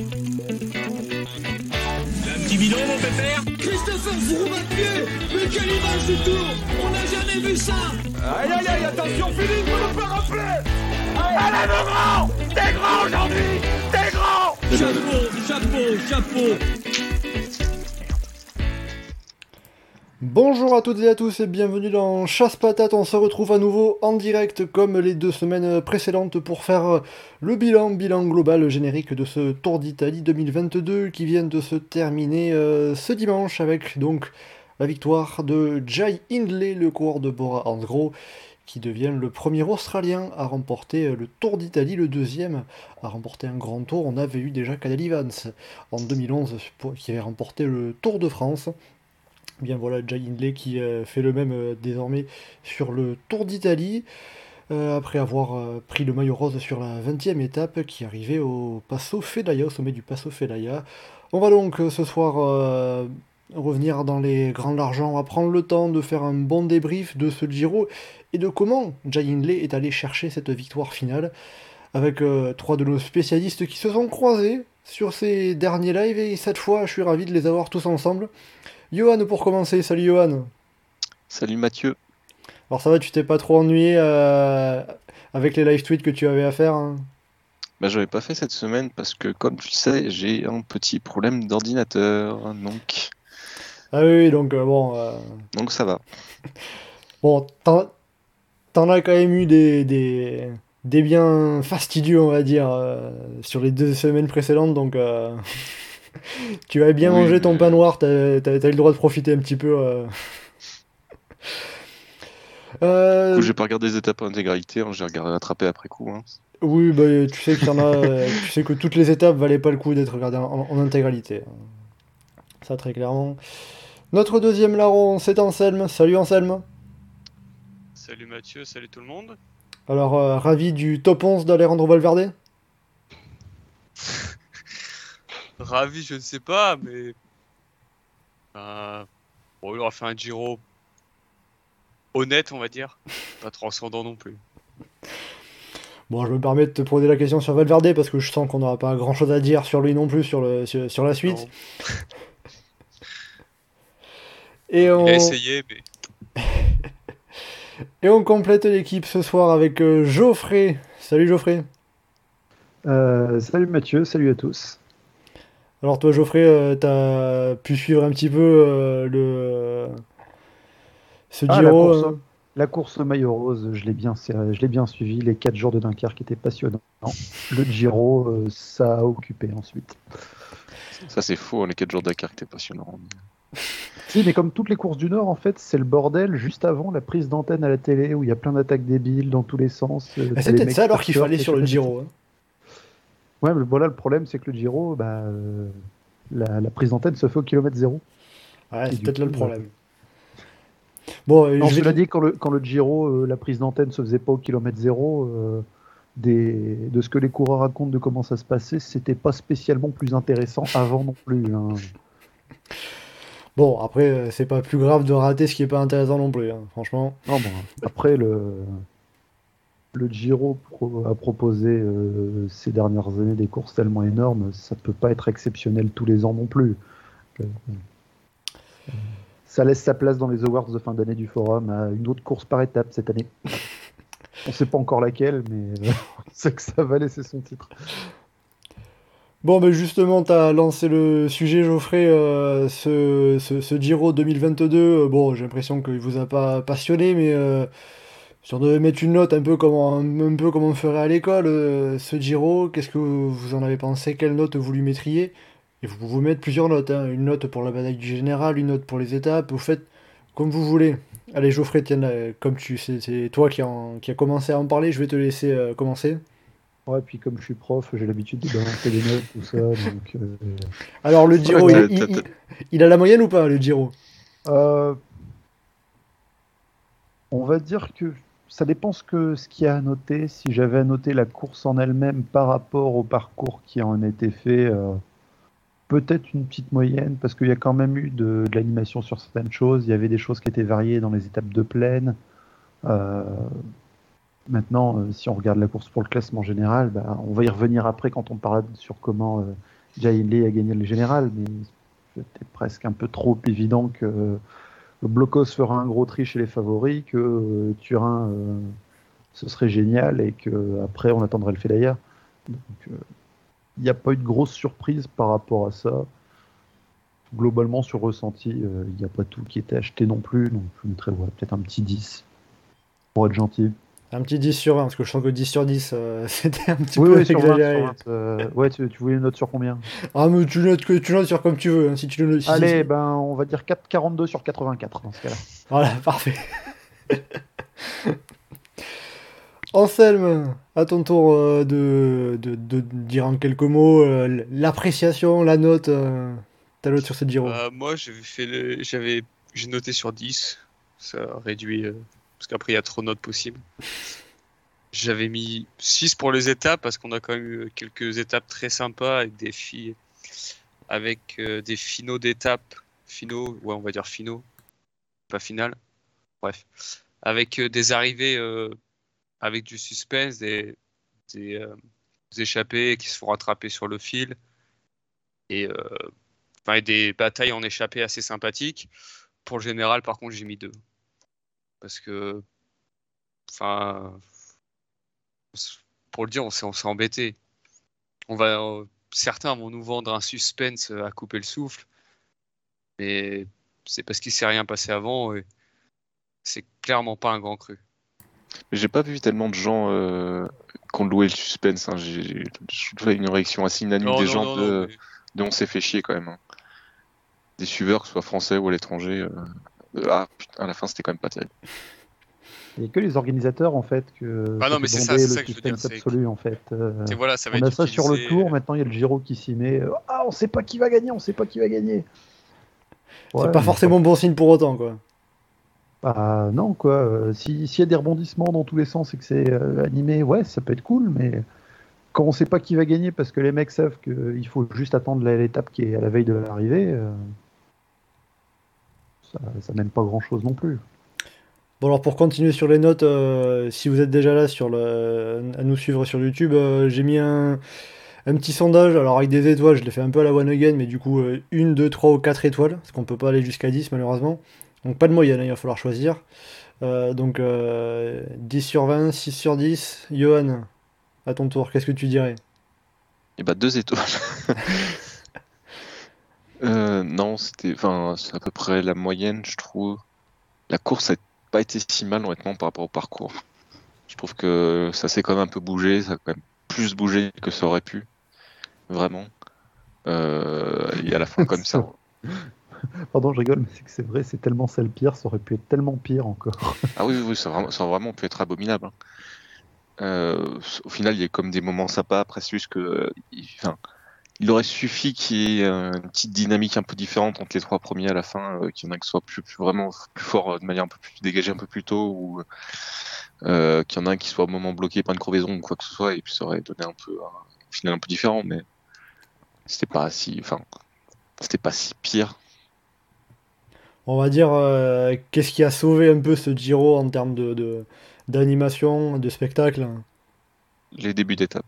Un petit bidon, mon pépère. Christopher à pied Mais quelle image du tour. On n'a jamais vu ça. Aïe aïe aïe, attention Philippe, on ne peut rappeler Allez mon grand T'es grand aujourd'hui. T'es grand. Chapeau, chapeau, chapeau Bonjour à toutes et à tous et bienvenue dans Chasse Patate. On se retrouve à nouveau en direct comme les deux semaines précédentes pour faire le bilan, bilan global générique de ce Tour d'Italie 2022 qui vient de se terminer euh, ce dimanche avec donc la victoire de Jai Hindley, le coureur de Bora Hansgrohe, qui devient le premier Australien à remporter le Tour d'Italie, le deuxième à remporter un grand tour. On avait eu déjà Cadel Evans en 2011 qui avait remporté le Tour de France. Bien voilà, Jai Hindley qui euh, fait le même euh, désormais sur le Tour d'Italie, euh, après avoir pris le maillot rose sur la 20e étape qui arrivait au Passo Fedaya, au sommet du Passo Fedaya. On va donc ce soir revenir dans les grands argents, on va prendre le temps de faire un bon débrief de ce Giro et de comment Jai Hindley est allé chercher cette victoire finale avec trois de nos spécialistes qui se sont croisés sur ces derniers lives et cette fois je suis ravi de les avoir tous ensemble. Johan pour commencer, salut Johan. Salut Mathieu. Alors ça va, tu t'es pas trop ennuyé euh, avec les live tweets que tu avais à faire hein? Bah, J'avais pas fait cette semaine parce que comme tu le sais, j'ai un petit problème d'ordinateur, donc... Ah oui, donc euh, bon... Euh, donc ça va. Bon, t'en as quand même eu des, des, des, biens fastidieux, on va dire, sur les deux semaines précédentes, donc... tu avais bien mangé ton pain noir, t'as as, eu le droit de profiter un petit peu. Euh... Euh... J'ai pas regardé les étapes en intégralité, hein, j'ai regardé rattraper après coup. Hein. Oui, bah, tu sais qu'il y en a, euh, tu sais que toutes les étapes valaient pas le coup d'être regardées en, intégralité. Ça très clairement. Notre deuxième larron, c'est Anselme. Salut Anselme. Salut Mathieu, salut tout le monde. Alors, euh, ravi du top 11 d'Alejandro Valverde? Ravi, je ne sais pas, mais. Euh, bon, il aura fait un Giro honnête, on va dire. Pas transcendant non plus. Bon, je me permets de te poser la question sur Valverde parce que je sens qu'on n'aura pas grand chose à dire sur lui non plus sur, le, sur, la suite. Et on... Il a essayé, mais. Et on complète l'équipe ce soir avec euh, Geoffrey. Salut Geoffrey. Euh, salut Mathieu, salut à tous. Alors toi Geoffrey, euh, tu as pu suivre un petit peu euh, le ce ah, Giro la, course, la course, maillot rose, je l'ai bien, je bien suivi. Les 4 jours de Dunkerque étaient passionnants. Le Giro, euh, ça a occupé ensuite. Ça c'est faux, les 4 jours de Dunkerque étaient passionnants. Si, mais comme toutes les courses du Nord, en fait, c'est le bordel juste avant la prise d'antenne à la télé où il y a plein d'attaques débiles dans tous les sens. Ah, c'est peut-être ça alors qu'il fallait sur le Giro. Hein. Ouais, mais voilà, le problème, c'est que le Giro, bah, euh, la, prise d'antenne se fait au kilomètre zéro. Ouais, c'est peut-être là le problème. Bon, euh, je l'ai dit, quand le, quand le Giro, euh, la prise d'antenne se faisait pas au kilomètre zéro, des, de ce que les coureurs racontent de comment ça se passait, c'était pas spécialement plus intéressant avant non plus. Hein. Bon, après, c'est pas plus grave de rater ce qui est pas intéressant non plus, hein, franchement. Non, bon, après, le, le Giro a proposé euh, ces dernières années des courses tellement énormes, ça peut pas être exceptionnel tous les ans non plus. Euh, ça laisse sa place dans les awards de fin d'année du forum à une autre course par étape cette année. on sait pas encore laquelle, mais euh, on sait que ça va laisser son titre. Bon, ben justement, tu as lancé le sujet, Geoffrey, ce, ce, Giro 2022. bon, j'ai l'impression qu'il vous a pas passionné, mais si on devait mettre une note un peu comme on, peu comme on ferait à l'école, euh, ce Giro, qu'est-ce que vous en avez pensé? Quelle note vous lui mettriez? Et vous pouvez mettre plusieurs notes, hein. une note pour la bataille du général, une note pour les étapes, vous faites comme vous voulez. Allez Geoffrey, tiens, comme tu c'est toi qui, qui a commencé à en parler, je vais te laisser euh, commencer. Ouais, puis comme je suis prof, j'ai l'habitude de balancer des notes, tout ça. Donc, euh, Alors le Giro, il, a la moyenne ou pas, le Giro? On va dire que ça dépend ce que ce qu'il y a à noter. Si j'avais à noter la course en elle-même par rapport au parcours qui en a été fait, euh, peut-être une petite moyenne, parce qu'il y a quand même eu de, l'animation sur certaines choses. Il y avait des choses qui étaient variées dans les étapes de plaine. Euh, maintenant, euh, si on regarde la course pour le classement général, bah, on va y revenir après quand on parle sur comment Jailey a gagné le général, mais c'était presque un peu trop évident que Blocos fera un gros tri chez les favoris, que euh, Turin euh, ce serait génial et que après on attendrait le Fedaya. Donc euh, il n'y a pas eu de grosse surprise par rapport à ça. Globalement sur ressenti, il n'y a pas tout qui était acheté non plus, donc je mettrais peut-être un petit 10 pour être gentil. Un petit 10 sur 20, parce que je sens que 10 sur 10, euh, c'était un petit Oui, peu oui, sur 20, exagéré. sur 20, euh, ouais, tu, tu voulais une note sur combien? Ah, mais tu notes, que, tu notes sur comme tu veux. hein, si tu le, si- Allez, si- ben on va dire 4, 42 sur 84 dans ce cas-là. Voilà, parfait. Anselme, à ton tour euh, de, de, de dire en quelques mots euh, l'appréciation, la note, euh, ta note sur ce Giro. Moi, j'avais fait le... j'avais j'ai noté sur 10. Ça réduit euh, parce qu'après il y a trop de notes possibles. J'avais mis 6 pour les étapes parce qu'on a quand même eu quelques étapes très sympas avec des filles avec des finaux d'étapes, finaux, ouais, on va dire finaux, pas final. Bref, avec euh, des arrivées euh, avec du suspense, des des, euh, des échappés qui se font rattraper sur le fil et des batailles en échappée assez sympathiques. Pour le général, par contre, j'ai mis deux. Parce que, enfin, pour le dire, on s'est on s'est embêté. On va, euh, certains vont nous vendre un suspense à couper le souffle, mais c'est parce qu'il s'est rien passé avant et c'est clairement pas un grand cru. Mais j'ai pas vu tellement de gens euh, qui ont loué le suspense. Hein. J'ai trouve une réaction assez unanime des non, gens non, de, non, mais- de on s'est fait chier quand même. hein. Des suiveurs, que ce soit français ou à l'étranger. euh, ah putain, à la fin c'était quand même pas terrible. Il n'y a que les organisateurs en fait que Ah non, mais c'est ça, c'est le ça que je veux dire, suspense c'est absolu en fait. Euh, Et voilà, ça va on a être ça sur le tour, maintenant il y a le Giro qui s'y met. euh, Ah, on sait pas qui va gagner, on sait pas qui va gagner. c'est Ouais, pas mais forcément bon signe pour autant, quoi. Bah non quoi. Euh, si- S'il y a des rebondissements dans tous les sens et que c'est euh, animé, ouais, ça peut être cool, mais quand on sait pas qui va gagner parce que les mecs savent qu'il faut juste attendre l'étape qui est à la veille de l'arrivée, euh, ça, ça mène pas grand chose non plus. Bon alors pour continuer sur les notes, euh, si vous êtes déjà là sur le, à nous suivre sur YouTube, euh, j'ai mis un, un petit sondage, alors avec des étoiles, je l'ai fait un peu à la one again, mais du coup euh, une, deux, trois ou quatre étoiles, parce qu'on peut pas aller jusqu'à 10 malheureusement. Donc pas de moyenne, hein, il va falloir choisir. Euh, donc euh, 10 sur 20, 6 sur 10. Johan, à ton tour, qu'est-ce que tu dirais? Et bah deux étoiles. Euh, non, c'était, enfin, c'est à peu près la moyenne, je trouve. La course n'a pas été si mal honnêtement par rapport au parcours. Je trouve que ça s'est quand même un peu bougé, ça a quand même plus bougé que ça aurait pu, vraiment. Euh, et à la fin comme ça. Pardon, je rigole, mais c'est que c'est vrai, c'est tellement ça le pire, ça aurait pu être tellement pire encore. Ah oui, oui, oui, ça a vraiment, ça a vraiment pu être abominable. hein. Euh, au final, il y a comme des moments sympas. Après, c'est juste que, euh, il, aurait suffi qu'il y ait euh, une petite dynamique un peu différente entre les trois premiers à la fin, euh, qu'il y en a qui soient plus, plus vraiment plus fort euh, de manière un peu plus dégagée un peu plus tôt, ou euh, qu'il y en a un qui soit au moment bloqué par une crevaison ou quoi que ce soit, et puis ça aurait donné un peu un final un peu différent, mais c'était pas si, enfin, c'était pas si pire. On va dire, euh, qu'est-ce qui a sauvé un peu ce Giro en termes de, de- d'animation, de spectacle? Les débuts d'étape.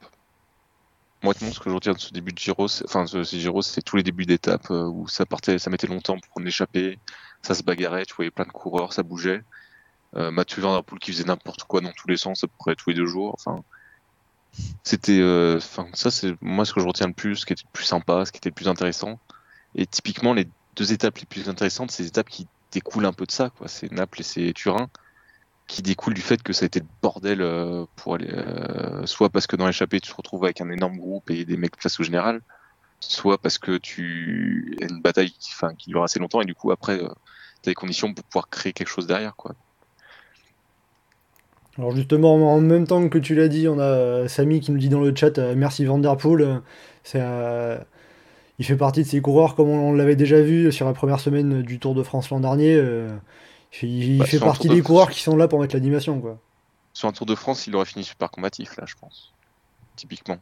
Moi, ce que je retiens de ce début de Giro, enfin, ce, ce Giro, c'est tous les débuts d'étape euh, où ça partait, ça mettait longtemps pour en échapper, ça se bagarrait, tu voyais plein de coureurs, ça bougeait. Euh, Mathieu Van Der Poel qui faisait n'importe quoi dans tous les sens, à peu près tous les deux jours. Enfin, c'était, euh, ça, c'est moi ce que je retiens le plus, ce qui était le plus sympa, ce qui était le plus intéressant. Et typiquement, les deux étapes les plus intéressantes, c'est les étapes qui découlent un peu de ça, quoi. C'est Naples et c'est Turin qui découle du fait que ça a été le bordel euh, pour aller, euh, soit parce que dans l'échappée tu te retrouves avec un énorme groupe et des mecs place au général, soit parce que tu il y a une bataille qui, dure assez longtemps et du coup après euh, t'as les conditions pour pouvoir créer quelque chose derrière quoi. Alors justement, en même temps que tu l'as dit, on a Samy qui nous dit dans le chat merci Vanderpool. Il fait partie de ces coureurs comme on, l'avait déjà vu sur la première semaine du Tour de France l'an dernier. Il Bah, fait un partie de des coureurs qui sont là pour mettre l'animation, quoi. Sur un Tour de France, il aurait fini super combatif là, je pense. Typiquement.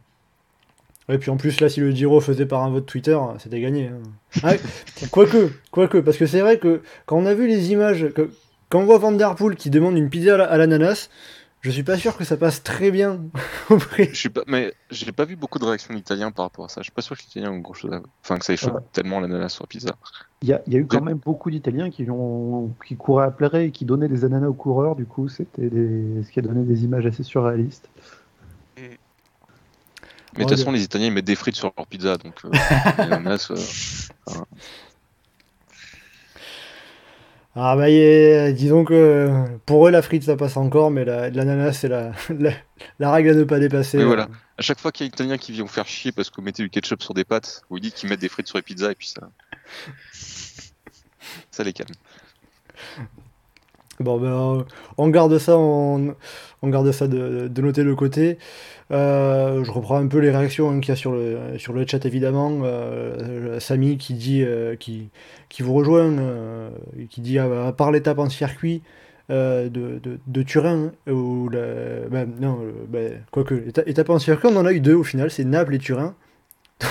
Et puis en plus, là, si le Giro faisait par un vote Twitter, c'était gagné. hein. Ah, quoique, quoique, parce que c'est vrai que quand on a vu les images, que, quand on voit Van Der Poel qui demande une pizza à la- à l'ananas, je suis pas sûr que ça passe très bien auprès. Je suis pas, mais j'ai pas vu beaucoup de réactions d'Italiens par rapport à ça. Je suis pas sûr que les Italiens ont grand chose à. Enfin, que ça échoue Ouais. tellement l'ananas sur la pizza. Il y a, il y a eu quand même beaucoup d'Italiens qui, ont- qui couraient à pleurer et qui donnaient des ananas aux coureurs. Du coup, c'était des- ce qui a donné des images assez surréalistes. Mais de toute façon, les Italiens ils mettent des frites sur leur pizza, donc euh, l'ananas. euh, Ah bah est- disons que pour eux la frite ça passe encore, mais la- l'ananas c'est la, la, la règle à ne pas dépasser. Voilà. À chaque fois qu'il y a Italien qui vient vous faire chier parce que vous mettez du ketchup sur des pâtes, vous dites qu'ils mettent des frites sur les pizzas et puis ça. Ça les calme. Bon ben on garde ça, on, garde ça de, noter le côté. Euh, je reprends un peu les réactions hein, qu'il y a sur le, sur le chat évidemment. Euh, Samy qui dit euh, qui, qui vous rejoint, qui dit ah, à part l'étape en circuit euh, de, de, de Turin, hein, ou la, ben, non, ben, quoique, éta- étape en circuit, on en a eu deux au final, c'est Naples et Turin.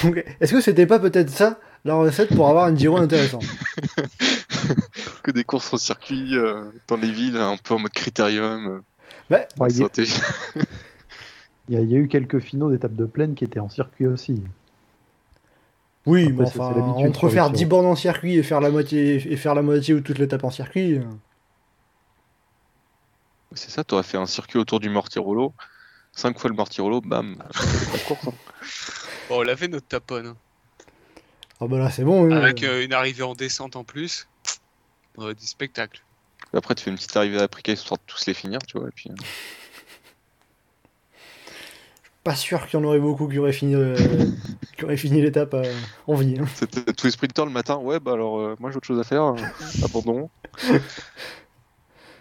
Donc, est-ce que c'était pas peut-être ça la recette pour avoir un Giro intéressant? Que des courses en circuit euh, dans les villes, un peu en mode critérium. euh, Ouais, Ouais, il, y a, santé. il y a- il y a eu quelques finaux d'étapes de plaine qui étaient en circuit aussi. Oui, Après, mais enfin, entre faire Giro. 10 bornes en circuit et faire la moitié et faire la moitié ou toute l'étape en circuit. C'est ça, t'aurais fait un circuit autour du Mortirolo, 5 fois le Mortirolo, bam, c'est pas de course, hein. Bon, on l'a fait notre taponne. hein. Ah bah là c'est bon. hein. Avec euh, une arrivée en descente en plus. On aurait du spectacle. Après, tu fais une petite arrivée à Africa histoire de tous les finir, tu vois. Et puis, euh, Pas sûr qu'il y en aurait beaucoup qui auraient fini, euh, qui auraient fini l'étape euh, en vie. hein. c'était tous les sprinters le matin. Ouais, bah alors, euh, moi j'ai autre chose à faire. euh, abandon.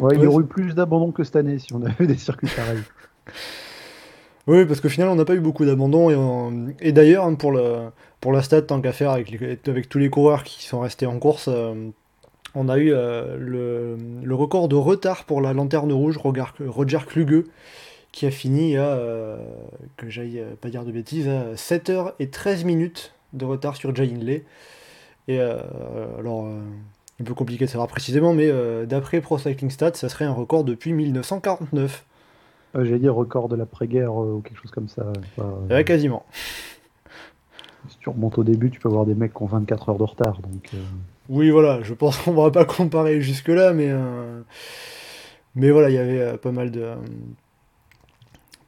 Ouais, il y aurait eu plus d'abandon que cette année si on avait des circuits pareils. Oui, parce qu'au final on n'a pas eu beaucoup d'abandon et, on- et d'ailleurs hein, pour le pour la stat tant qu'à faire avec, les- avec tous les coureurs qui sont restés en course, euh, on a eu euh, le, le record de retard pour la lanterne rouge Roger, Kluge qui a fini à euh, que j'aille pas dire de bêtises à 7h13 minutes de retard sur Jay Hindley. Et euh, alors un peu compliqué de savoir précisément, mais euh, d'après Pro Cycling Stats, ça serait un record depuis 1949. Euh, J'allais dire record de l'après-guerre euh, ou quelque chose comme ça. Enfin, Ouais, quasiment. si tu remontes au début, tu peux avoir des mecs qui ont 24 heures de retard. Donc, Oui, voilà, je pense qu'on va pas comparer jusque-là, mais, mais voilà, il y avait pas mal de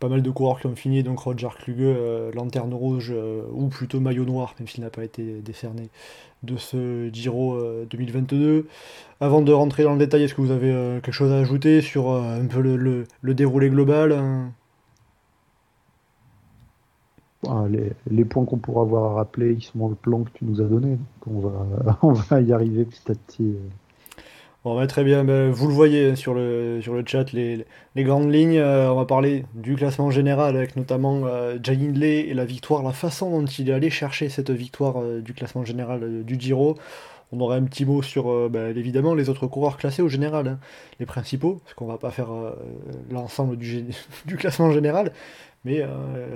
pas mal de coureurs qui ont fini, donc Roger Kluge, euh, lanterne rouge, euh, ou plutôt maillot noir, même s'il n'a pas été décerné, de ce Giro euh, 2022. Avant de rentrer dans le détail, est-ce que vous avez euh, quelque chose à ajouter sur euh, un peu le déroulé global hein ah, les, les points qu'on pourra avoir à rappeler, ils sont dans le plan que tu nous as donné. Donc on va, on va y arriver petit à petit. Bon, bah, très bien, bah, vous le voyez hein, sur le, sur le chat, les, les grandes lignes. euh, on va parler du classement général avec notamment euh, Jay Hindley et la victoire, la façon dont il est allé chercher cette victoire euh, du classement général euh, du Giro. On aura un petit mot sur bah, évidemment les autres coureurs classés au général, hein, les principaux, parce qu'on va pas faire l'ensemble du, du classement général, mais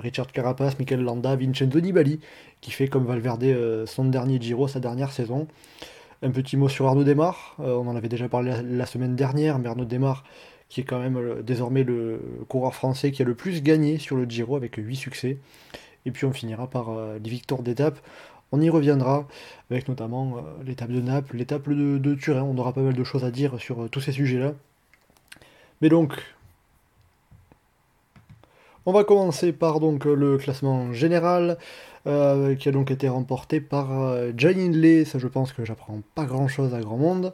Richard Carapace, Mikel Landa, Vincenzo Nibali, qui fait comme Valverde son dernier Giro, sa dernière saison. Un petit mot sur Arnaud Desmar, euh, on en avait déjà parlé la, semaine dernière, mais Arnaud Desmar, qui est quand même euh, désormais le coureur français qui a le plus gagné sur le Giro avec 8 succès. Et puis on finira par euh, les victoires d'étape. On y reviendra avec notamment l'étape de Naples, l'étape de, Turin. On aura pas mal de choses à dire sur tous ces sujets-là. Mais donc, on va commencer par donc le classement général euh, qui a donc été remporté par euh, Jay Hindley. Ça, je pense que j'apprends pas grand-chose à grand monde.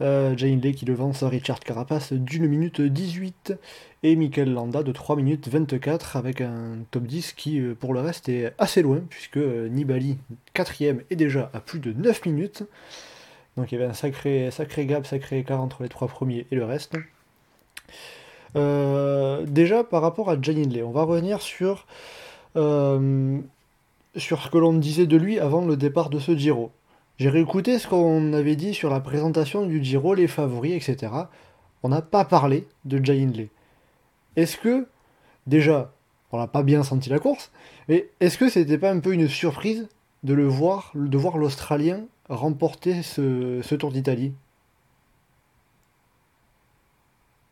Euh, Jay Hindley qui devance Richard Carapace d'une minute 18 et Mikel Landa de 3 minutes 24 avec un top 10 qui euh, pour le reste est assez loin puisque euh, Nibali 4ème est déjà à plus de 9 minutes. Donc il y avait un sacré, sacré gap, sacré écart entre les trois premiers et le reste. Déjà par rapport à Jay Hindley, on va revenir sur, sur ce que l'on disait de lui avant le départ de ce Giro. J'ai réécouté ce qu'on avait dit sur la présentation du Giro, les favoris, etc. On n'a pas parlé de Jay Hindley. Est-ce que, déjà, on n'a pas bien senti la course, mais est-ce que c'était pas un peu une surprise de le voir, de voir l'Australien remporter ce, Tour d'Italie?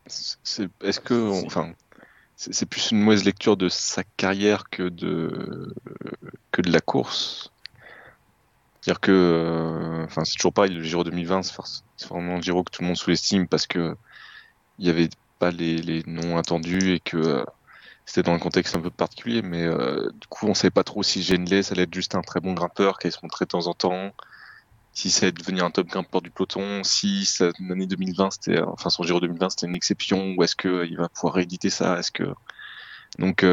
Est-ce que. Enfin, c'est plus une mauvaise lecture de sa carrière que de que de la course. C'est-à-dire que, euh, enfin, c'est toujours pareil. Le Giro 2020, c'est vraiment un Giro que tout le monde sous-estime parce que il y avait pas les, les noms attendus et que euh, c'était dans un contexte un peu particulier. Mais euh, du coup, on savait pas trop si Genley, ça allait être juste un très bon grimpeur qui allait se montrer de temps en temps, si ça allait devenir un top grimpeur du peloton, si sa année 2020, c'était, enfin, son Giro 2020, c'était une exception, ou est-ce qu'il va pouvoir rééditer ça Est-ce que donc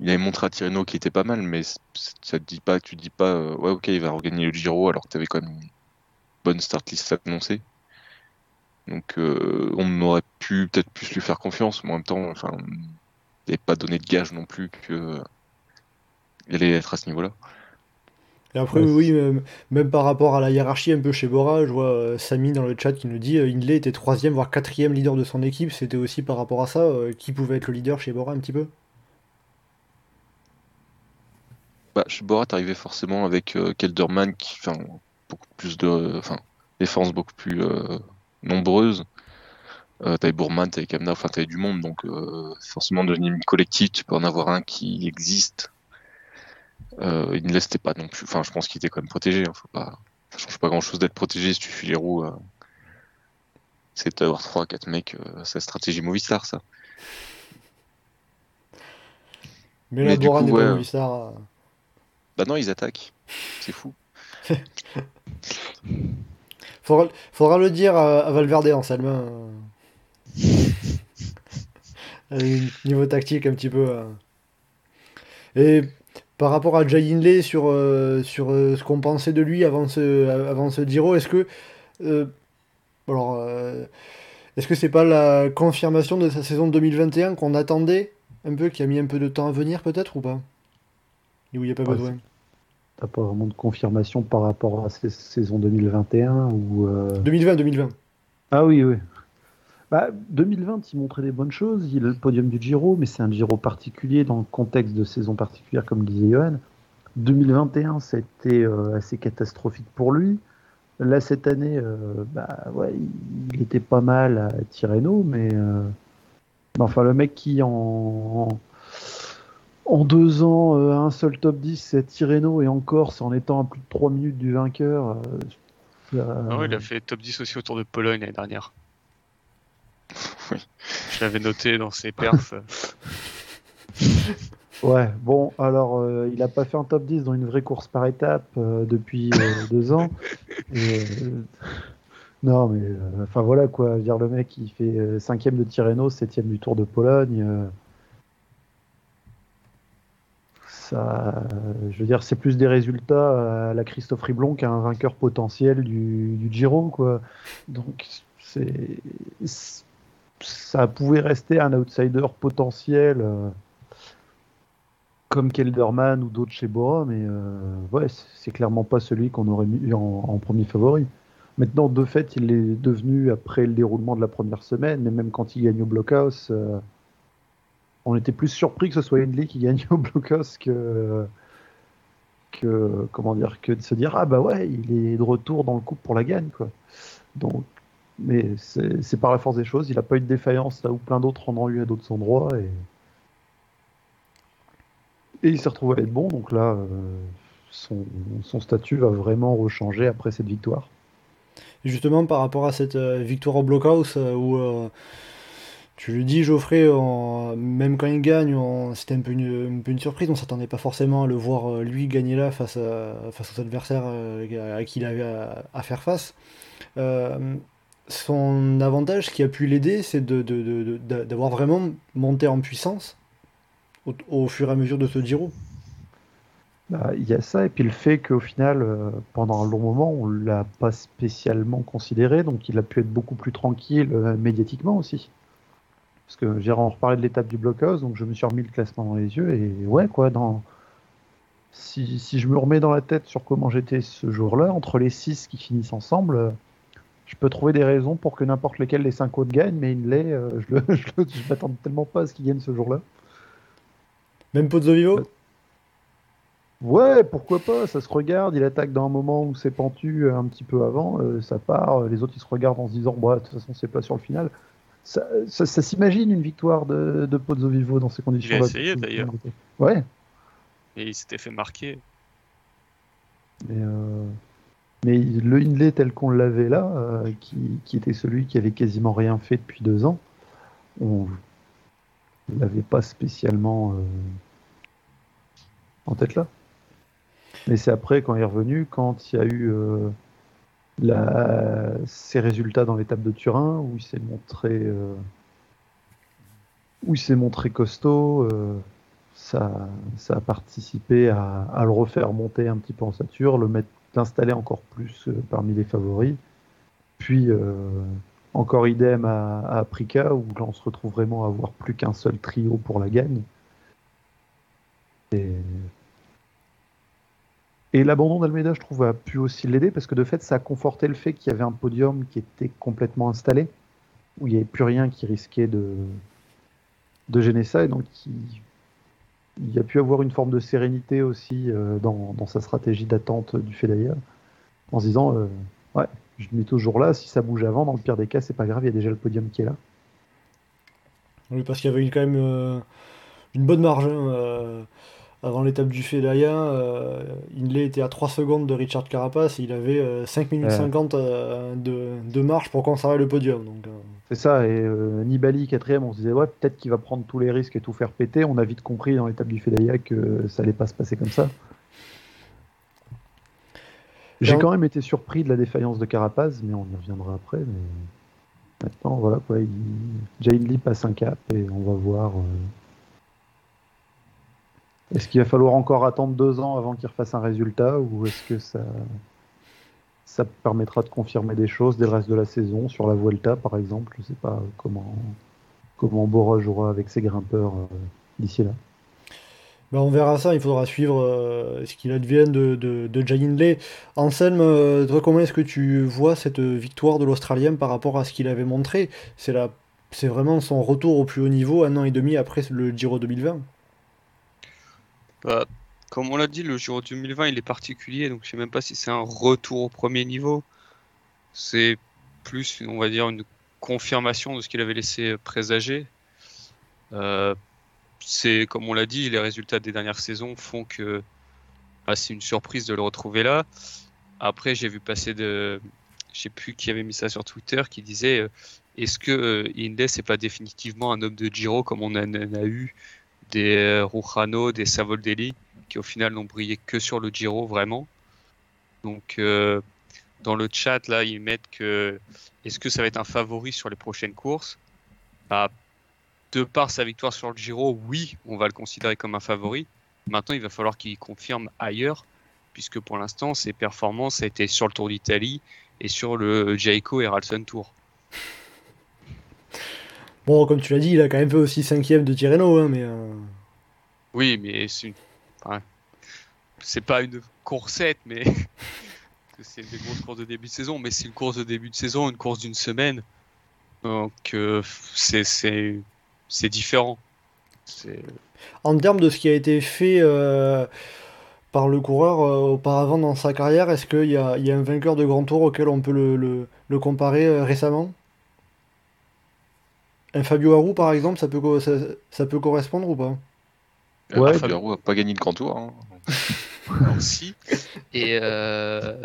il avait montré à Tirreno qui était pas mal, mais ça te dit pas, tu te dis pas, euh, ouais, ok, il va regagner le Giro alors que tu avais quand même une bonne start list annoncée. Donc euh, on aurait pu peut-être plus lui faire confiance, mais en même temps, enfin, il n'avait pas donné de gage non plus que euh, il allait être à ce niveau-là. Et après, Ouais, oui, même, même par rapport à la hiérarchie un peu chez Bora, je vois euh, Samy dans le chat qui nous dit euh, Hindley était troisième, voire quatrième leader de son équipe. C'était aussi par rapport à ça, euh, qui pouvait être le leader chez Bora un petit peu? Bah, Borat, arrivé forcément avec euh, Kelderman qui fait un- beaucoup plus de, enfin, des forces beaucoup plus euh, nombreuses. Euh, t'avais Bourman, t'avais Kamna, enfin t'avais du monde, donc euh, forcément dans une équipe collective, tu peux en avoir un qui existe. Il ne laissait pas non plus, enfin je pense qu'il était quand même protégé. hein, faut pas, ça change pas grand chose d'être protégé si tu fuis les roues. euh. C'est d'avoir 3 4 mecs, euh, c'est la stratégie Movistar ça. Mais, Mais coup, n'est ouais. pas Movistar. Bah non, ils attaquent, c'est fou. Faudra, faudra le dire à, à Valverde en salle main. euh. Niveau tactique un petit peu. euh. Et par rapport à Jay Hindley sur, euh, sur euh, ce qu'on pensait de lui avant ce, avant ce Giro, est-ce que euh, alors euh, est-ce que c'est pas la confirmation de sa saison 2021 qu'on attendait un peu, qui a mis un peu de temps à venir peut-être ou pas? Et où il n'y a pas Ouais, besoin? T'as pas vraiment de confirmation par rapport à cette saison 2021 ou. euh, 2020, 2020. Ah oui, oui. Bah, 2020, il montrait des bonnes choses. Il a le podium du Giro, mais c'est un Giro particulier dans le contexte de saison particulière, comme disait Johan. 2021, c'était euh, assez catastrophique pour lui. Là, cette année, euh, bah, ouais, il, il était pas mal à Tirreno, mais, euh, mais enfin, le mec qui en, en deux ans, euh, a un seul top 10, c'est Tirreno, et encore, c'est en étant à plus de 3 minutes du vainqueur. euh, ça- Ah il a fait top 10 aussi autour de Pologne l'année dernière. Oui. Je l'avais noté dans ses perfs. Ouais, bon, alors euh, il a pas fait un top 10 dans une vraie course par étape euh, depuis euh, deux ans. Et, euh, non, mais euh, enfin voilà quoi. Dire, le mec il fait euh, cinquième de Tirreno, septième du Tour de Pologne. euh, euh, je veux dire, c'est plus des résultats à la Christophe Riblon qu'un vainqueur potentiel du, Giro, quoi. Donc, c'est, ça pouvait rester un outsider potentiel. euh, comme Kelderman ou d'autres chez Bora, mais euh, ouais, c'est clairement pas celui qu'on aurait mis en, premier favori. Maintenant, de fait, il est devenu après le déroulement de la première semaine, mais même quand il gagne au Blockhouse, euh, on était plus surpris que ce soit Hindley qui gagne au Blockhouse que, que de se dire ah bah ouais, il est de retour dans le coup pour la gagne quoi. Donc, mais c'est par la force des choses, il n'a pas eu de défaillance là où plein d'autres en ont eu à d'autres endroits et il s'est retrouvé à être bon, donc là, euh, son, statut va vraiment rechanger après cette victoire. Justement, par rapport à cette euh, victoire au Blockhouse, euh, où tu le dis, Geoffrey, même quand il gagne, c'était un peu une, surprise. On s'attendait pas forcément à le voir euh, lui gagner là face aux adversaires euh, à qui il avait à, faire face. Euh, son avantage, ce qui a pu l'aider, c'est d'avoir vraiment monté en puissance au, fur et à mesure de ce Giro. Bah, Il y a ça, et puis le fait qu'au final, pendant un long moment, on l'a pas spécialement considéré, donc il a pu être beaucoup plus tranquille médiatiquement aussi. Parce que j'ai on reparlé de l'étape du blockhouse, donc je me suis remis le classement dans les yeux, et ouais, quoi, dans... si, si je me remets dans la tête sur comment j'étais ce jour-là, entre les six qui finissent ensemble, euh, je peux trouver des raisons pour que n'importe lequel des cinq autres gagne, mais Inley, euh, je, je m'attends tellement pas à ce qu'il gagne ce jour-là. Même Pozzo Vivo Ouais, pourquoi pas, ça se regarde, il attaque dans un moment où c'est pentu euh, un petit peu avant, euh, ça part, les autres ils se regardent en se disant, bah, de toute façon c'est pas sur le final. Ça, ça- ça s'imagine une victoire de, de Pozzo Vivo dans ces conditions. Il a essayé, d'ailleurs. Ouais, Et il s'était fait marquer. mais, euh, mais le Hindley tel qu'on l'avait là, euh, qui, qui était celui qui avait quasiment rien fait depuis deux ans, on ne l'avait pas spécialement euh, en tête là. Mais c'est après, quand il est revenu, quand il y a eu la, ses résultats dans l'étape de Turin, où il s'est montré, euh, où s'est montré costaud, euh, ça, a participé à, le refaire monter un petit peu en stature, le mettre, l'installer encore plus euh, parmi les favoris. Puis encore idem à, à Aprica, où là on se retrouve vraiment à avoir plus qu'un seul trio pour la gagne. Et et l'abandon d'Almeida, je trouve, a pu aussi l'aider parce que de fait, ça a conforté le fait qu'il y avait un podium qui était complètement installé, où il n'y avait plus rien qui risquait de, de gêner ça. Et donc, il, il a pu avoir une forme de sérénité aussi euh, dans, sa stratégie d'attente du fait d'ailleurs, en se disant euh, Ouais, je me mets toujours là, si ça bouge avant, dans le pire des cas, c'est pas grave, il y a déjà le podium qui est là. Oui, parce qu'il y avait quand même euh, une bonne marge hein, avant l'étape du Fedaya. Euh, Hindley était à 3 secondes de Richard Carapace et il avait euh, 5 minutes Ouais. 50 euh, de, de marge pour conserver le podium. Euh, C'est ça, et euh, Nibali, quatrième, on se disait, ouais, peut-être qu'il va prendre tous les risques et tout faire péter. On a vite compris dans l'étape du Fedaya que ça allait pas se passer comme ça. J'ai quand même été surpris de la défaillance de Carapaz, mais on y reviendra après. Mais maintenant, voilà quoi, il... Lee passe un cap et on va voir. Est-ce qu'il va falloir encore attendre deux ans avant qu'il refasse un résultat ou est-ce que ça, permettra de confirmer des choses dès le reste de la saison sur la Vuelta par exemple? Je sais pas comment comment Bora jouera avec ses grimpeurs euh, d'ici là. ben, on verra ça, il faudra suivre euh, ce qu'il advienne de, de, de. Anselme, euh, comment est-ce que tu vois cette victoire de l'Australien par rapport à ce qu'il avait montré? C'est vraiment son retour au plus haut niveau un an et demi après le Giro 2020. Bah, comme on l'a dit, le Giro 2020 il est particulier, donc je sais même pas si c'est un retour au premier niveau. C'est plus, on va dire, une confirmation de ce qu'il avait laissé présager. Euh, c'est comme on l'a dit, les résultats des dernières saisons font que bah, c'est une surprise de le retrouver là. Après, j'ai vu passer de, je sais plus qui avait mis ça sur Twitter, qui disait euh, est-ce que euh, Hindley c'est pas définitivement un homme de Giro comme on en a eu des Rujano, des Savoldelli, qui au final n'ont brillé que sur le Giro vraiment. Donc euh, dans le chat là, ils mettent que est-ce que ça va être un favori sur les prochaines courses? Bah, De par sa victoire sur le Giro, oui, on va le considérer comme un favori. Maintenant, il va falloir qu'il confirme ailleurs, puisque pour l'instant, ses performances étaient sur le Tour d'Italie et sur le Jayco et Ralston Tour. Bon, comme tu l'as dit, il a quand même fait aussi cinquième de Tirreno, hein, mais... euh, Oui, mais c'est une... enfin, c'est pas une coursette, mais c'est une des grosses courses de début de saison, mais c'est une course de début de saison, une course d'une semaine. Donc euh, c'est c'est c'est différent. C'est En termes de ce qui a été fait euh, par le coureur euh, auparavant dans sa carrière, est-ce qu'il y a, il y a un vainqueur de grand tour auquel on peut le, le- le comparer récemment? Un Fabio Aru, par exemple, ça peut, co- ça, ça peut correspondre ou pas? Euh, Ouais, Fabio Aru a pas gagné le grand tour. hein. aussi. Et euh,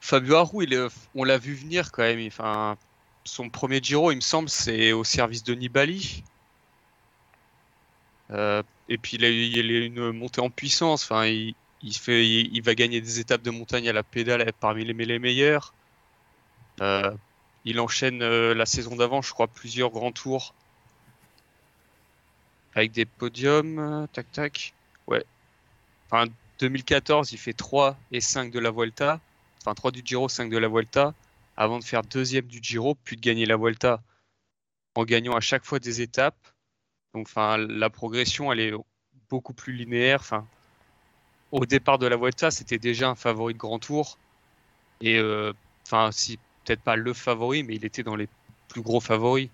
Fabio il est- on l'a vu venir quand même. Enfin, son premier Giro, il me semble, c'est au service de Nibali. Euh, et puis il a, eu- il a eu une montée en puissance. Enfin, il, il fait, il, il va gagner des étapes de montagne à la pédale parmi les, les meilleurs. Euh, il enchaîne euh, la saison d'avant, je crois, plusieurs grands tours avec des podiums. euh, Tac, tac. Ouais. Enfin, 2014, il fait 3 et 5 de la Vuelta. Enfin, 3 du Giro, 5 de la Vuelta. Avant de faire deuxième du Giro, puis de gagner la Vuelta en gagnant à chaque fois des étapes. Donc, enfin, la progression, elle est beaucoup plus linéaire. Enfin, au départ de la Vuelta, c'était déjà un favori de grand tour. Et, euh, enfin, si peut-être pas le favori, mais il était dans les plus gros favoris.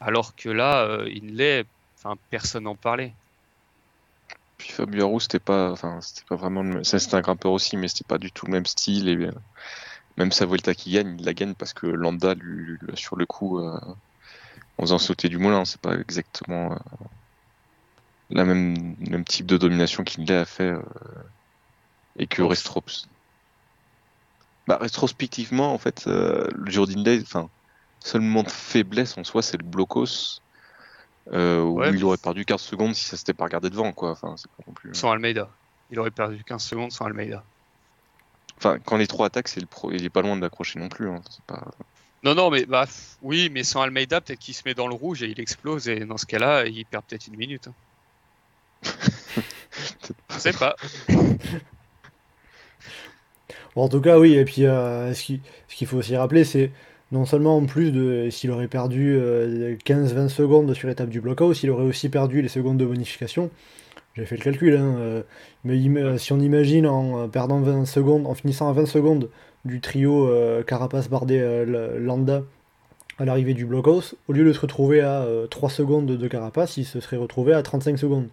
Alors que là, euh, Hindley, enfin, personne n'en parlait. Puis Fabio Aru, c'était pas, enfin, c'était pas vraiment le même. ça, C'était un grimpeur aussi, mais c'était pas du tout le même style. Et euh, même sa Volta qui gagne, il la gagne parce que Landa, lui, lui- sur le coup, euh, en faisant sauter du moulin, c'est pas exactement euh, la même, même type de domination qu'il a fait et que Oh. Bah, rétrospectivement, en fait, euh, le Giro d'Inlay, enfin, seul moment de faiblesse en soi, c'est le blocos. euh, où Ouais, il aurait perdu 15 secondes si ça s'était pas regardé devant, quoi. Enfin, pas non plus. Sans Almeida. Il aurait perdu 15 secondes sans Almeida. Enfin, quand les trois attaquent, c'est le pro, il est pas loin de l'accrocher non plus. hein. Pas... Non, non, mais bah oui, mais sans Almeida, peut-être qu'il se met dans le rouge et il explose. Et dans ce cas-là, il perd peut-être une minute. hein. Je sais pas. Bon, en tout cas, oui, et puis euh, ce qui- ce qu'il faut aussi rappeler, c'est non seulement en plus de s'il aurait perdu euh, 15-20 secondes sur l'étape du blockhouse, il aurait aussi perdu les secondes de bonification. J'ai fait le calcul, hein, euh, mais euh, si on imagine en euh, perdant 20 secondes, en finissant à 20 secondes du trio euh, Carapace, Bardet, euh, Landa à l'arrivée du blockhouse, au lieu de se retrouver à euh, 3 secondes de Carapace, il se serait retrouvé à 35 secondes.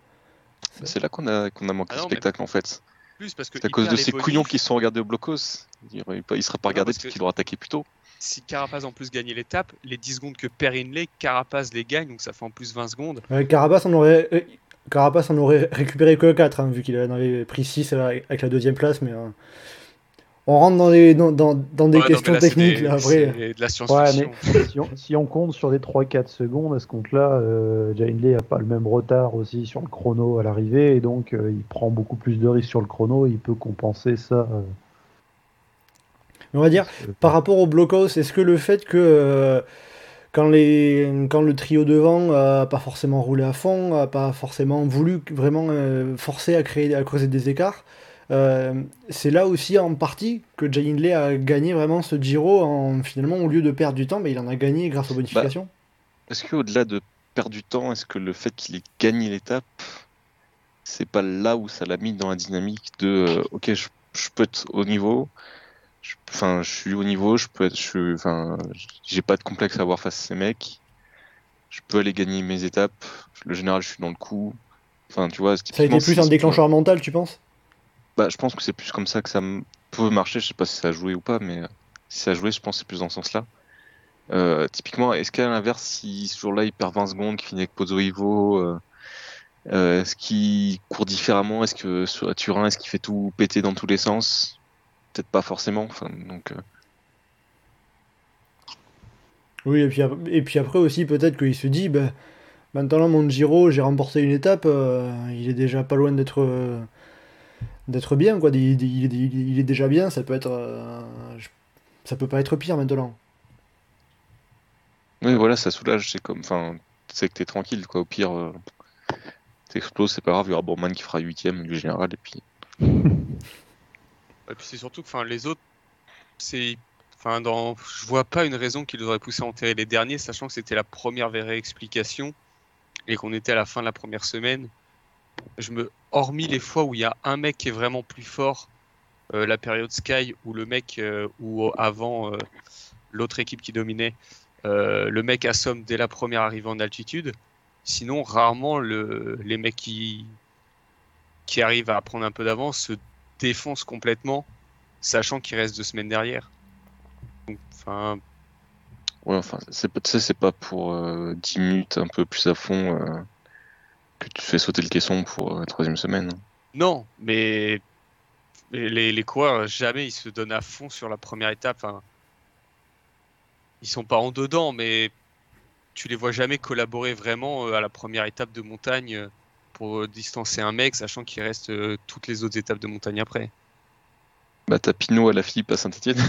C'est là qu'on a, qu'on a manqué Ah non, mais- spectacle en fait. Plus parce que C'est à cause de ces bonifs. couillons qui sont regardés au blocos. Il il serait pas regardé parce parce que- qu'il aurait attaqué plus tôt. Si Carapace en plus gagnait l'étape, les 10 secondes que perd Inlay, Carapace les gagne, donc ça fait en plus 20 secondes. Carapace, on aurait, euh, Carapace en aurait récupéré que 4, vu qu'il en avait pris 6 avec la deuxième place, mais euh, on rentre dans, les, dans, dans, dans des Ouais, non, mais questions là, techniques, des- là, après. de la Ouais, science-fiction. mais si on, si on compte sur des 3-4 secondes, à ce compte-là, euh, Jainley n'a pas le même retard aussi sur le chrono à l'arrivée, et donc euh, il prend beaucoup plus de risques sur le chrono, il peut compenser ça. euh, On va dire, euh, par rapport au blockhouse, est-ce que le fait que euh, quand, les, quand le trio devant a pas forcément roulé à fond, a pas forcément voulu vraiment euh, forcer à créer à creuser des écarts, euh, c'est là aussi en partie que Jay Hindley a gagné vraiment ce Giro en finalement au lieu de perdre du temps, mais il en a gagné grâce aux bonifications. Est-ce qu'au-delà de perdre du temps, est-ce que le fait qu'il ait gagné l'étape, c'est pas là où ça l'a mis dans la dynamique de euh, ok, je, je peux être au niveau, je- enfin, je suis au niveau, je peux être, je enfin, j'ai pas de complexe à avoir face à ces mecs, je peux aller gagner mes étapes, le général, je suis dans le coup, enfin, tu vois, Ça a été plus un déclencheur mental, tu penses? Bah, je pense que c'est plus comme ça que ça peut marcher. Je sais pas si ça a joué ou pas, mais euh, si ça a joué, je pense que c'est plus dans ce sens-là. Euh, typiquement, est-ce qu'à l'inverse, si ce jour-là il perd 20 secondes, qu'il finit avec Pozzo Ivo, euh, est-ce qu'il court différemment? Est-ce que sur Turin, est-ce qu'il fait tout péter dans tous les sens? Peut-être pas forcément. Enfin, donc, Oui, et puis, et puis après aussi, peut-être qu'il se dit, ben, maintenant mon Giro, j'ai remporté une étape, il est déjà pas loin d'être d'être bien, quoi. Il, il- il- il- il est déjà bien, ça peut être. euh, je- ça peut pas être pire maintenant. oui, voilà, ça soulage. C'est comme, enfin, c'est que t'es tranquille, quoi. Au pire, euh, t'exploses, c'est pas grave. Il y aura Bourman qui fera huitième du général, et puis. Et puis c'est surtout que enfin, les autres, c'est. Enfin, dans... je vois pas une raison qui les aurait poussé à enterrer les derniers, sachant que c'était la première vraie explication et qu'on était à la fin de la première semaine. Hormis les fois où il y a un mec qui est vraiment plus fort, euh, la période Sky, où le mec, euh, ou avant euh, l'autre équipe qui dominait, le mec assomme dès la première arrivée en altitude. Sinon, rarement le... les mecs qui... arrivent à prendre un peu d'avance se défonce complètement, sachant qu'il reste deux semaines derrière. Enfin, Ouais, enfin, c'est pas, pour euh, 10 minutes un peu plus à fond que tu fais sauter le caisson pour euh, la troisième semaine. non, mais les, les coureurs, jamais ils se donnent à fond sur la première étape. Enfin, ils sont pas en dedans, mais tu les vois jamais collaborer vraiment euh, à la première étape de montagne euh, pour distancer un mec, sachant qu'il reste toutes les autres étapes de montagne après. Bah, t'as Pinot à la Philippe à Saint-Etienne.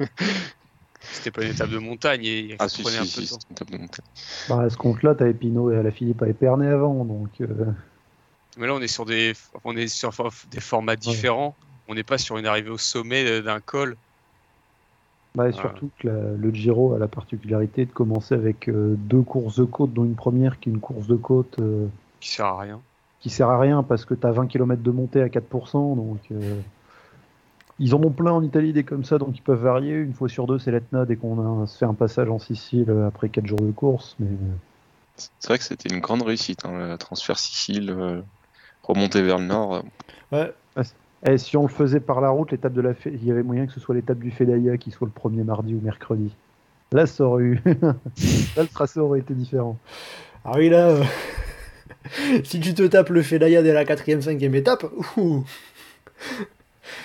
C'était pas une étape de montagne et il ah, si, prenait si, un si, peu de temps. une table de montagne. bah, à ce compte-là, t'avais Pinot et Alaphilippe à Épernay avant, donc euh, Mais là, on est sur des, on est sur des formats différents. On n'est pas sur une arrivée au sommet d'un col. bah, et surtout que la- le Giro a la particularité de commencer avec euh, deux courses de côte, dont une première qui est une course de côte euh, qui sert à rien. qui sert à rien parce que tu as 20 km de montée à 4%. Donc, euh, ils en ont plein en Italie des comme ça, donc ils peuvent varier. Une fois sur deux, c'est l'Etna dès qu'on a se fait un passage en Sicile euh, après 4 jours de course. Mais euh, C'est vrai que c'était une grande réussite, hein, le transfert Sicile, euh, remonter vers le nord. Ouais. Et si on le faisait par la route, l'étape de la il y avait moyen que ce soit l'étape du Fedaya qui soit le premier mardi ou mercredi. Là, ça aurait eu. Là, le tracé aurait été différent. Ah oui, là, euh, si tu te tapes le Fedaya dès la quatrième, cinquième étape, ouh.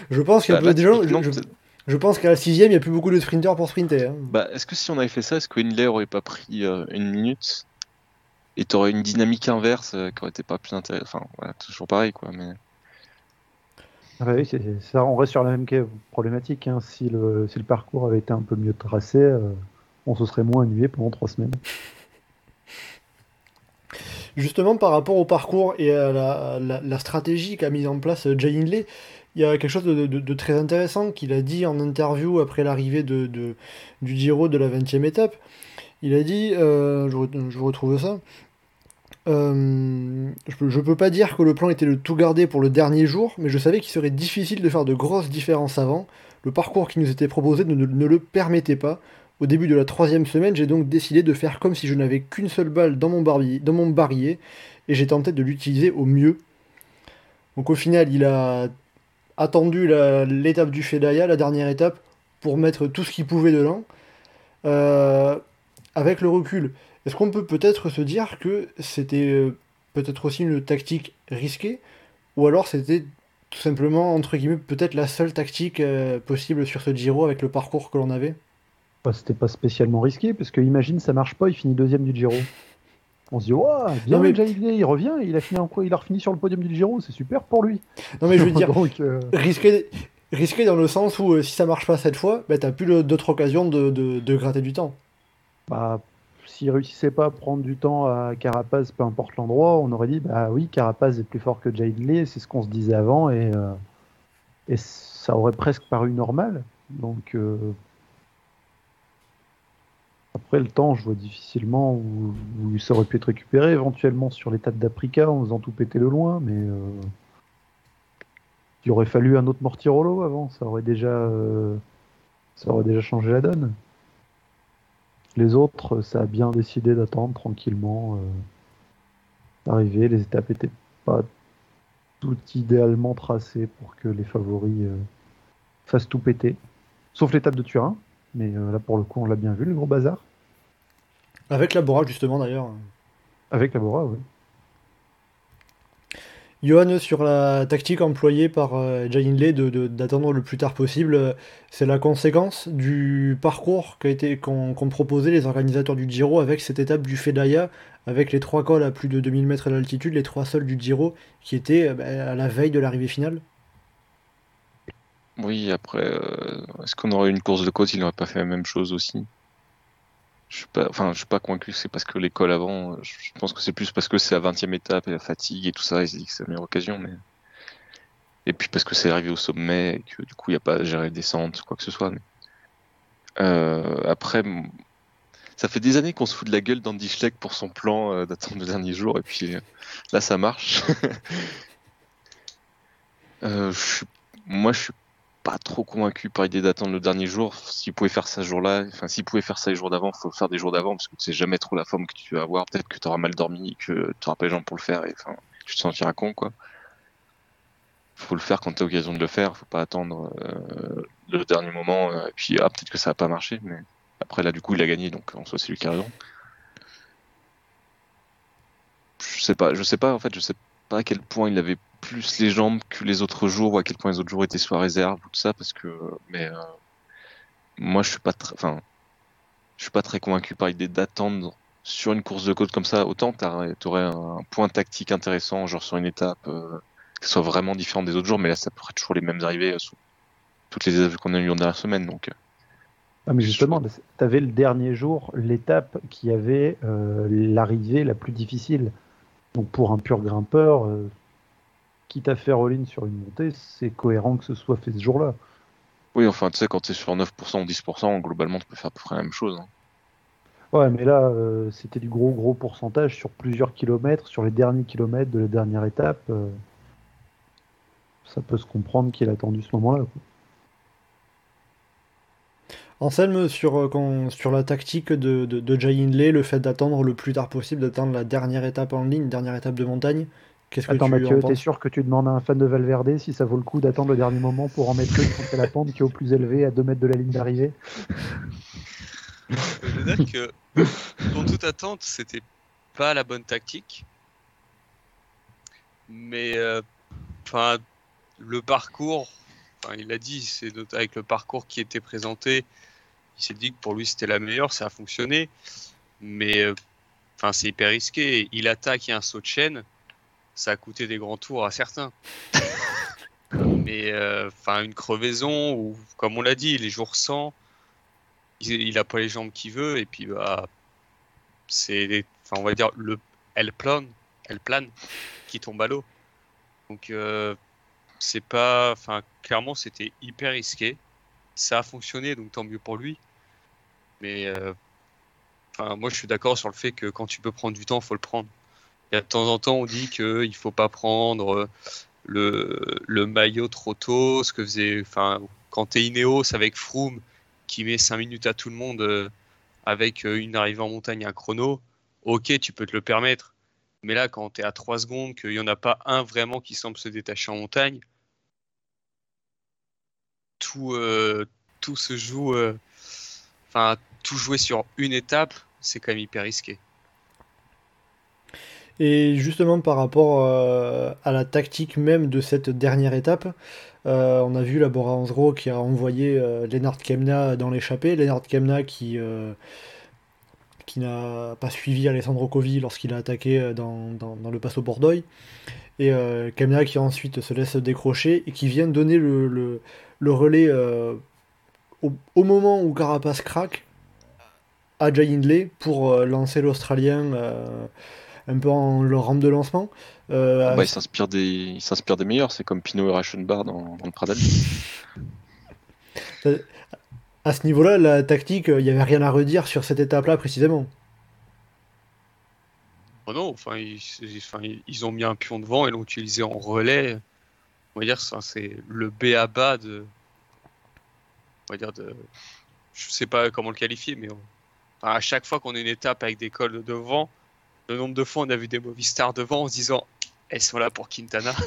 Je pense qu'il y a Bah, là, des gens. typiquement, Je, je- peut- je pense qu'à la sixième, il n'y a plus beaucoup de sprinters pour sprinter. hein. Bah, est-ce que si on avait fait ça, est-ce que Hindley aurait pas pris euh, une minute et t'aurais une dynamique inverse euh, qui aurait été pas plus intéressante Enfin, voilà, toujours pareil, quoi. Mais Ah bah oui, c'est c'est ça, on reste sur la même problématique. hein. Si, le, si le parcours avait été un peu mieux tracé, euh, on se serait moins ennuyé pendant trois semaines. Justement, par rapport au parcours et à la, la- la stratégie qu'a mise en place Jay Hindley, il y a quelque chose de, très intéressant qu'il a dit en interview après l'arrivée de, du Giro de la 20e étape. Il a dit, euh, je, re- retrouve ça, euh, je, je peux pas dire que le plan était de tout garder pour le dernier jour, mais je savais qu'il serait difficile de faire de grosses différences avant. Le parcours qui nous était proposé ne, le permettait pas. Au début de la troisième semaine, j'ai donc décidé de faire comme si je n'avais qu'une seule balle dans mon, barbi- dans mon barillet, et j'ai tenté de l'utiliser au mieux. Donc au final, il a attendu l'étape du Fedaya, la dernière étape, pour mettre tout ce qu'il pouvait dedans. Euh, avec le recul, est-ce qu'on peut peut-être se dire que c'était euh, peut-être aussi une tactique risquée, ou alors c'était tout simplement, entre guillemets, peut-être la seule tactique euh, possible sur ce Giro avec le parcours que l'on avait? Bah, C'était pas spécialement risqué, parce que imagine, ça marche pas, il finit deuxième du Giro. On se dit, ouais, bien, mais- Hindley, il revient, il a fini en quoi Il a refini sur le podium du Giro, c'est super pour lui. Non mais je veux dire, Donc, euh, risqué, risqué dans le sens où euh, si ça marche pas cette fois, bah, t'as plus d'autres occasions de, de- de gratter du temps. bah, s'il réussissait pas à prendre du temps à Carapaz, peu importe l'endroit, on aurait dit, bah oui, Carapaz est plus fort que Hindley, c'est ce qu'on se disait avant, et, euh, et ça aurait presque paru normal. Donc, euh, après le temps, je vois difficilement où, ça aurait pu être récupéré, éventuellement sur l'étape d'Aprica en faisant tout péter le loin, mais euh, il aurait fallu un autre Mortirolo avant, ça aurait déjà, euh, ça aurait déjà changé la donne. Les autres, ça a bien décidé d'attendre tranquillement. Euh, arriver, les étapes étaient pas tout idéalement tracées pour que les favoris euh, fassent tout péter. Sauf l'étape de Turin, mais euh, là pour le coup on l'a bien vu, le gros bazar. Avec la Bora justement d'ailleurs. Avec la Bora, oui. Johan, sur la tactique employée par euh, de- d'attendre le plus tard possible, euh, c'est la conséquence du parcours qu'ont proposé les organisateurs du Giro avec cette étape du Fedaya, avec les trois cols à plus de 2000 mètres d'altitude, les trois sols du Giro, qui étaient euh, bah, à la veille de l'arrivée finale. Oui, après, euh, est-ce qu'on aurait eu une course de côte, il n'aurait pas fait la même chose aussi? Je suis pas, enfin, suis pas convaincu que c'est parce que l'école avant. euh, Je pense que c'est plus parce que c'est la 20e étape et la fatigue et tout ça. Il s'est dit que c'est la meilleure occasion, mais et puis parce que c'est arrivé au sommet et que du coup il n'y a pas à gérer les descentes, quoi que ce soit. Euh, après, ça fait des années qu'on se fout de la gueule d'Andy Schleck pour son plan d'attendre le dernier jour et puis là ça marche. Je suis- moi, je suis pas trop convaincu par l'idée d'attendre le dernier jour. S'il pouvait faire ça jour-là, enfin, s'il pouvait faire ça les jours d'avant, faut faire des jours d'avant parce que tu sais jamais trop la forme que tu vas avoir. Peut-être que tu auras mal dormi, que tu auras pas les jambes pour le faire et enfin, tu te sentiras con, quoi. Faut le faire quand tu as l'occasion de le faire. Faut pas attendre euh, le dernier moment euh, et puis ah, peut-être que ça va pas marcher, mais après là, du coup, il a gagné, donc en soi, c'est lui qui a raison. Je sais pas, je sais pas en fait, je sais pas à quel point il avait plus les jambes que les autres jours ou à quel point les autres jours étaient sur la réserve ou tout ça parce que mais euh, moi je suis pas très enfin je suis pas très convaincu par l'idée d'attendre sur une course de côte comme ça. Autant t'aurais t'aurais un point tactique intéressant genre sur une étape euh, qui soit vraiment différente des autres jours mais là ça pourrait être toujours les mêmes arrivées euh, sur toutes les étapes qu'on a eues en dernière semaine donc euh, Ah, mais justement, tu avais le dernier jour l'étape qui avait l'arrivée la plus difficile. Donc pour un pur grimpeur, quitte à faire all-in sur une montée, c'est cohérent que ce soit fait ce jour-là. oui enfin tu sais quand t'es sur 9% ou 10% globalement tu peux faire à peu près la même chose hein. Ouais, mais là, euh, c'était du gros gros pourcentage sur plusieurs kilomètres, sur les derniers kilomètres de la dernière étape. euh, ça peut se comprendre qu'il a attendu ce moment-là. Anselme, sur, euh, quand- sur la tactique de, de, de Jay Hindley, le fait d'attendre le plus tard possible, d'attendre la dernière étape en ligne, dernière étape de montagne, Qu'est-ce que Attends, tu Mathieu, t'es sûr que tu demandes à un fan de Valverde si ça vaut le coup d'attendre le dernier moment pour en mettre une contre la pente qui est au plus élevé à 2 mètres de la ligne d'arrivée? Je note que, pour toute attente, c'était pas la bonne tactique. Mais, euh, enfin, le parcours, enfin, il l'a dit, c'est not- avec le parcours qui était présenté, il s'est dit que pour lui c'était la meilleure, ça a fonctionné. Mais, euh, enfin, c'est hyper risqué. Il attaque, il y a un saut de chaîne, ça a coûté des grands tours à certains. Mais, euh, enfin, une crevaison, ou comme on l'a dit, les jours sans, il, il a pas les jambes qu'il veut, et puis, bah, c'est, on va dire, le, elle plane, elle plane, qui tombe à l'eau. Donc, euh, c'est pas, enfin, clairement, c'était hyper risqué. Ça a fonctionné, donc tant mieux pour lui. Mais, euh, moi, je suis d'accord sur le fait que quand tu peux prendre du temps, faut le prendre. Et de temps en temps, on dit qu'il faut pas prendre euh, le, maillot trop tôt, ce que faisait, enfin, quand t'es Ineos avec Froome qui met 5 minutes à tout le monde euh, avec euh, une arrivée en montagne un chrono, ok, tu peux te le permettre. Mais là, quand tu es à 3 secondes, qu'il n'y en a pas un vraiment qui semble se détacher en montagne, tout, tout se joue. Enfin, tout jouer sur une étape, c'est quand même hyper risqué. Et justement par rapport euh, à la tactique même de cette dernière étape, euh, on a vu la Bora Hansgrohe qui a envoyé euh, Lennart Kemna dans l'échappée. Lennart Kemna qui, qui n'a pas suivi Alessandro Covi lorsqu'il a attaqué dans, dans- dans le Passo Bordeaux. Et Kemna qui ensuite se laisse décrocher et qui vient donner le, le- le relais au, au moment où Carapace craque à Jay Hindley pour lancer l'Australien un peu en leur rampe de lancement. Euh, Ah bah, il s'inspire des, il s'inspire des meilleurs, c'est comme Pinot et Reichenbach dans, dans le Pradal. à ce niveau-là, la tactique, il n'y avait rien à redire sur cette étape-là précisément. Oh non, enfin ils, enfin, ont mis un pion devant et l'ont utilisé en relais. On va dire ça, c'est le B à bas de. On va dire de. Je sais pas comment le qualifier, mais on- enfin, à chaque fois qu'on a une étape avec des cols de devant, le nombre de fois on a vu des Movistar devant en se disant elles sont là pour Quintana.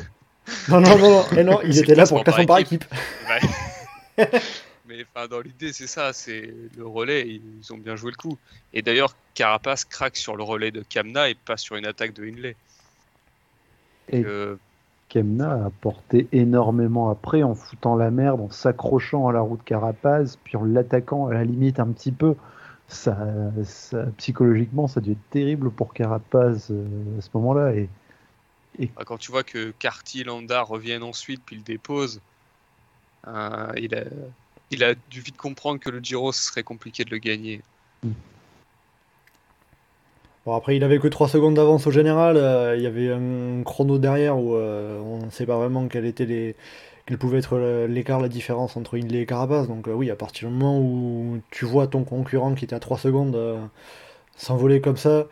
Non, non, non, non, et non il était là pour le classement par par équipe. Ouais. Mais enfin, dans l'idée, c'est ça, c'est le relais, ils ont bien joué le coup. Et d'ailleurs, Carapace craque sur le relais de Kamna et pas sur une attaque de Hindley. Et Euh, Kemna a porté énormément après en foutant la merde, en s'accrochant à la route Carapaz, puis en l'attaquant à la limite un petit peu. Ça, ça- psychologiquement, ça a dû être terrible pour Carapaz euh, à ce moment-là. Et, bah, quand tu vois que Carty et Landa reviennent ensuite, puis le déposent, euh, il, a, il a dû vite comprendre que le Giro, ce serait compliqué de le gagner. Bon, après, il avait que 3 secondes d'avance au général. euh, il y avait un chrono derrière où euh, on ne sait pas vraiment quel était les, quel pouvait être le- l'écart, la différence entre Hindley et Carapaz. Donc, euh, oui, à partir du moment où tu vois ton concurrent qui était à 3 secondes euh, s'envoler comme ça,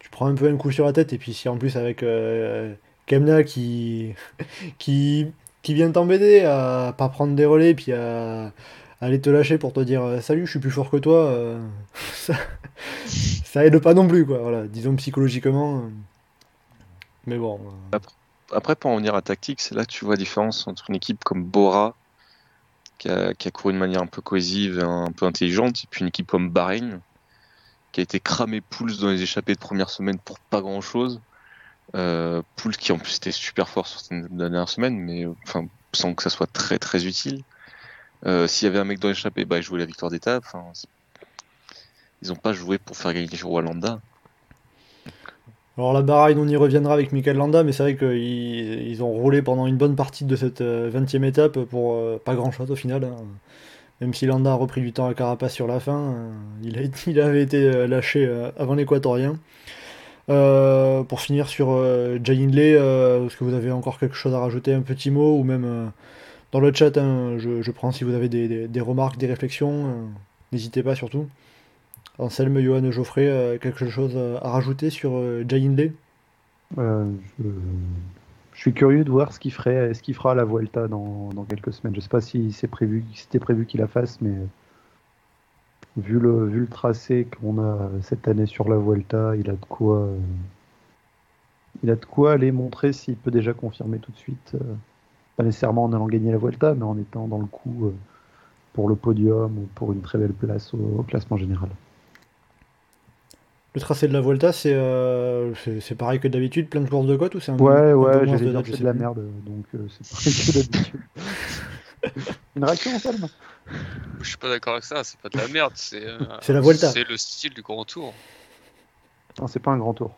tu prends un peu un coup sur la tête. Et puis, si en plus, avec euh, Kemna qui, qui, qui vient t'embêter à pas prendre des relais, puis à, aller te lâcher pour te dire euh, Salut, je suis plus fort que toi, euh, ça, aide pas non plus, quoi. Voilà, disons psychologiquement. euh. Mais bon. euh, Après, pour en venir à tactique, c'est là que tu vois la différence entre une équipe comme Bora, qui a, couru de manière un peu cohésive un peu intelligente, et puis une équipe comme Bahreïn, qui a été cramé Pouls dans les échappées de première semaine pour pas grand chose. Euh, Pouls qui en plus était super fort sur cette dernière semaine, mais sans que ça soit très très utile. Euh, S'il y avait un mec dans l'échappée, bah, il jouait la victoire d'étape. Ils ont pas joué pour faire gagner le Giro à. Alors la Bahreïn, on y reviendra avec Michael Landa, mais c'est vrai qu'ils ils ont roulé pendant une bonne partie de cette euh, 20e étape pour euh, pas grand-chose au final. hein. Même si Landa a repris du temps à Carapace sur la fin, euh, il, avait été euh, lâché euh, avant l'équatorien. Euh, pour finir sur euh, Jay Hindley, euh, est-ce que vous avez encore quelque chose à rajouter, un petit mot, ou même euh, dans le chat, hein, je, prends si vous avez des, remarques, des réflexions, euh, n'hésitez pas surtout. Anselme, Johan, Geoffrey, euh, quelque chose euh, à rajouter sur euh, Jay euh, je, je suis curieux de voir ce qu'il ferait, ce qu'il fera à la Vuelta dans, quelques semaines. Je sais pas si prévu, c'était prévu qu'il la fasse, mais vu le, tracé qu'on a cette année sur la Vuelta, il a de quoi, il a de quoi aller montrer s'il peut déjà confirmer tout de suite. pas nécessairement en allant gagner la Vuelta, mais en étant dans le coup pour le podium ou pour une très belle place au classement général. Le tracé de la Volta, c'est euh, c'est c'est pareil que d'habitude, plein de courses de côte ou c'est un peu- Ouais, un peu ouais, j'allais de dire c'est de la merde, donc euh, c'est pas que d'habitude. Une réaction, Salma Je suis pas d'accord avec ça, c'est pas de la merde, c'est euh, C'est la Vuelta. C'est le style du grand tour. Non, c'est pas un grand tour.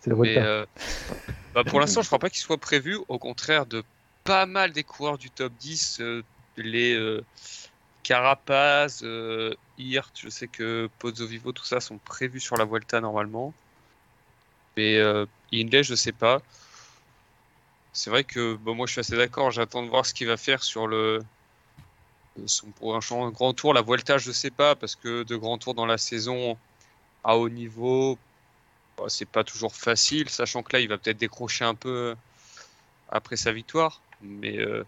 C'est la Mais Vuelta. euh, bah, pour l'instant, je crois pas qu'il soit prévu, au contraire de pas mal des coureurs du top 10, euh, les euh, Carapaz, euh, Hirt, je sais que Pozzo Vivo, tout ça sont prévus sur la Vuelta normalement. Mais euh, Hindley, je sais pas. C'est vrai que moi je suis assez d'accord, j'attends de voir ce qu'il va faire sur le son prochain grand tour. La Vuelta, je sais pas, parce que de grands tours dans la saison à haut niveau, bah, c'est pas toujours facile, sachant que là, il va peut-être décrocher un peu après sa victoire. Mais euh,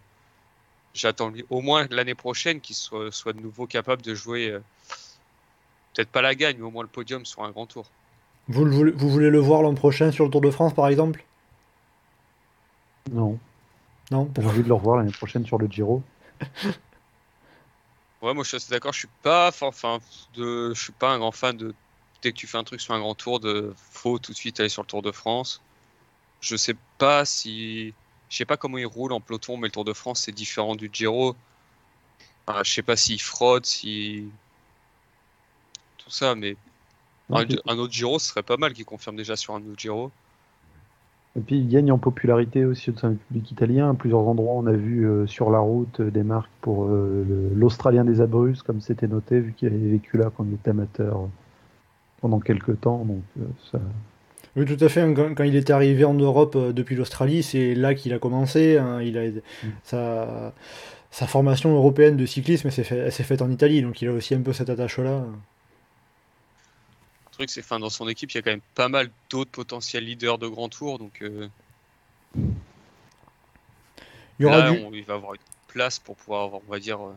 j'attends au moins l'année prochaine qu'il soit, soit de nouveau capable de jouer, euh, peut-être pas la gagne, mais au moins le podium sur un grand tour. Vous, le voulez, vous voulez le voir l'an prochain sur le Tour de France, par exemple? Non, Non j'ai envie de le revoir l'année prochaine sur le Giro. Ouais, moi je suis assez d'accord, je suis pas, enfin, de, je suis pas un grand fan de dès que tu fais un truc sur un grand tour, de faut tout de suite aller sur le Tour de France. Je sais pas si, je sais pas comment il roule en peloton, mais le Tour de France c'est différent du Giro. Enfin, je sais pas s'il fraude, si tout ça, mais un, autre Giro ce serait pas mal qu'il confirme déjà sur un autre Giro. Et puis il gagne en popularité aussi au sein du public italien. À plusieurs endroits, on a vu euh, sur la route euh, des marques pour euh, l'Australien des Abruzzes, comme c'était noté, vu qu'il avait vécu là quand il était amateur euh, pendant quelques temps. Donc euh, ça, Oui, tout à fait. hein, Quand, quand il était arrivé en Europe euh, depuis l'Australie, c'est là qu'il a commencé. hein, il a, sa, sa formation européenne de cyclisme, elle s'est fait- faite en Italie, donc il a aussi un peu cette attache-là. Le truc c'est, enfin, dans son équipe il y a quand même pas mal d'autres potentiels leaders de grand tour, donc euh, Il y aura Là, du... on- il va avoir une place pour pouvoir, avoir, on va dire, euh,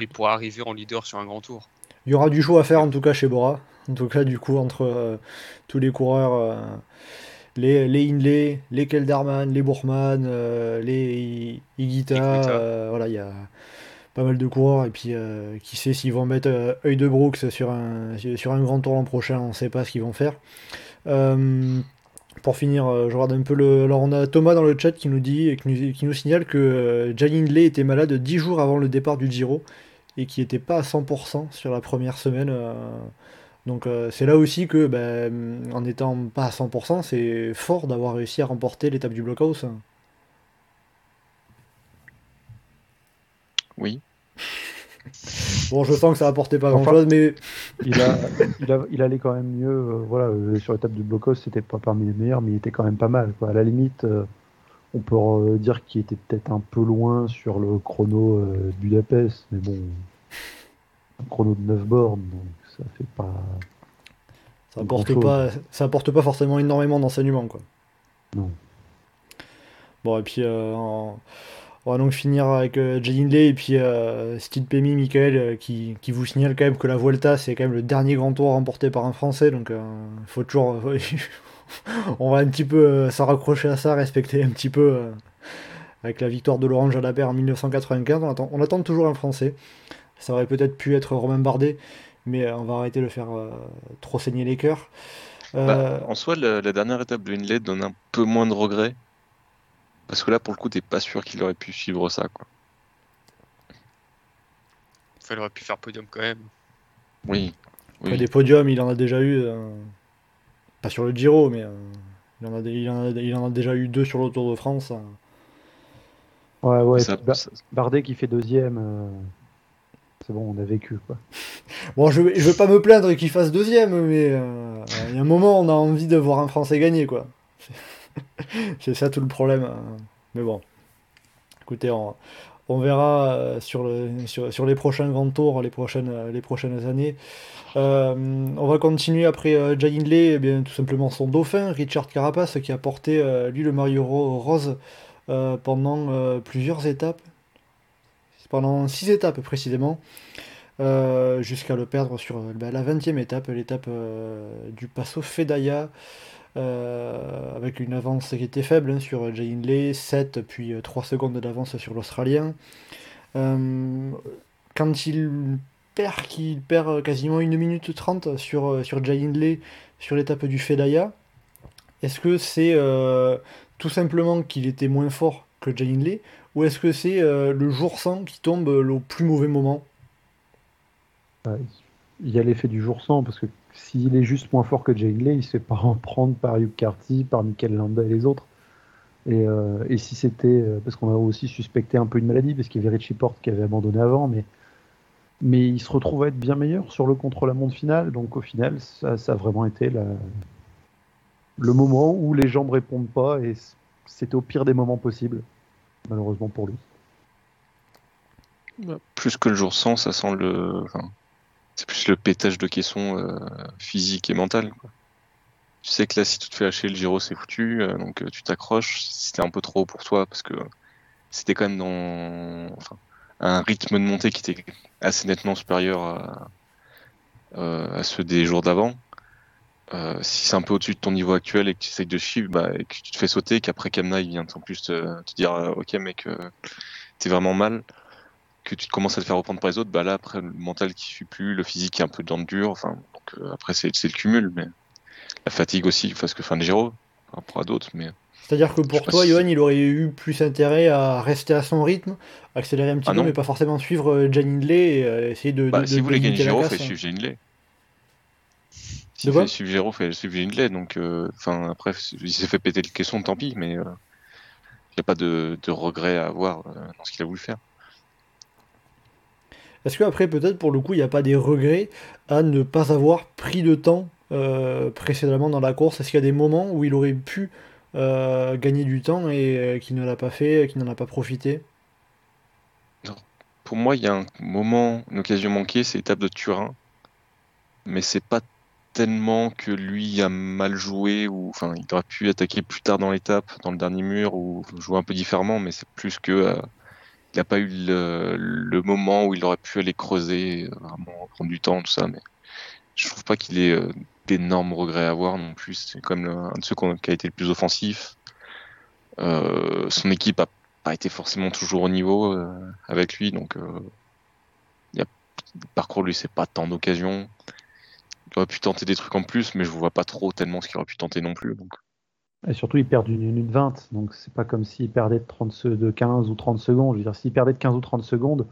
il pourra arriver en leader sur un grand tour. Il y aura du show à faire en tout cas chez Bora. En tout cas, du coup, entre euh, tous les coureurs, euh, les, les Hindley, les Kelderman, les Bourman, euh, les euh, voilà, il y a pas mal de coureurs. Et puis, qui sait s'ils vont mettre œil de Brooks sur un, sur un grand tour l'an prochain, on ne sait pas ce qu'ils vont faire. Pour finir, je regarde un peu le. Alors, on a Thomas dans le chat qui nous dit, qui nous, qui nous signale que Jan Hindley était malade 10 jours avant le départ du Giro et qui n'était pas à 100% sur la première semaine. euh, donc euh, c'est là aussi que, ben, en étant pas à 100%, c'est fort d'avoir réussi à remporter l'étape du blockhouse. Oui. Bon, je sens que ça apportait pas Enfin- grand-chose, mais il, a, il, a- il allait quand même mieux. euh, voilà, euh, sur l'étape du blocos, c'était pas parmi les meilleurs, mais il était quand même pas mal. Quoi. À la limite, euh, on peut dire qu'il était peut-être un peu loin sur le chrono euh, Budapest, mais bon, un chrono de 9 bornes, donc ça fait pas. ça apporte pas, ça apporte pas forcément énormément d'enseignement, quoi. Non. Bon, et puis euh, on va donc finir avec euh, Jay Hindley et puis euh, Steve Pemi, Michael, qui, qui vous signale quand même que la Vuelta, c'est quand même le dernier grand tour remporté par un Français, donc euh, faut toujours. on va un petit peu euh, s'en raccrocher à ça, respecter un petit peu. euh, avec la victoire de Laurent Jalabert en 1995, on attend, on attend toujours un Français. Ça aurait peut-être pu être Romain Bardet, mais euh, on va arrêter de faire euh, trop saigner les cœurs. Euh, Bah, en soi, la, la dernière étape de Inlet donne un peu moins de regrets. Parce que là, pour le coup, t'es pas sûr qu'il aurait pu suivre ça. Quoi. Enfin, il aurait pu faire podium quand même. Oui. Des podiums, il en a déjà eu. euh, pas sur le Giro, mais euh, il, en a, il, en a, il en a déjà eu deux sur le Tour de France. euh. Ouais, ouais, Ça- Ba- ça- Bardet qui fait deuxième, euh, c'est bon, on a vécu. Quoi. Bon, je, je veux pas me plaindre qu'il fasse deuxième, mais euh, il y a un moment, on a envie de voir un Français gagner, quoi. C'est ça tout le problème. euh. Mais bon, écoutez, on, on verra euh, sur, le, sur, sur les prochains grands tours, les prochaines, euh, années. Euh, on va continuer après euh, bien, tout simplement son dauphin, Richard Carapace, qui a porté lui le ro- rose pendant plusieurs étapes. Pendant six étapes précisément. Jusqu'à le perdre sur la 20e étape, l'étape du Passo Fedaya. Euh, avec une avance qui était faible hein, sur Jay Hindley, 7 puis 3 secondes d'avance sur l'Australien. quand il perd, qu'il perd quasiment 1 minute 30 sur, sur Jay Hindley sur l'étape du Fedaya, est-ce que c'est tout simplement qu'il était moins fort que Jay Hindley ou est-ce que c'est le jour sans qui tombe au plus mauvais moment? Il y a l'effet du jour sans, parce que s'il est juste moins fort que Jay Hindley, il ne se fait pas en prendre par Hugh Carty, par Michael Landa et les autres. Et, euh, si c'était. Euh, parce qu'on a aussi suspecté un peu une maladie, parce qu'il y avait Richie Porte qui avait abandonné avant, mais, il se retrouve à être bien meilleur sur le contre-la-montre final. Donc au final, ça, a vraiment été le moment où les ne répondent pas, et c'était au pire des moments possibles, malheureusement pour lui. Plus que le jour sans, ça sent le. C'est plus le pétage de caisson euh, physique et mental. Tu sais que là, si tu te fais lâcher, le Giro c'est foutu, euh, donc euh, tu t'accroches. C'était un peu trop pour toi parce que c'était quand même dans un rythme de montée qui était assez nettement supérieur à, ceux des jours d'avant. si c'est un peu au-dessus de ton niveau actuel et que tu essayes de suivre, bah, et que tu te fais sauter, qu'après Kamna il vient en plus te, te dire ok mec, t'es vraiment mal que tu commences à te faire reprendre par les autres, bah là après le mental qui suit plus, le physique qui est un peu dans le dur, enfin donc euh, après c'est le cumul, mais la fatigue aussi, parce que fin de Giro, par rapport à d'autres, mais. C'est-à-dire que pour toi, Johan, il aurait eu plus intérêt à rester à son rythme, accélérer un petit ah peu, mais pas forcément suivre euh, Jan Hindley et euh, essayer de. Bah, si vous voulez gagner Giro, faites suivre Jan Hindley. Si vous voulez suivre Giro, faites suivre Jan Hindley. Donc, enfin, après, il s'est fait péter le caisson, tant pis, mais il n'y a pas de, de regret à avoir dans ce qu'il a voulu faire. Est-ce qu'après, peut-être pour le coup, il n'y a pas des regrets à ne pas avoir pris de temps euh, précédemment dans la course? Est-ce qu'il y a des moments où il aurait pu euh, gagner du temps et euh, qui ne l'a pas fait, qui n'en a pas profité? Pour moi, il y a un moment, une occasion manquée, c'est l'étape de Turin. Mais c'est pas tellement que lui a mal joué ou enfin il aurait pu attaquer plus tard dans l'étape dans le dernier mur ou jouer un peu différemment mais c'est plus que il n'a pas eu le, moment où il aurait pu aller creuser, euh, vraiment prendre du temps, tout ça. Mais je trouve pas qu'il ait euh, d'énormes regrets à avoir non plus. C'est comme un de ceux qui a été le plus offensif. Euh, son équipe a pas été forcément toujours au niveau avec lui, donc il a, le parcours lui c'est pas tant d'occasions. Il aurait pu tenter des trucs en plus, mais je vois pas trop tellement ce qu'il aurait pu tenter non plus. Et surtout, il perd d'une minute 20, donc c'est pas comme s'il perdait de, 30, de 15 ou 30 secondes. Je veux dire, s'il perdait de 15 ou 30 secondes,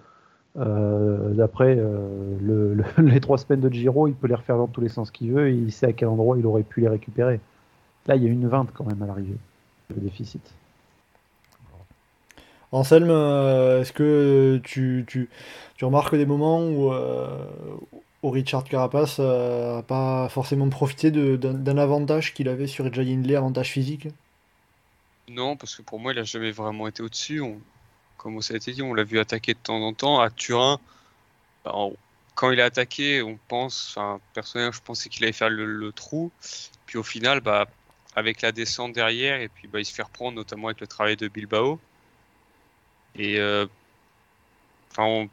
euh, d'après euh, les trois semaines de Giro, il peut les refaire dans tous les sens qu'il veut et il sait à quel endroit il aurait pu les récupérer. Là, il y a une 20 quand même à l'arrivée, le déficit. Anselme, euh, est-ce que tu, tu, tu, remarques des moments où, Richard Carapace n'a euh, pas forcément profité d'un avantage qu'il avait sur Jay Hindley, avantage physique Non, parce que pour moi, il n'a jamais vraiment été au-dessus. Comme ça a été dit, on l'a vu attaquer de temps en temps. À Turin, bah, quand il a attaqué, on pense, enfin, personnellement, je pensais qu'il allait faire le, trou. Puis au final, bah, avec la descente derrière, et puis bah, il se fait reprendre, notamment avec le travail de Bilbao. Et euh, enfin,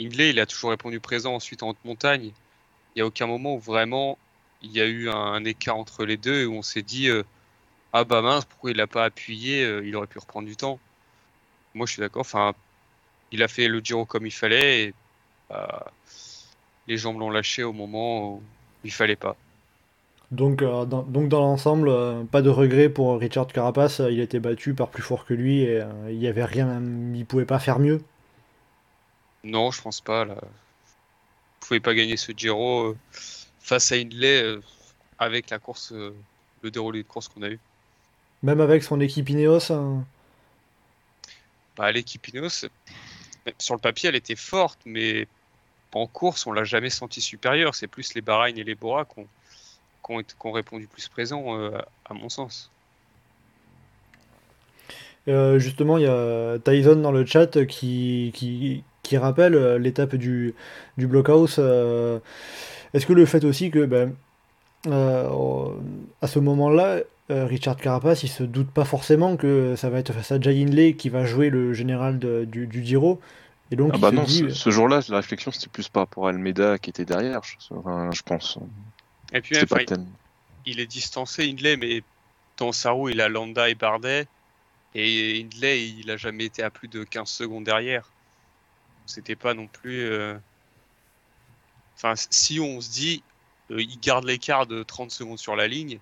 Hindley, il a toujours répondu présent ensuite en haute montagne. Il n'y a aucun moment où vraiment il y a eu un, écart entre les deux où on s'est dit euh, Ah bah mince, pourquoi il n'a pas appuyé euh, Il aurait pu reprendre du temps. Moi je suis d'accord. Enfin, il a fait le Giro comme il fallait et bah, les jambes l'ont lâché au moment où il fallait pas. Donc, euh, dans, donc dans l'ensemble, pas de regret pour Richard Carapace. Il a été battu par plus fort que lui et il n'y avait rien, il pouvait pas faire mieux. Non, je pense pas. Là. Vous pouvez pas gagner ce Giro euh, face à Hindley euh, avec la course, euh, le déroulé de course qu'on a eu. Même avec son équipe Ineos hein. bah, L'équipe Ineos, sur le papier, elle était forte, mais en course, on l'a jamais senti supérieure. C'est plus les Bahreïn et les Bora qui ont, répondu plus présent, à mon sens. justement, il y a Tyson dans le chat qui, qui, qui rappelle euh, l'étape du, du blockhouse. Euh, est-ce que le fait aussi que ben, euh, à ce moment-là, Richard Carapace, il se doute pas forcément que ça va être face à Jay Hindley qui va jouer le général du, du Giro. Et donc, ah bah non, ce, jour-là, la réflexion, c'était plus par rapport à Almeida qui était derrière, je, je pense. Et puis, il est distancé, Hindley, mais dans sa roue, il a Landa et Bardet. Et Hindley, il a jamais été à plus de 15 secondes derrière. C'était pas non plus. euh, Enfin, si on se dit, euh, il garde l'écart de 30 secondes sur la ligne,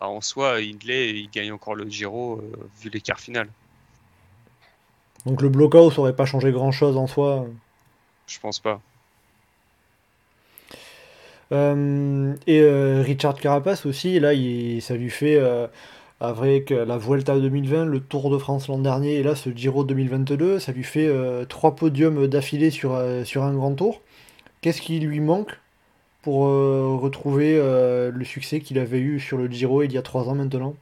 bah, en soi, Hindley, il gagne encore le Giro euh, vu l'écart final. Donc le blockhouse aurait pas changé grand chose en soi. Je pense pas. Euh, et euh, Richard Carapace aussi, là, il- ça lui fait, euh, avec la Vuelta 2020, le Tour de France l'an dernier, et là, ce Giro 2022, ça lui fait euh, trois podiums d'affilée sur, euh, sur un grand tour. Qu'est-ce qui lui manque pour euh, retrouver euh, le succès qu'il avait eu sur le Giro il y a trois ans maintenant?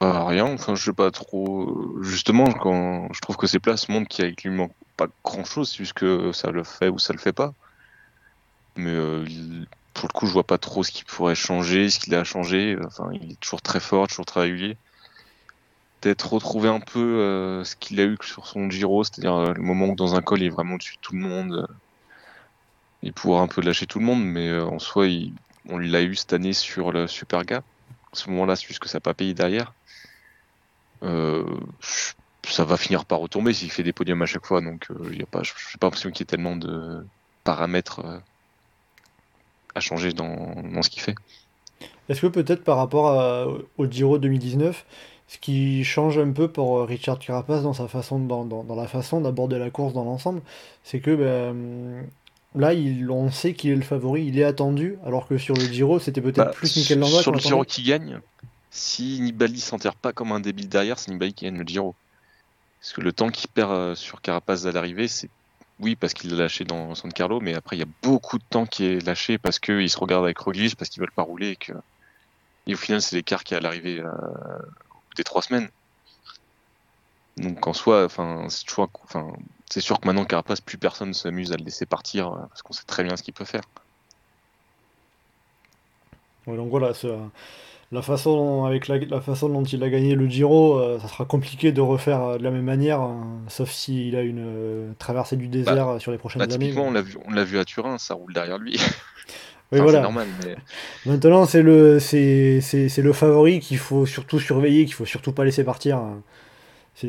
Bah, rien, enfin, je sais pas trop. Justement, je trouve que ces places montrent qu'il lui manque pas grand-chose, c'est juste que ça le fait ou ça le fait pas. Mais euh, pour le coup, je vois pas trop ce qu'il pourrait changer, ce qu'il a changé. Enfin, il est toujours très fort, toujours très régulier. Peut-être retrouver un peu euh, ce qu'il a eu sur son Giro, c'est-à-dire euh, le moment où dans un col il est vraiment au-dessus de tout le monde, euh, et pouvoir un peu lâcher tout le monde, mais en soi, on l'a eu cette année sur le Superga. À ce moment-là, c'est juste que ça n'a pas payé derrière. Ça va finir par retomber s'il fait des podiums à chaque fois, donc il y a pas, je n'ai pas l'impression qu'il y ait tellement de paramètres à changer dans, dans ce qu'il fait. Est-ce que peut-être par rapport à- au Giro 2019, ce qui change un peu pour euh, Richard Carapaz dans sa façon, dans, dans- dans la façon d'aborder la course dans l'ensemble, c'est que ben, là, il, on sait qu'il est le favori, il est attendu, alors que sur le Giro, c'était peut-être Bah, plus Mikel Landa sur le Giro qui gagne, si Nibali s'enterre pas comme un débile derrière, c'est Nibali qui gagne le Giro. Parce que le temps qu'il perd euh, sur Carapaz à l'arrivée, c'est oui parce qu'il l'a lâché dans San Carlo, mais après il y a beaucoup de temps qui est lâché parce qu'ils se regardent avec Roglic, parce qu'ils veulent pas rouler et que et au final c'est l'écart qui est à l'arrivée euh, des trois semaines. Donc en soi, c'est enfin c'est sûr que maintenant Carapaz, plus personne ne s'amuse à le laisser partir euh, parce qu'on sait très bien ce qu'il peut faire. Donc voilà, la façon, avec la, la façon dont il a gagné le Giro, euh, ça sera compliqué de refaire euh, de la même manière, hein, sauf s'il a une euh, traversée du désert euh, sur les prochaines Bah, années. typiquement, on l'a vu, à Turin, ça roule derrière lui. Oui, Enfin, voilà. C'est normal, mais Maintenant, c'est le, c'est, le favori qu'il faut surtout surveiller, qu'il faut surtout pas laisser partir. hein. C'est,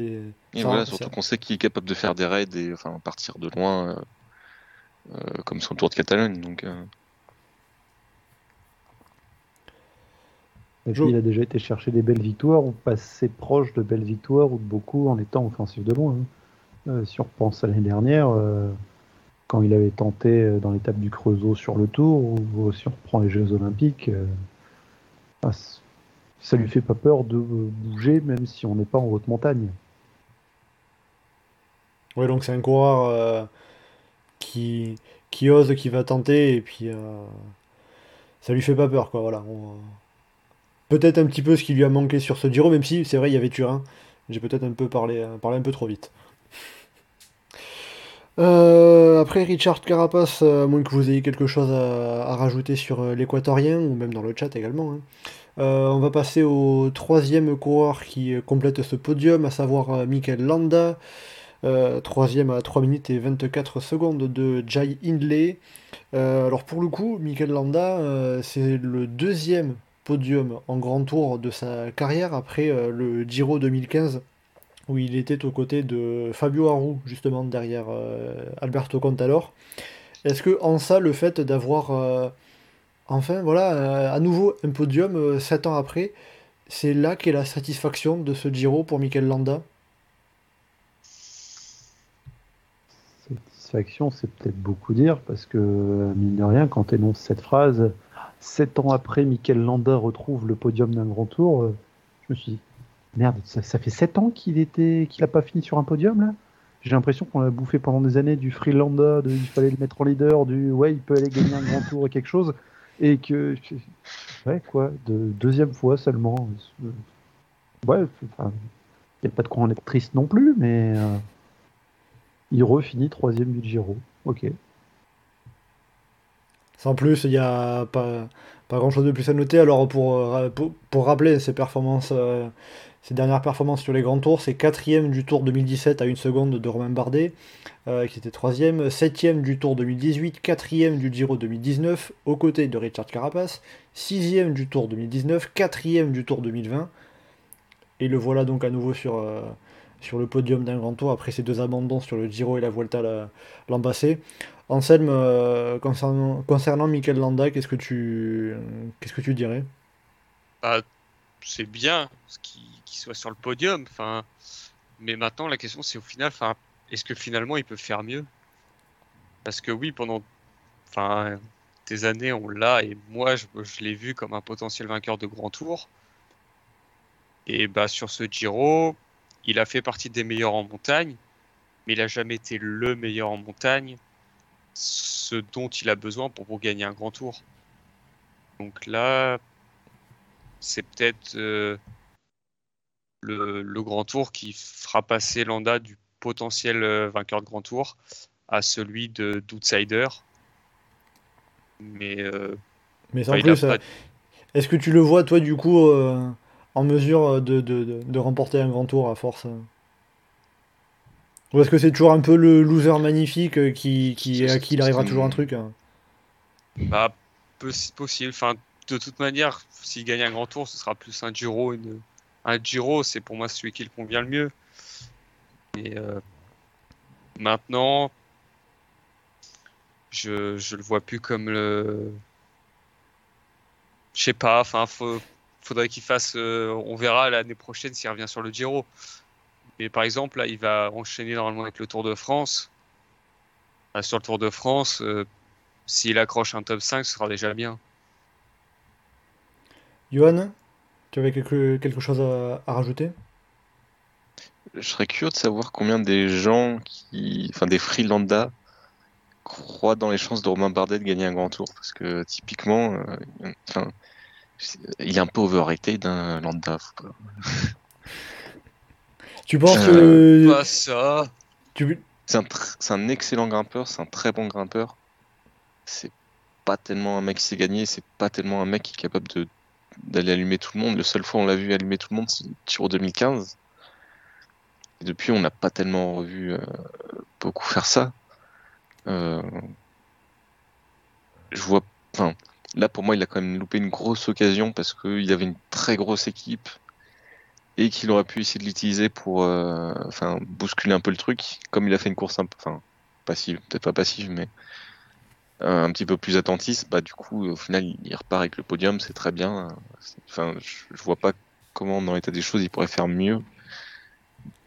et voilà, surtout qu'on sait qu'il est capable de faire des raids et enfin partir de loin, comme son Tour de Catalogne. Donc, Et Jo- puis il a déjà été chercher des belles victoires ou passé proche de belles victoires ou de beaucoup en étant offensif de loin. hein. Euh, si on repense à l'année dernière, euh, quand il avait tenté euh, dans l'étape du Creusot sur le Tour, ou si on reprend les Jeux Olympiques, euh, ah, c- ça lui fait pas peur de bouger même si on n'est pas en haute montagne. Ouais, donc c'est un coureur qui, qui ose, qui va tenter, et puis ça lui fait pas peur, quoi. Voilà. On- Peut-être un petit peu ce qui lui a manqué sur ce Giro, même si c'est vrai, il y avait Turin. J'ai peut-être un peu parlé, euh, un peu trop vite. Euh, après Richard Carapace, euh, à moins que vous ayez quelque chose à, rajouter sur l'équatorien, ou même dans le chat également, hein. On va passer au troisième coureur qui complète ce podium, à savoir Mikel Landa. Troisième à 3 minutes et 24 secondes de Jai Hindley. Alors pour le coup, Mikel Landa, c'est le deuxième podium en grand tour de sa carrière après euh, le Giro 2015 où il était aux côtés de Fabio Aru justement derrière euh, Alberto Contador. Est-ce que en ça le fait d'avoir euh, enfin voilà à nouveau un podium euh, 7 ans après, c'est là qu'est la satisfaction de ce Giro pour Mikel Landa? Satisfaction, c'est peut-être beaucoup dire, parce que, mine de rien, quand tu énonces cette phrase, sept ans après, Mikel Landa retrouve le podium d'un grand tour, euh, je me suis dit, merde, ça, fait sept ans qu'il était, qu'il a pas fini sur un podium, là J'ai l'impression qu'on a bouffé pendant des années du free Landa, de, il fallait le mettre en leader, du ouais, il peut aller gagner un grand tour et quelque chose, et que, ouais, quoi, de deuxième fois seulement. Ouais, enfin, il n'y a pas de quoi en être triste non plus, mais. euh, il refinit troisième du Giro. Ok. Sans plus, il n'y a pas, pas grand chose de plus à noter. Alors, pour, euh, pour, pour rappeler ses performances, euh, ses dernières performances sur les grands tours, c'est quatrième du Tour 2017 à une seconde de Romain Bardet, euh, qui était troisième, septième du Tour 2018, quatrième du Giro 2019, aux côtés de Richard Carapace, sixième du Tour 2019, quatrième du Tour 2020, et le voilà donc à nouveau sur, euh, sur le podium d'un grand tour après ses deux abandons sur le Giro et la Vuelta l'an passé. Anselme, euh, concernant, concernant Mikel Landa, qu'est-ce que tu, dirais? Bah, C'est bien qu'il soit sur le podium. Mais maintenant, la question, c'est au final, est-ce que finalement, il peut faire mieux? Parce que oui, pendant des années, on l'a, et moi, je, je l'ai vu comme un potentiel vainqueur de grand tour. Et bah, sur ce Giro, il a fait partie des meilleurs en montagne, mais il n'a jamais été le meilleur en montagne ce dont il a besoin pour, pour gagner un grand tour. Donc là, c'est peut-être euh, le, le, grand tour qui fera passer Landa du potentiel euh, vainqueur de grand tour à celui de d'outsider. Mais, euh, Mais sans plus, pas... est-ce que tu le vois, toi, du coup, euh, en mesure de, de, de, remporter un grand tour à force ou est-ce que c'est toujours un peu le loser magnifique euh, qui, qui, à qui il arrivera toujours un truc hein Bah, possible. Enfin, de toute manière, s'il gagne un grand tour, ce sera plus un Giro. Une... Un Giro, c'est pour moi celui qui le convient le mieux. Et euh, maintenant, je, je le vois plus comme le. Je sais pas, enfin, faut, faudrait qu'il fasse. Euh, on verra l'année prochaine s'il revient sur le Giro. Et par exemple, là, il va enchaîner normalement avec le Tour de France. Là, sur le Tour de France, euh, s'il accroche un top 5, ce sera déjà bien. Johan, tu avais quelque, quelque chose à, à, rajouter? Je serais curieux de savoir combien des gens, qui, enfin des freelandas, croient dans les chances de Romain Bardet de gagner un grand tour. Parce que typiquement, euh, enfin, il est un peu overrated d'un lambda. Faut pas... Tu penses que. Pas ça. Tu... C'est un, un, excellent grimpeur, c'est un très bon grimpeur. C'est pas tellement un mec qui sait gagner, c'est pas tellement un mec qui est capable de d'aller allumer tout le monde. Le seul fois où on l'a vu allumer tout le monde, c'est Tour 2015. Et depuis, on n'a pas tellement revu euh, beaucoup faire ça. Euh... Je vois. Enfin, là, pour moi, il a quand même loupé une grosse occasion parce qu'il avait une très grosse équipe et qu'il aurait pu essayer de l'utiliser pour euh, enfin bousculer un peu le truc comme il a fait une course un peu enfin passive peut-être pas passive mais un petit peu plus attentiste bah du coup au final il repart avec le podium c'est très bien. Enfin je, vois pas comment dans l'état des choses il pourrait faire mieux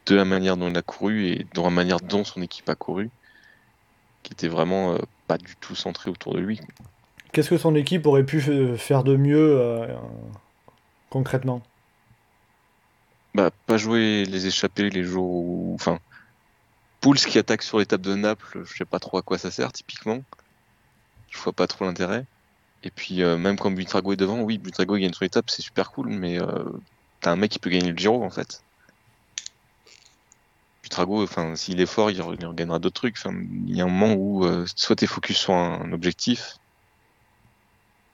de la manière dont il a couru et de la manière dont son équipe a couru qui était vraiment euh, pas du tout centré autour de lui. Qu'est-ce que son équipe aurait pu faire de mieux euh, concrètement? Bah, pas jouer les échappées les jours où. Enfin. Pouls qui attaque sur l'étape de Naples, je sais pas trop à quoi ça sert typiquement. Je vois pas trop l'intérêt. Et puis euh, même quand Buitrago est devant, oui, Buitrago gagne sur l'étape, c'est super cool, mais euh, t'as un mec qui peut gagner le Giro en fait. Buitrago, enfin, s'il est fort, il, il gagnera d'autres trucs. Il y a un moment où euh, soit t'es focus sur un objectif,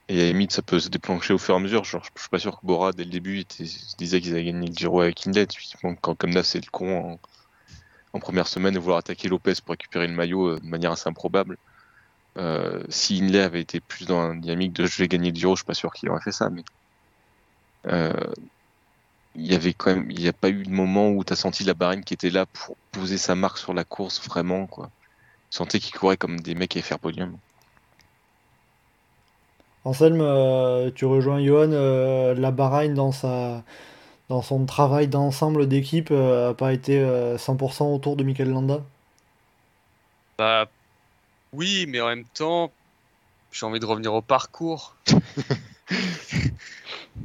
et à la limite, ça peut se déclencher au fur et à mesure. Genre, je suis pas sûr que Bora, dès le début, était, se disait qu'ils avaient gagné le Giro avec Inlet. Quand comme Naf, c'est le con en, première semaine et vouloir attaquer Lopez pour récupérer le maillot euh, de manière assez improbable. Euh, si Inlet avait été plus dans une dynamique de je vais gagner le Giro, je suis pas sûr qu'il aurait fait ça. Mais euh, il y avait quand même, il n'y a pas eu de moment où tu as senti la Barine qui était là pour poser sa marque sur la course vraiment quoi. Tu sentais qu'il courait comme des mecs allaient faire podium. Anselme, euh, tu rejoins Johan, euh, la Bahreïn dans, sa, dans son travail d'ensemble d'équipe n'a euh, pas été 100% autour de Mikel Landa? Bah oui, mais en même temps, j'ai envie de revenir au parcours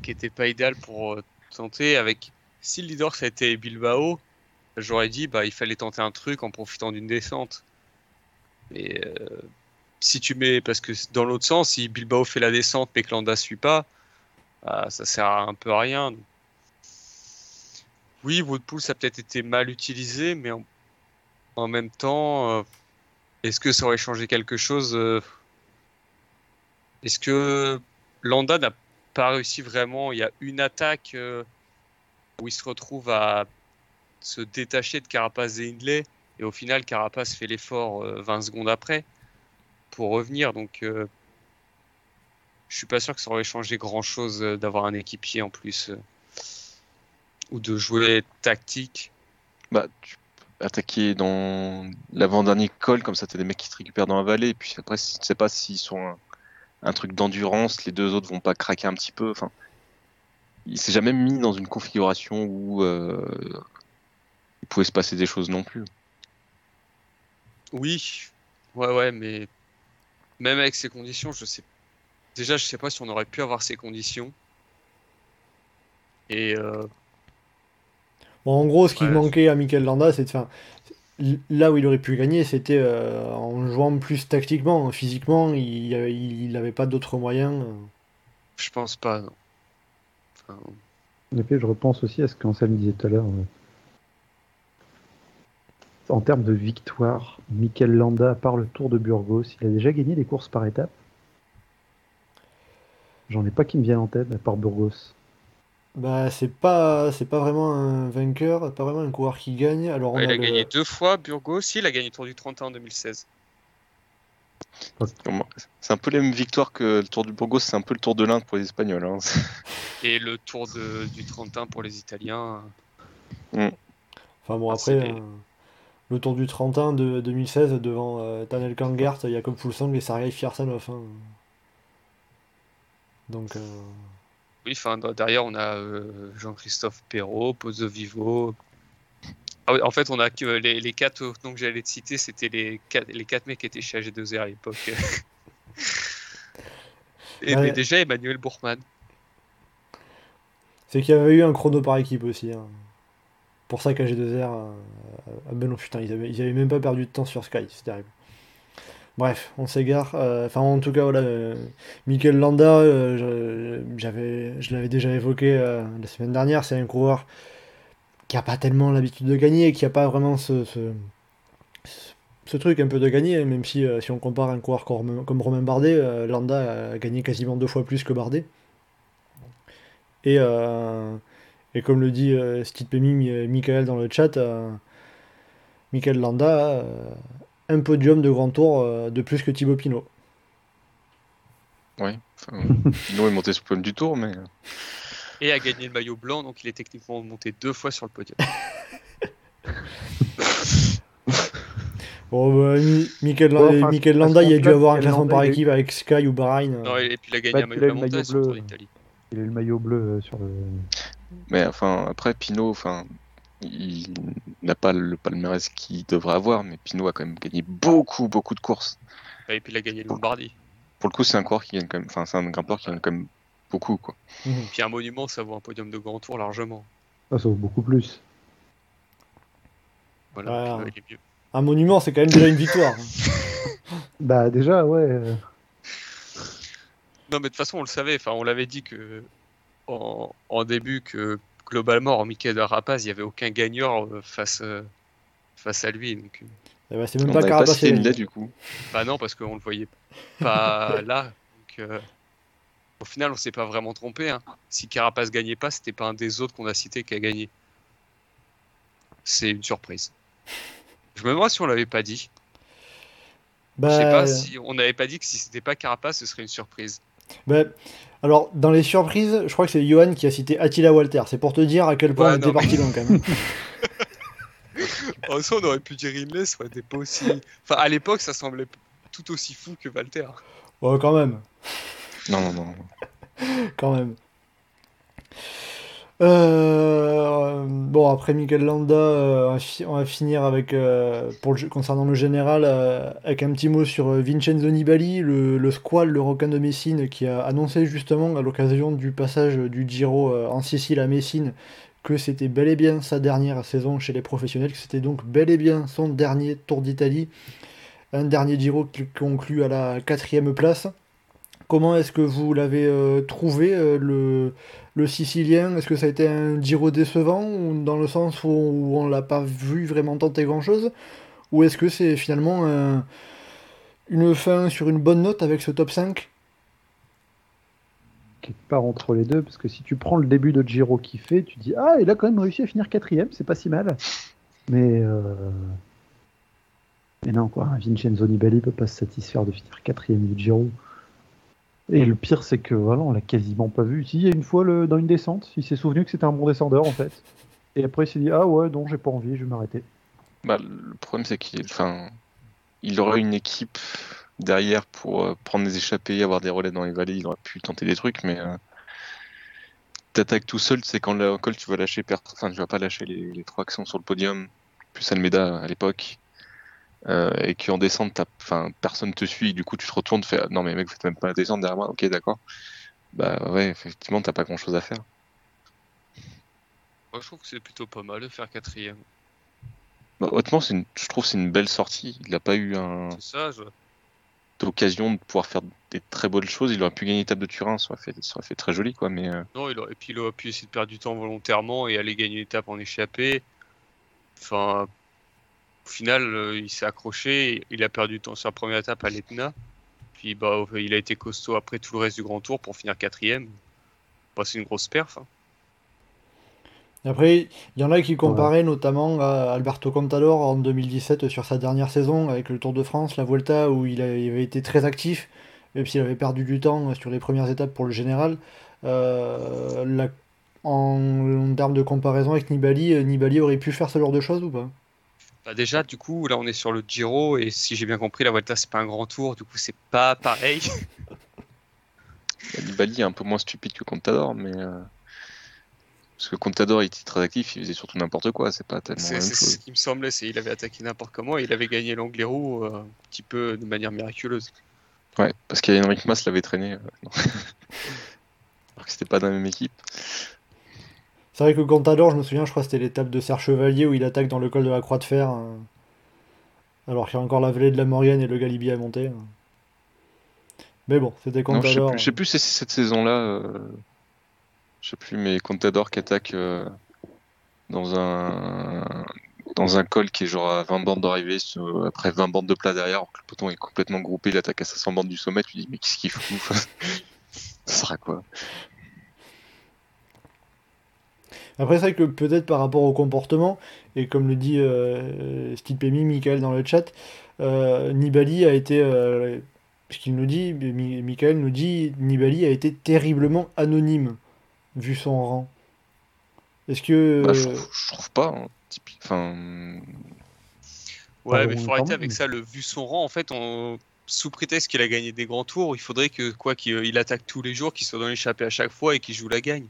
qui n'était pas idéal pour tenter. Avec si le leader ça a été Bilbao, j'aurais dit bah il fallait tenter un truc en profitant d'une descente. Mais si tu mets, parce que dans l'autre sens, si Bilbao fait la descente mais que Landa suit pas, bah, ça sert un peu à rien. Oui, Woodpool, ça a peut-être été mal utilisé, mais en, même temps, euh, est-ce que ça aurait changé quelque chose euh, Est-ce que Landa n'a pas réussi vraiment? Il y a une attaque euh, où il se retrouve à se détacher de Carapace et Hindley, et au final, Carapace fait l'effort euh, 20 secondes après pour revenir. Donc, euh, je suis pas sûr que ça aurait changé grand chose d'avoir un équipier en plus euh, ou de jouer tactique. Bah, tu peux attaquer dans l'avant-dernier col, comme ça, t'as des mecs qui te récupèrent dans la vallée. Et puis après, si- tu sais pas s'ils sont un, un truc d'endurance, les deux autres vont pas craquer un petit peu. Enfin, il s'est jamais mis dans une configuration où euh, il pouvait se passer des choses non plus. Oui, ouais, ouais, mais même avec ces conditions, je sais. Déjà, je sais pas si on aurait pu avoir ces conditions. Et euh, Bon, en gros, ce qui Ouais. manquait à Mikel Landa, c'est de faire. Là où il aurait pu gagner, c'était euh, en jouant plus tactiquement. Physiquement, il n'avait pas d'autres moyens. je pense pas. non. Enfin, En effet, je repense aussi à ce qu'Anselme disait tout à l'heure. En termes de victoire, Mikel Landa, à part le Tour de Burgos, il a déjà gagné des courses par étapes J'en ai pas qui me viennent en tête, à part Burgos. Bah, c'est pas, c'est pas vraiment un vainqueur, pas vraiment un coureur qui gagne. Alors, on il a a le- gagné deux fois Burgos, il a gagné le Tour du 31 en 2016. Comment- C'est un peu les mêmes victoires que le Tour du Burgos, c'est un peu le Tour de l'Inde pour les Espagnols. hein. Et le Tour de- du 31 pour les Italiens. Enfin bon, Ah, après, le Tour du 31 de 2016 devant euh, Tanel Kangert, Jacob Fulsang et Sergei Fiarsanov. hein. Donc, euh, Oui, enfin, derrière, on a euh, Jean-Christophe Perrault, Pozzo Vivo. Ah en fait, on a que les, les quatre noms que j'allais te citer, c'était les quatre, les quatre mecs qui étaient chez AG2R à l'époque. Et Ouais. mais déjà, Emmanuel Bourgman. c'est qu'il y avait eu un chrono par équipe aussi. hein. Pour ça qu'AG2R. Euh, ah ben non, putain, ils avaient, même pas perdu de temps sur Sky, c'est terrible. Bref, on s'égare. Euh, Enfin, en tout cas, voilà. euh, Mikel Landa, euh, je, j'avais, je l'avais déjà évoqué euh, la semaine dernière, c'est un coureur qui a pas tellement l'habitude de gagner, qui a pas vraiment ce, truc un peu de gagner, même si, euh, si on compare un coureur comme, comme Romain Bardet, euh, Landa a gagné quasiment deux fois plus que Bardet. Et, euh, et comme le dit euh, Steve Pemi, euh, Michael dans le chat, euh, Michael Landa a euh, un podium de grand tour euh, de plus que Thibaut Pinot. Ouais. Enfin, Pinot est monté sur le podium du Tour, mais Et a gagné le maillot blanc, donc il est techniquement monté deux fois sur le podium. Bon, bah, Mi- Michael, Ouais, enfin, Michael à ce Landa, il a dû avoir un classement par équipe avec Sky ou Bahreïn. Non, et, puis il a gagné Bah, un maillot il a le maillot sur le Tour bleu. d'Italie. Il a eu le maillot bleu sur le. Mais enfin, après, Pinot, enfin, il n'a pas le palmarès qu'il devrait avoir, mais Pinot a quand même gagné beaucoup, beaucoup de courses. Et puis il a gagné le Lombardie. Pour le coup, c'est un coureur qui gagne quand même, enfin, c'est un grimpeur qui gagne quand même beaucoup, quoi. Puis un monument, ça vaut un podium de grand tour largement. Ah, ça vaut beaucoup plus. Voilà, Ouais. Pinot, il est mieux. Un monument, c'est quand même déjà une victoire. Bah, déjà, ouais. Non, mais de toute façon, on le savait. Enfin, on l'avait dit que en, en début que globalement, en Mickey de Rapaz, il n'y avait aucun gagnant euh, face, euh, face à lui. Donc, euh, Eh ben, c'est même On pas n'avait pas gagné. du coup. bah non, parce qu'on le voyait pas là. Donc, euh, au final, on s'est pas vraiment trompé. hein. Si Carapace gagnait pas, c'était pas un des autres qu'on a cité qui a gagné. C'est une surprise. Je me demande si on l'avait pas dit. Je sais Bah, pas si on n'avait pas dit que si c'était pas Carapace, ce serait une surprise. bah, alors, dans les surprises, je crois que c'est Johan qui a cité Attila Walter. C'est pour te dire à quel point Ouais, on était non, mais- parti loin quand même. En soi, on aurait pu dire Inley, ça aurait été pas aussi. Enfin, à l'époque, ça semblait tout aussi fou que Walter. Ouais, quand même. Non, non, non. quand même. Euh, bon, après Mikel Landa, euh, on va finir avec, euh, pour le concernant le général, euh, avec un petit mot sur Vincenzo Nibali, le, le squal, le requin de Messine, qui a annoncé justement à l'occasion du passage du Giro en Sicile à Messine que c'était bel et bien sa dernière saison chez les professionnels, que c'était donc bel et bien son dernier Tour d'Italie, un dernier Giro qui conclut à la quatrième place. Comment est-ce que vous l'avez euh, trouvé, euh, le, Sicilien? Est-ce que ça a été un Giro décevant, dans le sens où, où on l'a pas vu vraiment tenter grand-chose? Ou est-ce que c'est finalement un- une fin sur une bonne note avec ce top 5 Ok. quelque part entre les deux, parce que si tu prends le début de Giro qui fait, tu dis ah, il a quand même réussi à finir quatrième, c'est pas si mal. Mais euh... mais non quoi, Vincenzo Nibali peut pas se satisfaire de finir quatrième du Giro. Et le pire, c'est que voilà, on l'a quasiment pas vu. Si, il y a une fois le, dans une descente, il s'est souvenu que c'était un bon descendeur en fait. Et après, il s'est dit ah ouais, non, j'ai pas envie, je vais m'arrêter. Bah, le problème, c'est qu'il il aurait une équipe derrière pour euh, prendre des échappées, avoir des relais dans les vallées, il aurait pu tenter des trucs, mais euh, t'attaques tout seul, c'est quand le col tu vas lâcher, enfin tu vas pas lâcher les, les, trois qui sont sur le podium, plus Almeida à l'époque, euh, et qui en descente, enfin personne te suit, du coup tu te retournes, fais non mais mec, faites même pas descendre derrière moi, ok d'accord, bah ouais effectivement t'as pas grand chose à faire. Moi je trouve que c'est plutôt pas mal de faire quatrième. Bah, honnêtement, une... je trouve c'est une belle sortie. Il n'a pas eu un. Ça, je... d'occasion de pouvoir faire des très bonnes choses. Il aurait pu gagner l'étape de Turin, ça aurait fait, ça aurait fait très joli, quoi. Mais euh... non, il aurait... et puis il aurait pu essayer de perdre du temps volontairement et aller gagner l'étape en échappée. Enfin, au final, euh, il s'est accroché. Il a perdu du temps sur la première étape à l'Etna. Puis bah, il a été costaud après tout le reste du Grand Tour pour finir quatrième. Bah, c'est une grosse perf. Hein. Après, il y en a qui comparaient ouais. notamment à Alberto Contador en 2017 sur sa dernière saison avec le Tour de France, la Vuelta, où il avait été très actif, même s'il avait perdu du temps sur les premières étapes pour le général. Euh, la... en... en, termes de comparaison avec Nibali, Nibali aurait pu faire ce genre de choses ou pas? Bah déjà, du coup, là on est sur le Giro, et si j'ai bien compris, la Vuelta c'est pas un grand tour, du coup c'est pas pareil. Nibali est un peu moins stupide que Contador, mais. Euh... Parce que Contador, il était très actif, il faisait surtout n'importe quoi, c'est pas tellement. C'est ce qui me semblait, c'est il avait attaqué n'importe comment et il avait gagné l'Anglero euh, un petit peu de manière miraculeuse. Ouais, parce qu'Henrik Mas l'avait traîné. Euh, Alors que c'était pas dans la même équipe. C'est vrai que Contador, je me souviens, je crois que c'était l'étape de Serre Chevalier où il attaque dans le col de la Croix de Fer. Euh, alors qu'il y a encore la vallée de la Maurienne et le Galibier à monter. euh. Mais bon, c'était Contador. je sais plus si c'est cette saison-là. euh, Je sais plus, mais Contador qui attaque euh, dans un dans un col qui est genre à 20 bornes d'arrivée, après 20 bornes de plat derrière, alors que le peloton est complètement groupé, il attaque à 500 bornes du sommet, tu dis mais qu'est-ce qu'il fout? Ça sera quoi? Après, c'est vrai que peut-être par rapport au comportement, et comme le dit euh, Stipemi, Michael dans le chat, euh, Nibali a été, euh, ce qu'il nous dit, Mi- Michael nous dit, Nibali a été terriblement anonyme, vu son rang. Est-ce que... Bah, je, trouve, je trouve pas. hein, typique- Enfin, Ouais, mais bon, faut arrêter avec ça. Le vu son rang, en fait, on... sous prétexte qu'il a gagné des grands tours, il faudrait que quoi qu'il il attaque tous les jours, qu'il soit dans l'échappée à chaque fois et qu'il joue la gagne.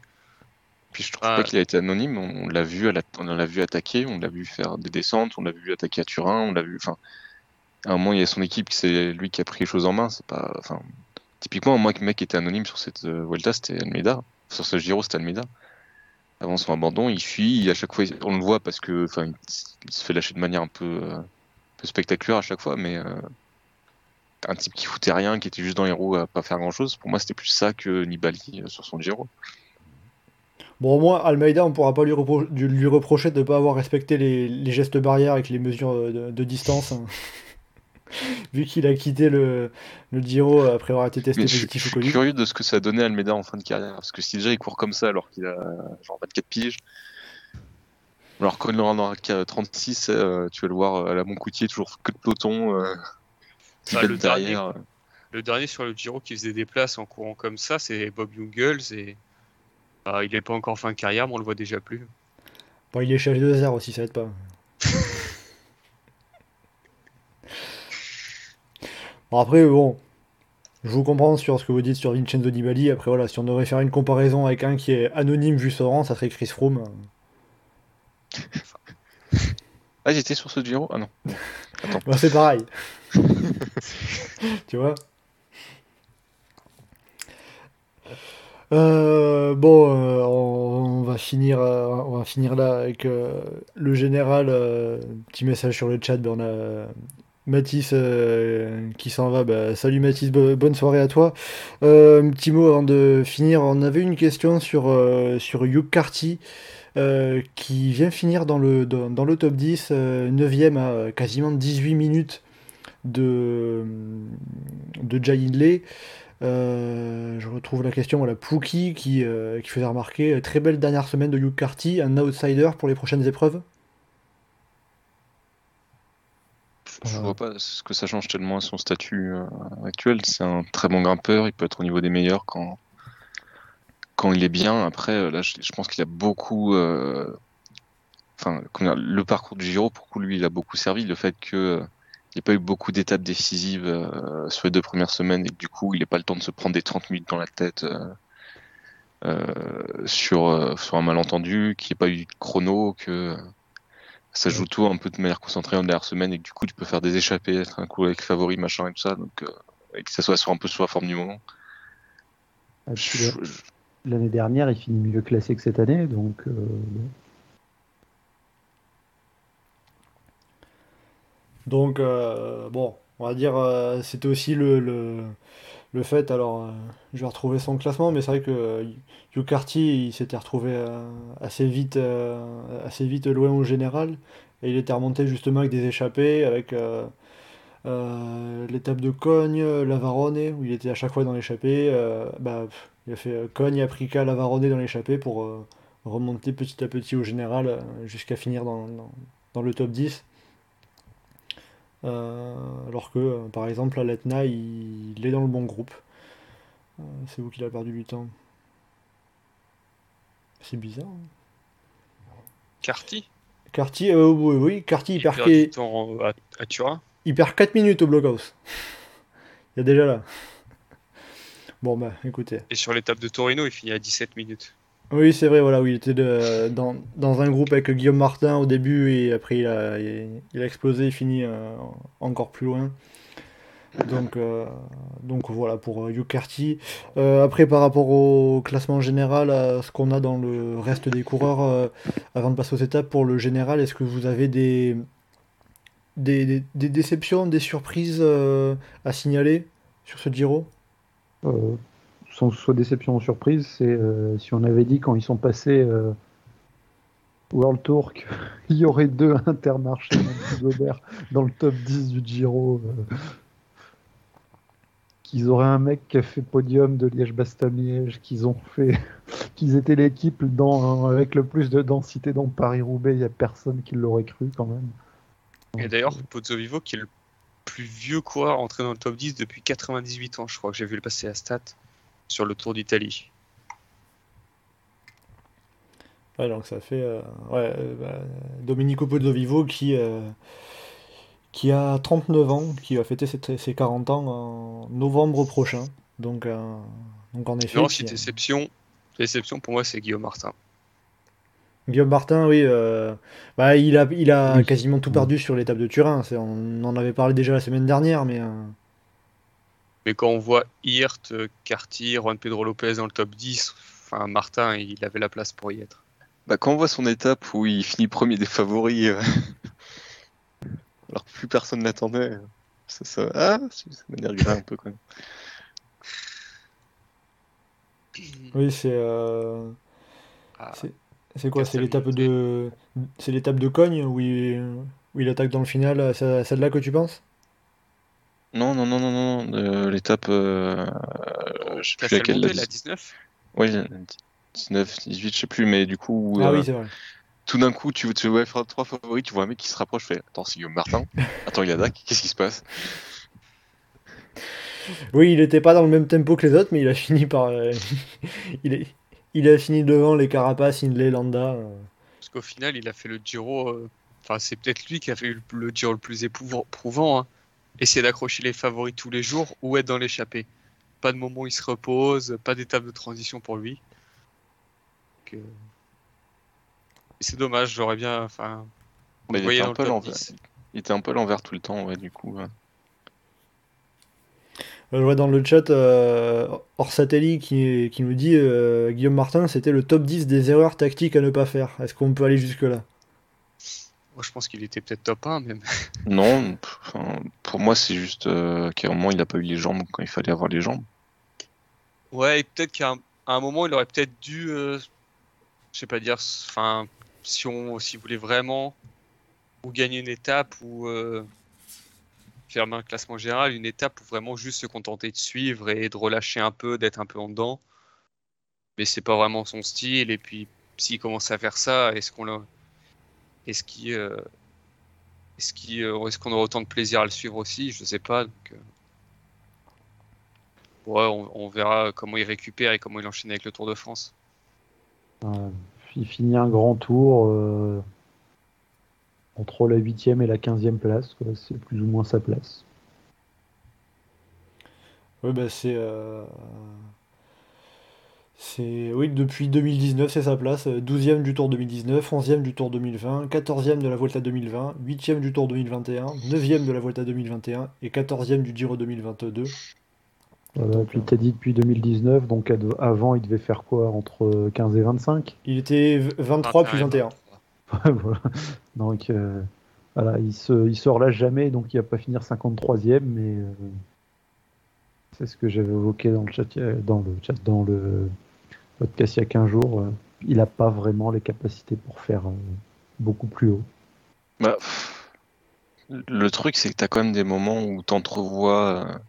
Puis je trouve Ah. pas qu'il a été anonyme. On, l'a vu, à la- on l'a vu attaquer, on l'a vu faire des descentes, on l'a vu attaquer à Turin, on l'a vu. Enfin, à un moment il y a son équipe, c'est lui qui a pris les choses en main. C'est pas. Enfin, typiquement, moi, le mec qui était anonyme sur cette euh, Vuelta, c'était Almeida. Sur ce Giro, c'était Almeida. Avant son abandon, il fuit. À chaque fois, on le voit parce que, enfin, il, se fait lâcher de manière un peu, euh, un peu spectaculaire à chaque fois, mais. euh, un type qui foutait rien, qui était juste dans les roues à pas faire grand chose. Pour moi, c'était plus ça que Nibali sur son Giro. Bon, au moins, Almeida, on pourra pas lui, repro- du- lui reprocher de ne pas avoir respecté les, les gestes barrières avec les mesures euh, de, de distance. hein. Vu qu'il a quitté le, le Giro après avoir été testé Mais je, suis- positif je au suis Covid. curieux de ce que ça a donné Almeida en fin de carrière. Parce que si déjà il court comme ça alors qu'il a genre 24 piges. Alors quand il en aura qu'à 36, euh, tu vas le voir à la Montcoutier, toujours que de peloton. Euh, qui pète le dernier, derrière. le dernier sur le Giro qui faisait des places en courant comme ça, c'est Bob Jungels et bah, il n'est pas encore fin de carrière, mais on le voit déjà plus. Bon, il est chez les 2 aussi, ça aide pas. Bon, après, bon, je vous comprends sur ce que vous dites sur Vincenzo Nibali. Après, voilà, si on devait faire une comparaison avec un qui est anonyme vu son rang, ça serait Chris Froome. Ah, j'étais sur ce Giro Ah non. Bah, c'est pareil. tu vois? Euh, bon, euh, on, va finir, euh, on va finir là avec le général. petit message sur le chat. Ben, on a Mathis qui s'en va. Bah, salut Mathis, bo- bonne soirée à toi. Un petit mot avant de finir. On avait une question sur, sur Hugh Carty. qui vient finir dans le, dans, dans le top 10, euh, 9ème à quasiment 18 minutes de, de Jay Hindley. Euh, je retrouve la question à la Pookie qui, euh, qui faisait remarquer euh, très belle dernière semaine de Hugh Carty, un outsider pour les prochaines épreuves. Je vois pas ce que ça change tellement à son statut euh, actuel. C'est un très bon grimpeur, il peut être au niveau des meilleurs quand, quand il est bien. Après, là, je, je pense qu'il a beaucoup. euh, Enfin, le parcours du Giro, pour coup, lui, il a beaucoup servi. Le fait que il n'y ait pas eu beaucoup d'étapes décisives euh, sur les deux premières semaines et que du coup, il n'ait pas le temps de se prendre des 30 minutes dans la tête euh, euh, sur, sur un malentendu, qu'il n'y ait pas eu de chrono, que ça joue tout un peu de manière concentrée en dernière semaine et que du coup tu peux faire des échappées, être un coup avec favori, machin et tout ça, donc euh, et que ça soit sur un peu sur la forme du moment. Ah, L'année dernière, il finit mieux classé que cette année, donc euh, bon. Donc, euh, bon, on va dire, euh, c'était aussi le, le, le fait. Alors, euh, je vais retrouver son classement, mais c'est vrai que Carty, il s'était retrouvé assez vite, assez vite loin au général. Et il était remonté justement avec des échappées, avec l'étape de Cogne, Lavarone, où il était à chaque fois dans l'échappée. bah, il a fait Cogne, Aprica, Lavarone dans l'échappée pour remonter petit à petit au général jusqu'à finir dans, dans le top 10. Euh, alors que, euh, par exemple, à l'Etna, il, il est dans le bon groupe. Euh, c'est où qu'il a perdu du temps C'est bizarre. hein. Carty? Carty, euh, oui, oui, Carty, il Il perd, perd du qu- temps à, à Turin? il perd 4 minutes au blockhouse. Il y a déjà là. Bon, bah, écoutez. Et sur l'étape de Torino, il finit à 17 minutes. Oui, c'est vrai, voilà, oui, il était dans, un groupe avec Guillaume Martin au début et après il a, il, a explosé, il finit euh, encore plus loin. Donc, euh, donc voilà pour euh, Hugh Carty. Euh, après, par rapport au classement général, à ce qu'on a dans le reste des coureurs, avant de passer aux étapes, pour le général, est-ce que vous avez des, des, déceptions, des surprises à signaler sur ce Giro? Soit déception ou surprise, c'est euh, si on avait dit quand ils sont passés euh, World Tour qu'il y aurait deux intermarchés Gobert dans le top 10 du Giro, euh, qu'ils auraient un mec qui a fait podium de Liège-Bastogne-Liège, qu'ils ont fait, qu'ils étaient l'équipe dans, avec le plus de densité dans Paris-Roubaix, il n'y a personne qui l'aurait cru quand même. Et d'ailleurs, Pozzo Vivo, qui est le plus vieux coureur entré dans le top 10 depuis 98 ans, je crois que j'ai vu le passer à Stat sur le Tour d'Italie. Ouais, donc ça fait euh, ouais, euh, bah, Domenico Pozzovivo qui, euh, qui a 39 ans, qui va fêter ses, ses 40 ans en novembre prochain. Donc, euh, donc en effet, Non, si déception, déception pour moi, c'est Guillaume Martin. Guillaume Martin, oui, bah, il a, il a Oui. quasiment tout perdu sur l'étape de Turin. On en avait parlé déjà la semaine dernière, mais Mais quand on voit Hirt, euh, Carty, Juan Pedro Lopez dans le top 10, enfin Martin, il avait la place pour y être. Bah, quand on voit son étape où il finit premier des favoris, euh, alors plus personne n'attendait, ça, ça, ah, ça m'énerve un peu quand même. oui, c'est euh, Ah, c'est c'est quoi? C'est l'étape de c'est l'étape de Cogne où il, où il attaque dans le final. C'est celle-là que tu penses? Non, non, non, non, non, euh, l'étape, euh, je sais plus laquelle, la la 10 19 ouais, la 19, 18, je sais plus, mais du coup, Ah euh, oui, c'est vrai. tout d'un coup, tu, tu vois faire trois favoris, tu vois un mec qui se rapproche, fait, attends, c'est Guillaume Martin, attends, il attaque, qu'est-ce qui se passe? Oui, il n'était pas dans le même tempo que les autres, mais il a fini par. euh, il, est- il a fini devant les Carapace, Hindley, Landa. euh. Parce qu'au final, il a fait le Giro. euh, Enfin, c'est peut-être lui qui a fait le, le Giro le plus éprouvant. éprouvant, hein. Essayer d'accrocher les favoris tous les jours ou être dans l'échappée. Pas de moment où il se repose, pas d'étape de transition pour lui. Donc, euh, c'est dommage, j'aurais bien. Enfin, on Bah, le il voyait était dans un le peu l'envers. 10. Il était un peu l'envers tout le temps, ouais, du coup. ouais. Euh, Je vois dans le chat euh, Orsatelli qui, qui nous dit euh, Guillaume Martin, c'était le top 10 des erreurs tactiques à ne pas faire. Est-ce qu'on peut aller jusque-là? Moi, je pense qu'il était peut-être top 1 même. Non, enfin, pour moi, c'est juste euh, qu'à un moment, il n'a pas eu les jambes quand il fallait avoir les jambes. Ouais, et peut-être qu'à un, à un moment, il aurait peut-être dû, euh, je sais pas dire, enfin, si on, s'il voulait vraiment ou gagner une étape ou, euh, faire un classement général, une étape où vraiment juste se contenter de suivre et de relâcher un peu, d'être un peu en dedans. Mais c'est pas vraiment son style. Et puis, s'il commence à faire ça, est-ce qu'on l'a- est-ce qu'il, euh, est-ce euh, est-ce qu'on aura autant de plaisir à le suivre aussi? Je sais pas. Donc, euh, ouais, on, on verra comment il récupère et comment il enchaîne avec le Tour de France. Euh, il finit un grand tour euh, entre la 8e et la 15e place. quoi. C'est plus ou moins sa place. Oui, bah c'est. euh, C'est. Oui, depuis 2019, c'est sa place. 12e du Tour 2019, 11e du Tour 2020, 14e de la Volta 2020, 8e du Tour 2021, 9e de la Volta 2021 et 14e du Giro 2022. Voilà, Donc, puis euh, t'as dit depuis 2019, donc avant il devait faire quoi Entre 15 et 25 Il était v- 23 plus 21. Voilà. Donc euh, voilà, il se, il se relâche jamais, donc il va pas finir 53e, mais euh, c'est ce que j'avais évoqué dans le chat, euh, dans le chat, dans le podcast il y a 15 jours. euh, il n'a pas vraiment les capacités pour faire euh, beaucoup plus haut. Bah, le truc, c'est que tu as quand même des moments où tu entrevois,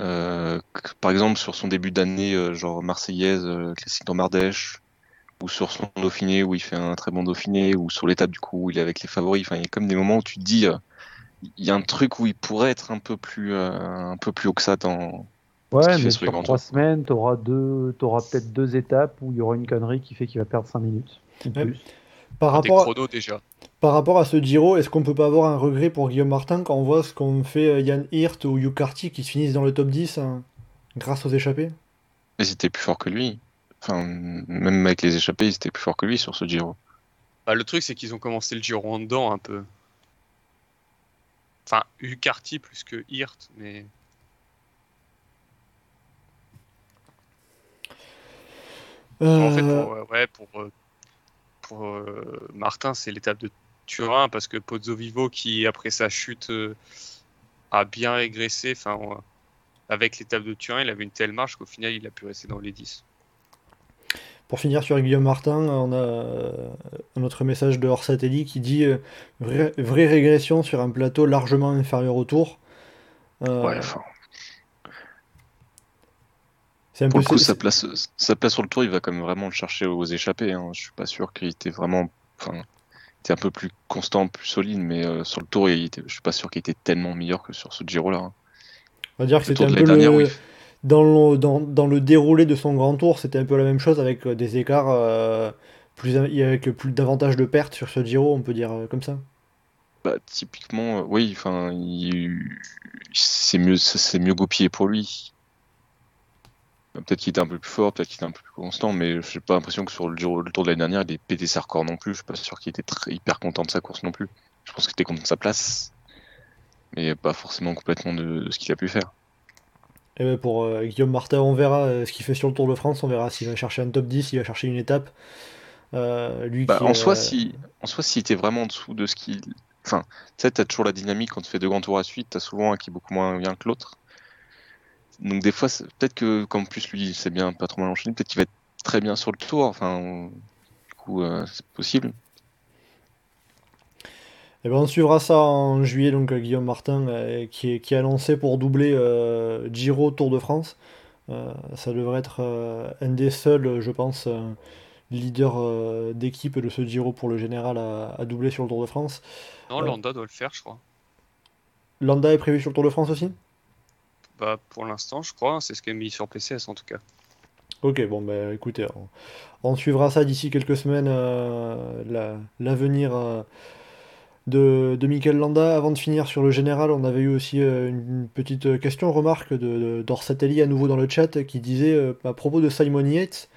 euh, par exemple, sur son début d'année, genre Marseillaise, classique dans Mardèche, ou sur son Dauphiné où il fait un très bon Dauphiné, ou sur l'étape du coup où il est avec les favoris. Enfin, il y a comme des moments où tu te dis, il y a un truc où il pourrait être un peu plus, un peu plus haut que ça dans. Ouais, mais sur trois semaines, tu auras, deux, t'auras peut-être deux étapes où il y aura une connerie qui fait qu'il va perdre 5 minutes. Ouais. Par rapport, à, déjà. par rapport à ce Giro, est-ce qu'on peut pas avoir un regret pour Guillaume Martin quand on voit ce qu'ont fait euh, Yann Hirt ou Hugh Carty qui se finissent dans le top 10 hein, grâce aux échappés? Mais c'était plus fort que lui. Enfin, même avec les échappés, ils étaient plus forts que lui sur ce Giro. Bah, le truc, c'est qu'ils ont commencé le Giro en dedans un peu. Enfin, Ucarty plus que Hirt, mais en fait, Euh, pour, euh, ouais, pour, euh, pour euh, Martin, c'est l'étape de Turin parce que Pozzo Vivo, qui après sa chute euh, a bien régressé, enfin, avec l'étape de Turin, il avait une telle marche qu'au final, il a pu rester dans les 10. Pour finir sur Guillaume Martin, on a un autre message de Orsatelli qui dit euh, vraie, vraie régression sur un plateau largement inférieur au tour. Euh, Ouais, enfin, un pour peu le coup, sa place, sa place sur le tour, il va quand même vraiment le chercher aux échappés. Hein. Je suis pas sûr qu'il était vraiment. Enfin, il était un peu plus constant, plus solide, mais euh, sur le tour, il était... je suis pas sûr qu'il était tellement meilleur que sur ce Giro-là. hein. on va dire que c'était un peu dernière, le, oui. dans, le, dans, dans le déroulé de son grand tour, c'était un peu la même chose avec euh, des écarts euh, plus avec plus davantage de pertes sur ce Giro, on peut dire euh, comme ça. Bah, typiquement, euh, oui, enfin, il... c'est mieux, c'est mieux goupillé pour lui. Peut-être qu'il était un peu plus fort, peut-être qu'il était un peu plus constant, mais j'ai pas l'impression que sur le, tour de l'année dernière, il ait pété ses records non plus. Je suis pas sûr qu'il était très, hyper content de sa course non plus. Je pense qu'il était content de sa place, mais pas forcément complètement de, de ce qu'il a pu faire. Et ben pour euh, Guillaume Martin, on verra euh, ce qu'il fait sur le Tour de France, on verra s'il va chercher un top 10, s'il va chercher une étape. Euh, lui Bah, qui, en soi, si, en soi, s'il était vraiment en dessous de ce qu'il. Enfin, tu sais, t'as toujours la dynamique quand tu fais deux grands tours à suite, t'as souvent un qui est beaucoup moins bien que l'autre. Donc, des fois, peut-être que, comme plus lui, c'est bien, pas trop mal enchaîné, peut-être qu'il va être très bien sur le tour. Enfin, du coup, euh, c'est possible. Eh ben, on suivra ça en juillet, donc euh, Guillaume Martin euh, qui est, qui est annoncé pour doubler euh, Giro Tour de France. Euh, ça devrait être euh, un des seuls, je pense, euh, leaders euh, d'équipe de ce Giro pour le général à, à doubler sur le Tour de France. Non. Landa doit le faire, je crois. Landa est prévu sur le Tour de France aussi? Bah, pour l'instant, je crois. C'est ce qui est mis sur PCS en tout cas. Ok, bon, bah écoutez, on, on suivra ça d'ici quelques semaines, euh, la- l'avenir euh, de, de Mikel Landa. Avant de finir sur le général, on avait eu aussi euh, une petite question, remarque de, de- d'Orsatelli à nouveau dans le chat qui disait euh, à propos de Simon Yates,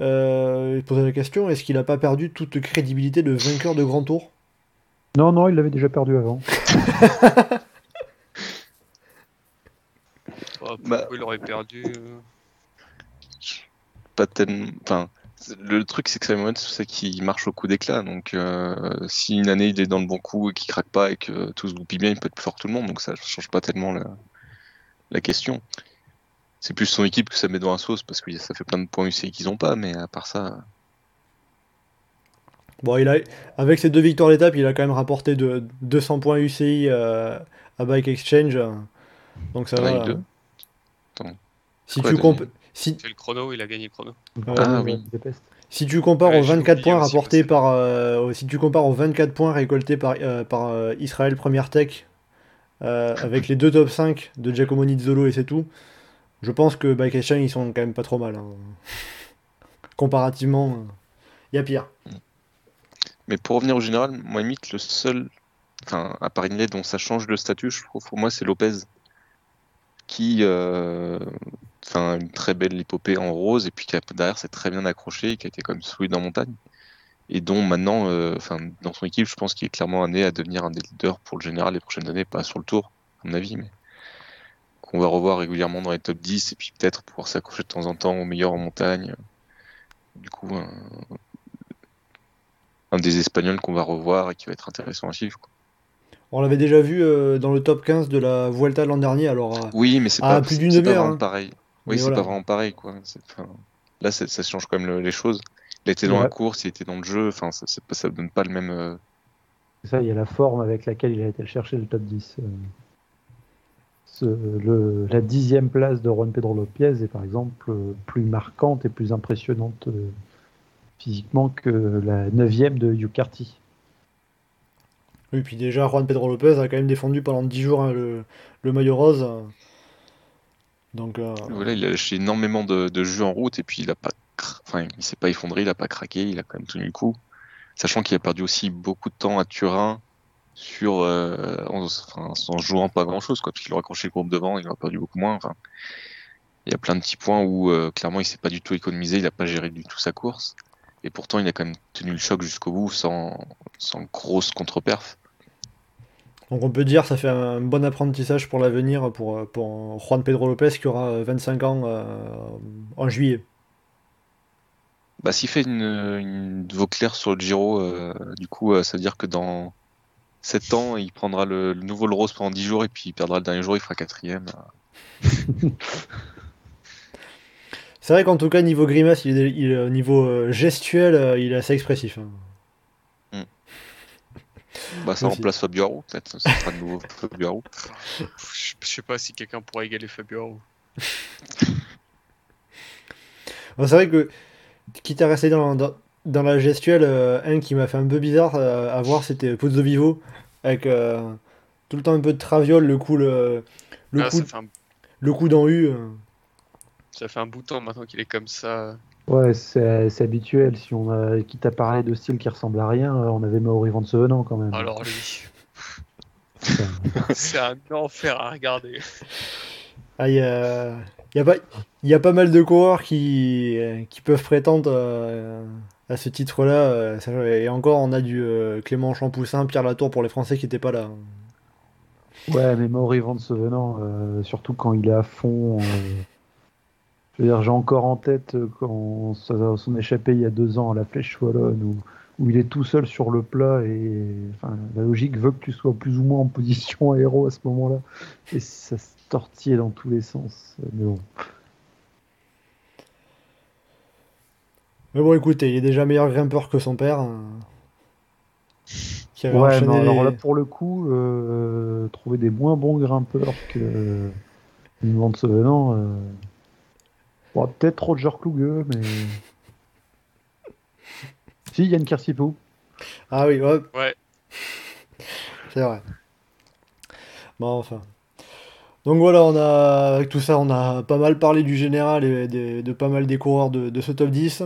euh, il posait la question est-ce qu'il n'a pas perdu toute crédibilité de vainqueur de grand tour? Non, non, il l'avait déjà perdu avant. Bah, Bah, il aurait perdu euh, Pas tellement. Enfin, le truc, c'est que Simon c'est qu'il marche au coup d'éclat. Donc, euh, si une année il est dans le bon coup et qu'il craque pas et que tout se goupille bien, il peut être plus fort que tout le monde. Donc, ça change pas tellement la, la question. C'est plus son équipe que ça met dans la sauce parce que ça fait plein de points UCI qu'ils ont pas, mais à part ça. Bon, il a, avec ses deux victoires d'étape, il a quand même rapporté de 200 points UCI euh, à Bike Exchange. euh, Donc ça va. eu deux. Euh. Si Quoi, tu, comp- si, C'est le chrono, il a gagné le chrono. Ah Ouais, oui. Budapest. si tu compares Ouais, aux j'ai 24 oublié points rapportés par, euh, si tu compares aux 24 points récoltés par, euh, par euh, Israël Première Tech euh, avec les deux top 5 de Giacomo Nizzolo et c'est tout, je pense que Bike Exchange ils sont quand même pas trop mal. hein. Comparativement, il y a pire. Mais pour revenir au général, moi, limite, le seul, enfin, à part Inlay dont ça change de statut, je trouve, pour moi, c'est Lopez. Qui, euh, enfin, une très belle épopée en rose, et puis qui a, derrière, s'est très bien accroché, et qui a été quand même solide en montagne. Et dont maintenant, euh, enfin, dans son équipe, je pense qu'il est clairement amené à devenir un des leaders pour le général les prochaines années, pas sur le tour, à mon avis, mais qu'on va revoir régulièrement dans les top 10, et puis peut-être pouvoir s'accrocher de temps en temps au meilleur en montagne. Du coup, un, un des Espagnols qu'on va revoir et qui va être intéressant à suivre. quoi. On l'avait déjà vu euh, dans le top 15 de la Vuelta l'an dernier, alors euh, Oui, mais c'est pas, plus c'est- d'une c'est demi-heure, vraiment hein. pareil. Oui, c'est voilà. pas vraiment pareil, quoi. Enfin, là, ça change quand même le- les choses. Il a été dans Ouais. la course, il était dans le jeu. Enfin, ça, c'est pas- ça donne pas le même. euh, C'est ça, il y a la forme avec laquelle il a été chercher le top 10. euh. Ce- le- la dixième place de Juan Pedro Lopez est par exemple plus marquante et plus impressionnante euh, physiquement que la neuvième de Hugh Carty. Oui, puis déjà, Juan Pedro Lopez a quand même défendu pendant 10 jours hein, le, le maillot rose. Euh. Il a lâché énormément de, jus en route et puis il a pas, il s'est pas effondré, il a pas craqué, il a quand même tenu le coup. Sachant qu'il a perdu aussi beaucoup de temps à Turin sur, euh, en, enfin, jouant pas grand chose, quoi, parce qu'il aurait accroché le groupe devant, il aurait perdu beaucoup moins. Il y a plein de petits points où euh, clairement il s'est pas du tout économisé, il a pas géré du tout sa course. Et pourtant, il a quand même tenu le choc jusqu'au bout sans, sans grosse contre-perf. Donc on peut dire ça fait un bon apprentissage pour l'avenir pour, pour Juan Pedro Lopez qui aura euh, 25 ans euh, en juillet. Bah, s'il fait une, une Vauclair sur le Giro, euh, du coup, euh, ça veut dire que dans 7 ans, il prendra le, le nouveau le rose pendant 10 jours et puis il perdra le dernier jour, il fera quatrième. C'est vrai qu'en tout cas, niveau grimace, il niveau gestuel, il est assez expressif. hein. Bah, ça remplace Fabio Aru, peut-être. Ça sera de nouveau Fabio. Je sais pas si quelqu'un pourra égaler Fabio. Bon, c'est vrai que, quitte à rester dans, dans, dans la gestuelle, euh, un qui m'a fait un peu bizarre euh, à voir, c'était Pozzo Vivo, avec euh, tout le temps un peu de traviole, le coup, le, le Ah, coup, un, le coup dans U. ça fait un bout de temps maintenant qu'il est comme ça. Ouais, c'est c'est habituel. Si on a, quitte à parler de style qui ressemble à rien, euh, on avait Maori Van Sevenant quand même. Alors lui, Enfin, c'est un enfer à regarder. Ah, il y a, il y a pas, y a pas mal de coureurs qui, qui peuvent prétendre euh, à ce titre-là. euh, Et encore, on a du euh, Clément Champoussin, Pierre Latour pour les Français qui n'étaient pas là. Ouais, mais Mauri Van Sevenant, euh, surtout quand il est à fond. Je veux dire, j'ai encore en tête euh, quand ça- son échappé il y a deux ans à la Flèche Wallonne, où, où il est tout seul sur le plat et enfin, la logique veut que tu sois plus ou moins en position aéro à ce moment-là. Et ça se tortillait dans tous les sens. Mais bon. Mais bon, écoutez, il est déjà meilleur grimpeur que son père. hein, qui avait Ouais, enchaîné mais alors les- là, pour le coup, euh, trouver des moins bons grimpeurs que une Van Sevenant. Euh... Bon, peut-être Roger Kluge, mais. si, Yann Kirsipou. Ah oui, ouais, Ouais, c'est vrai. Bon, enfin. Donc voilà, on a, avec tout ça, on a pas mal parlé du général et de pas mal des coureurs de, de ce top 10.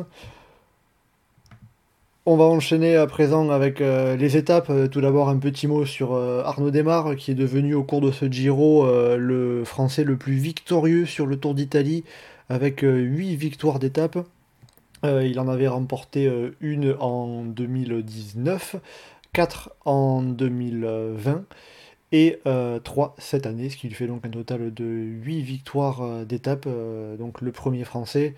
On va enchaîner à présent avec euh, les étapes. Euh, Tout d'abord, un petit mot sur euh, Arnaud Desmar, qui est devenu au cours de ce Giro euh, le Français le plus victorieux sur le Tour d'Italie, avec 8 victoires d'étape. Euh, il en avait remporté euh, une en 2019, 4 en 2020 et 3 cette année, ce qui lui fait donc un total de 8 victoires euh, d'étape, euh, donc le premier français.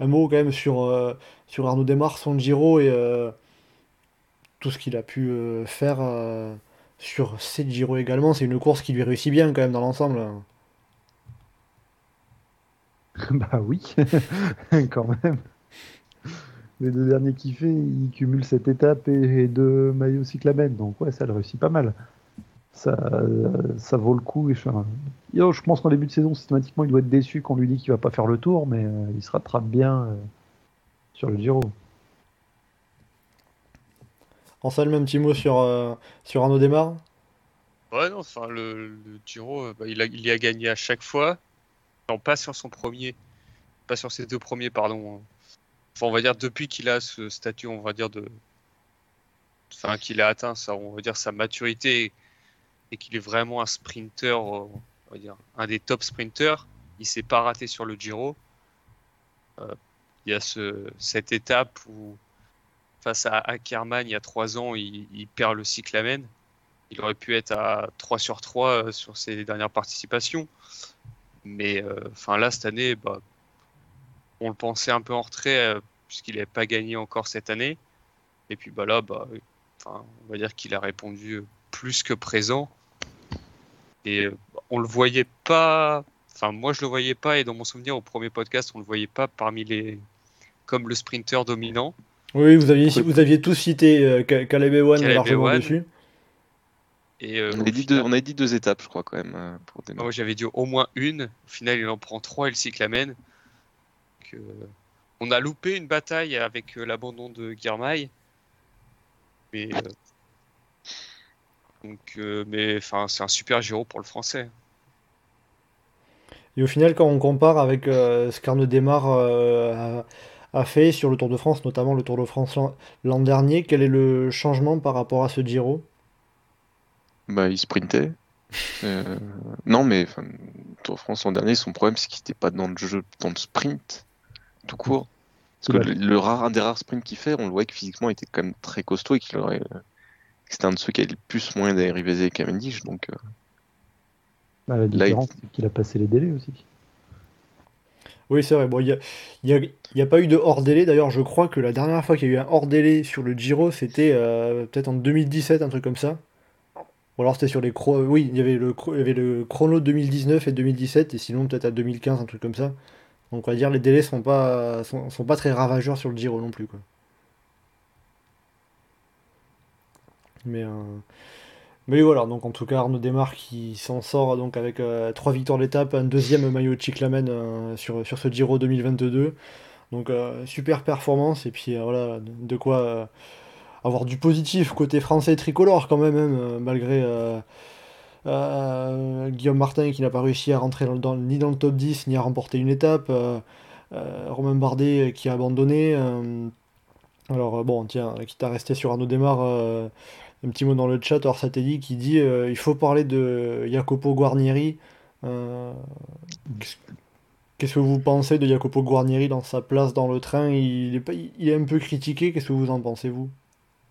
Un mot quand même sur, euh, sur Arnaud Desmar, son Giro et euh, tout ce qu'il a pu euh, faire euh, sur cette Giro également. C'est une course qui lui réussit bien quand même dans l'ensemble. bah oui, quand même. Les deux derniers fait, il cumule cette étape et, et deux maillots cyclamènes. Donc ouais, ça le réussit pas mal. ça, ça vaut le coup. Et je, Yo, je pense qu'en début de saison, systématiquement, il doit être déçu qu'on lui dit qu'il va pas faire le tour, mais euh, il se rattrape bien euh, sur le Giro. Anselme, un petit mot sur, euh, sur Arnaud Desmar Ouais, non, enfin, le, le Giro, euh, bah, il, a, il y a gagné à chaque fois. Pas sur son premier. Pas sur ses deux premiers, pardon. hein. Enfin, on va dire, depuis qu'il a ce statut, on va dire, de. Enfin, qu'il a atteint, ça, on va dire, sa maturité et qu'il est vraiment un sprinter, euh, on va dire, un des top sprinters. Il s'est pas raté sur le Giro. Euh, il y a ce, cette étape où, face à Ackermann, il y a trois ans, il, il perd le cyclamen. Il aurait pu être à 3 sur 3 euh, sur ses dernières participations. Mais euh, enfin là, cette année, bah, on le pensait un peu en retrait euh, puisqu'il n'avait pas gagné encore cette année. Et puis bah, là, bah, on va dire qu'il a répondu euh, plus que présent. Et euh, on le voyait pas. Enfin, moi, je le voyais pas. Et dans mon souvenir, au premier podcast, on le voyait pas parmi les comme le sprinter dominant. Oui, vous aviez, vous aviez tous cité euh, Ca- Caleb Ewan largement dessus. Et euh, On a, dit final- deux, on a dit deux étapes, je crois, quand même, euh, pour démarrer. Moi, j'avais dit au moins une. Au final, il en prend trois et le cyclamen. Donc, euh, on a loupé une bataille avec euh, l'abandon de Guirmail. Mais, euh, donc, euh, mais enfin, c'est un super Giro pour le français. Et au final, quand on compare avec euh, ce qu'Arnaud euh, a, a fait sur le Tour de France, notamment le Tour de France l'an- l'an dernier, quel est le changement par rapport à ce Giro? Bah, il sprintait. Euh, non, mais enfin, Tour de France l'an dernier, son problème, c'est qu'il n'était pas dans le jeu, dans le sprint, tout court. Parce que Ouais. le, le rare, un des rares sprints qu'il fait, on le voit que physiquement, il était quand même très costaud et qu'il aurait. que C'était un de ceux qui avait le plus moyen rivaliser avec Cavendish. Donc, euh, Bah, la différence, c'est qu'il a passé les délais aussi. Oui, c'est vrai. Bon, il n'y a, il y a- il y a pas eu de hors-délai. D'ailleurs, je crois que la dernière fois qu'il y a eu un hors-délai sur le Giro, c'était euh, peut-être en 2017, un truc comme ça. Ou alors c'était sur les chronos. Oui, il y avait le, il y chrono 2019 et 2017, et sinon peut-être à 2015, un truc comme ça. Donc on va dire les délais sont pas, sont, pas très ravageurs sur le Giro non plus, quoi. Mais, euh, voilà, donc en tout cas Arnaud Desmar qui s'en sort donc avec euh, trois victoires d'étape, un deuxième maillot de Cyclamen euh, sur, ce Giro 2022. Donc euh, super performance et puis euh, voilà, de, quoi euh, avoir du positif côté français tricolore quand même, hein, euh, malgré euh, euh, Guillaume Martin qui n'a pas réussi à rentrer ni dans le top 10 ni à remporter une étape. Romain Bardet qui a abandonné. alors bon, tiens, quitte à rester sur Arnaud euh, un petit mot dans le chat, or dit qui dit il faut parler de Jacopo Guarnieri. Qu'est-ce- que vous pensez de Jacopo Guarnieri dans sa place dans le train? Il est un peu critiqué, qu'est-ce que vous en pensez, vous?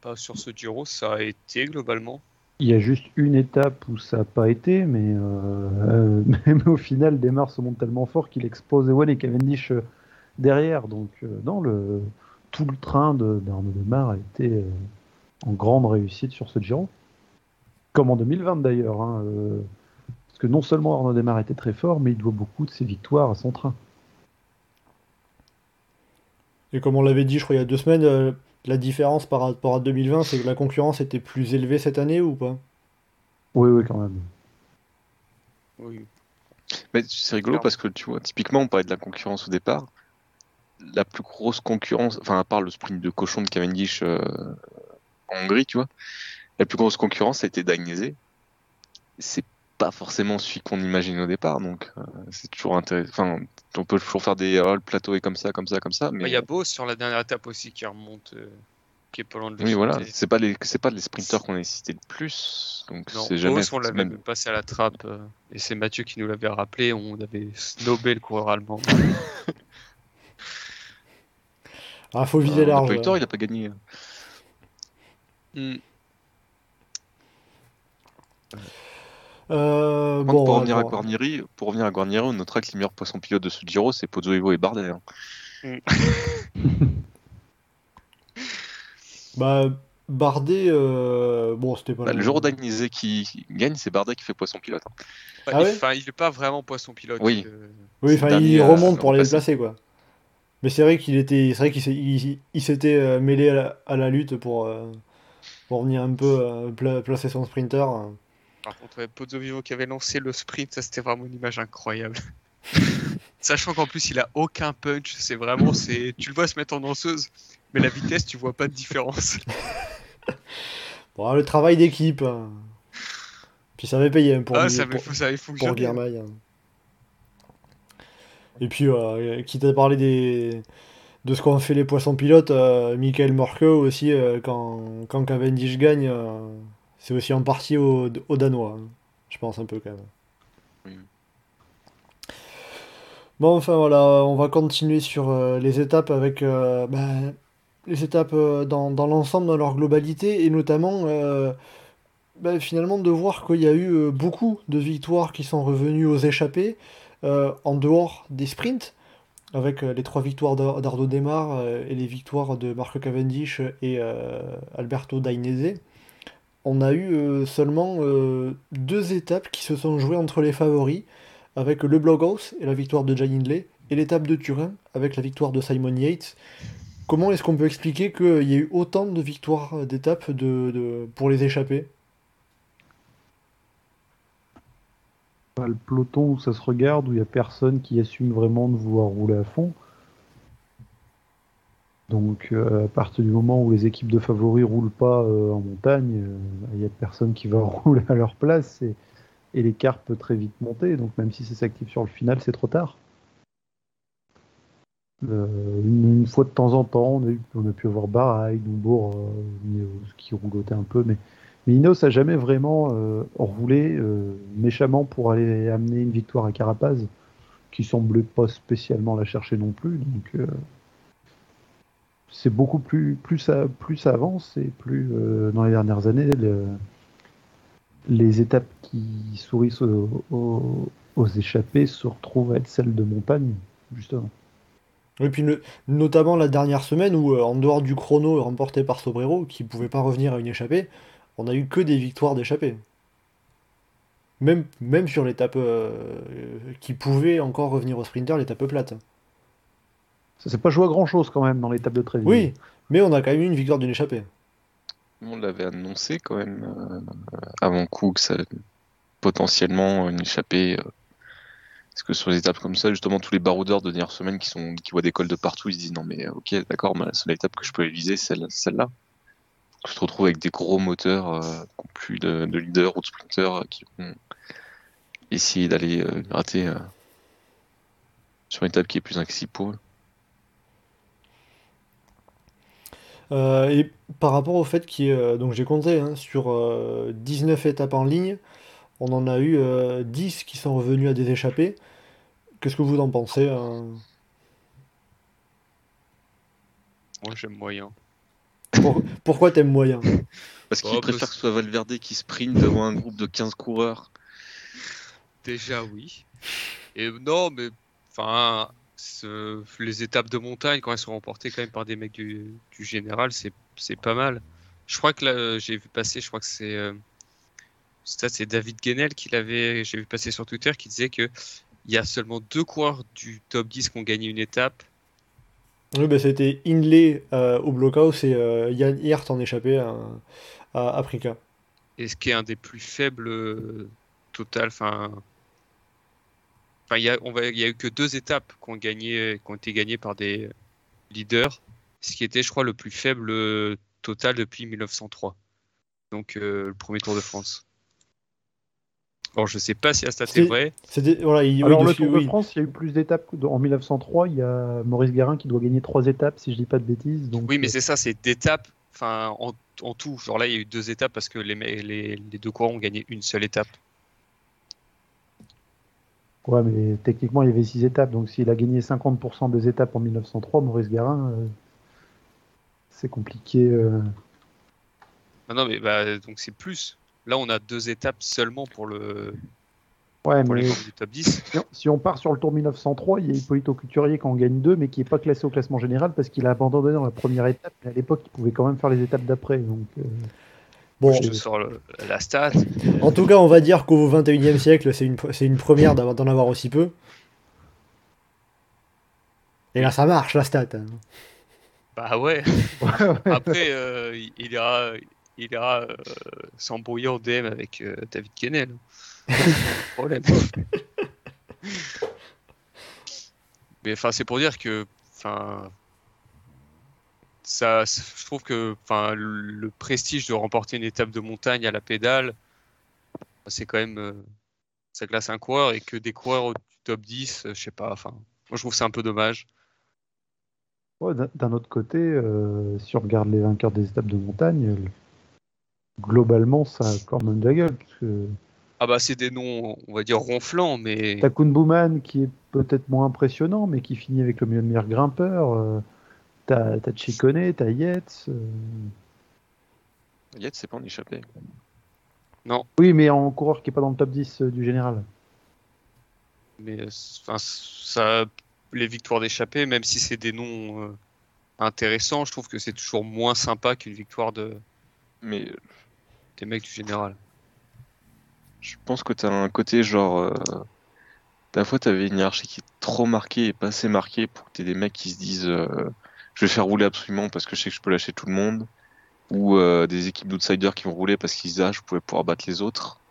Pas sur ce Giro, ça a été globalement. Il y a juste une étape où ça n'a pas été, mais, euh, euh, mais au final, Desmar se monte tellement fort qu'il expose Ewan et Cavendish euh, derrière. Donc, euh, non, le, tout le train de- d'Arnaud Desmar a été euh, en grande réussite sur ce Giro. Comme en 2020 d'ailleurs. hein, euh, parce que non seulement Arnaud Desmar était très fort, mais il doit beaucoup de ses victoires à son train. Et comme on l'avait dit, je crois, il y a deux semaines, euh, la différence par rapport à 2020, c'est que la concurrence était plus élevée cette année ou pas? Oui, oui, quand même. Oui. Mais c'est rigolo parce que tu vois, typiquement, on parlait de la concurrence au départ. La plus grosse concurrence, enfin, à part le sprint de cochon de Cavendish euh, en Hongrie, tu vois, la plus grosse concurrence a été Dagnese. C'est pas forcément celui qu'on imagine au départ, donc euh, c'est toujours intéressant. Enfin, on peut toujours faire des oh, le plateau est comme ça, comme ça, comme ça, Bah, Il mais y a Beau sur la dernière étape aussi qui remonte, euh, qui est pas loin de le oui, voilà, c'est pas les, c'est pas les sprinters qu'on a cités le plus, donc Non, c'est jamais. On l'avait même- passé à la trappe. euh, et c'est Mathieu qui nous l'avait rappelé. On avait snobé le coureur allemand. Ah, faut Ah, viser on n'a large. pas eu tort, il a pas gagné. Hmm. Euh, bon, pour revenir à Guarnieri, pour revenir à Guarnieri, on notera que les meilleurs poissons pilotes de ce Giro, c'est Pozzovivo et Bardet. hein. bah, Bardet, euh, bon, c'était pas Bah, le- le jour Dagnese qui gagne, c'est Bardet qui fait poisson pilote. hein. Bah, Ah il- ouais Enfin, il est pas vraiment poisson pilote. Oui. il, euh, Oui, il remonte pour les passé. placer, quoi. Mais c'est vrai qu'il était, c'est vrai qu'il s'est- il, il s'était euh, mêlé à la, à la lutte pour, euh, pour venir un peu euh, pla- placer son sprinter. euh. Par contre, ouais, Pozzo Vivo qui avait lancé le sprint, ça c'était vraiment une image incroyable. Sachant qu'en plus il a aucun punch, c'est vraiment, c'est, tu le vois se mettre en danseuse, mais la vitesse, tu vois pas de différence. Bon, le travail d'équipe. hein. Puis ça avait payé hein, pour, ah, ça avait, pour, ça avait pour fonctionné. Guermail, hein. Et puis, euh, quitte à parler des... de ce qu'ont fait les poissons pilotes, euh, Michael Morkeu aussi, euh, quand, quand Cavendish gagne, c'est aussi en partie aux au Danois. hein. Je pense un peu quand même. Oui. Bon, enfin voilà, on va continuer sur euh, les étapes avec euh, ben, les étapes euh, dans, dans l'ensemble, dans leur globalité, et notamment ben, finalement de voir qu'il y a eu beaucoup de victoires qui sont revenues aux échappées en dehors des sprints, avec les trois victoires d'Ar- d'Ardo Demar et les victoires de Marco Cavendish et Alberto Dainese. On a eu euh, seulement euh, deux étapes qui se sont jouées entre les favoris, avec le Bloghouse et la victoire de Jan Hindley, et l'étape de Turin avec la victoire de Simon Yates. Comment est-ce qu'on peut expliquer qu'il y a eu autant de victoires euh, d'étapes pour les échappés Pas le peloton où ça se regarde, où il n'y a personne qui assume vraiment de vouloir rouler à fond. Donc euh, à partir du moment où les équipes de favoris roulent pas euh, en montagne, euh, il n'y a personne qui va rouler à leur place et, l'écart peut très vite monter. Donc même si ça s'active sur le final, c'est trop tard. Euh, une, fois de temps en temps, on a, a pu avoir Bahreïn, Dumbourg, euh, qui roulotait un peu, mais, mais Ineos n'a jamais vraiment euh, roulé euh, méchamment pour aller amener une victoire à Carapaz, qui semblait pas spécialement la chercher non plus. Donc euh, c'est beaucoup plus plus ça avance et plus euh, dans les dernières années le- les étapes qui sourissent aux, échappés se retrouvent à être celles de montagne justement. Et puis notamment la dernière semaine où, euh, en dehors du chrono remporté par Sobrero, qui pouvait pas revenir à une échappée, on a eu que des victoires d'échappée. Même, même sur l'étape euh, qui pouvait encore revenir au sprinter, l'étape plate. Ça s'est pas joué à grand chose quand même dans l'étape de Tréville. Oui, mais on a quand même eu une victoire d'une échappée. On l'avait annoncé quand même euh, avant coup que ça potentiellement une échappée. euh, parce que sur les étapes comme ça, justement, tous les baroudeurs de dernière semaine qui sont qui voient des cols de partout, ils se disent non mais euh, ok d'accord, mais la seule étape que je peux viser, c'est celle- celle-là. Tu te retrouves avec des gros moteurs euh, qui plus de, de leaders ou de sprinters euh, qui vont essayer d'aller euh, gratter euh, sur une étape qui est plus accessible pour eux. Euh, et par rapport au fait qu'il y ait, euh, donc j'ai compté, hein, sur euh, 19 étapes en ligne, on en a eu euh, 10 qui sont revenus à des échappées. Qu'est-ce que vous en pensez hein? Moi j'aime moyen. Pour- Pourquoi t'aimes moyen? Parce qu'ils Oh, préfèrent parce- que ce soit Valverde qui sprint devant un groupe de 15 coureurs. Déjà oui. Et non, mais enfin, ce- les étapes de montagne quand elles sont remportées quand même par des mecs du, du général, c'est pas mal. Je crois que là, euh, j'ai vu passer, je crois que c'est euh, ça, c'est David Guenel qui l'avait, j'ai vu passer sur Twitter, qui disait que il y a seulement deux coureurs du top 10 qui ont gagné une étape. Oui, bah, c'était Hindley euh, au blockhouse et euh, Yann Hirt en échappée à, à Africa. Et ce qui est un des plus faibles euh, total, enfin, enfin, il y a, on va, il y a eu que deux étapes qui ont gagné, qui ont été gagnées par des leaders, ce qui était, je crois, le plus faible total depuis 1903. Donc euh, le premier Tour de France. Alors je sais pas si la stat est C'était- vraie. C'était, voilà, il, oui, Alors le Tour de oui. France, il y a eu plus d'étapes en 1903. Il y a Maurice Guérin qui doit gagner trois étapes, si je dis pas de bêtises. Donc, Oui, mais euh, c'est ça, c'est d'étapes. Enfin, en, en tout, genre là, il y a eu deux étapes parce que les, les, les deux coureurs ont gagné une seule étape. Ouais, mais techniquement, il y avait six étapes. Donc s'il a gagné 50% des étapes en 1903, Maurice Guérin, euh, c'est compliqué. euh. Ah non, mais bah, donc c'est plus. Là, on a deux étapes seulement pour le Ouais, pour mais du top 10. si on- si on part sur le Tour 1903, il y a Hippolyte Couturier qui en gagne deux, mais qui n'est pas classé au classement général parce qu'il a abandonné dans la première étape. Mais à l'époque, il pouvait quand même faire les étapes d'après. Donc euh, Bon, Je te sors le- la stat. en tout cas, on va dire qu'au 21e siècle, c'est une, c'est une première d'en avoir aussi peu. Et là, ça marche, la stat. hein. Bah ouais. Après, euh, il- ira. il ira euh, s'embrouiller en DM avec euh, David Kennel. Problème. Mais enfin, c'est pour dire que, enfin, ça, je trouve que, enfin, le, prestige de remporter une étape de montagne à la pédale, c'est quand même, euh, ça classe un coureur et que des coureurs au top 10, euh, je sais pas, enfin, moi je trouve que c'est un peu dommage. Ouais, d'un- autre côté, euh, si on regarde les vainqueurs des étapes de montagne, globalement, ça a quand même de la gueule. parce que Ah bah c'est des noms, on va dire ronflants, mais T'as Kun Bouman qui est peut-être moins impressionnant, mais qui finit avec le meilleur grimpeur. euh, T'as t'as Chikone, t'as Yates. euh. Yates, c'est pas en échappé. Oui, mais en coureur qui est pas dans le top 10 euh, du général. mais euh, enfin, ça, les victoires d'échappée, même si c'est des noms euh, intéressants, je trouve que c'est toujours moins sympa qu'une victoire de Mais euh, des mecs du général. je pense que t'as un côté genre. Euh... La fois, t'avais une hiérarchie qui est trop marquée et pas assez marquée pour que t'aies des mecs qui se disent euh, je vais faire rouler absolument parce que je sais que je peux lâcher tout le monde. Ou euh, des équipes d'outsiders qui vont rouler parce qu'ils disent ah, je pouvais pouvoir battre les autres.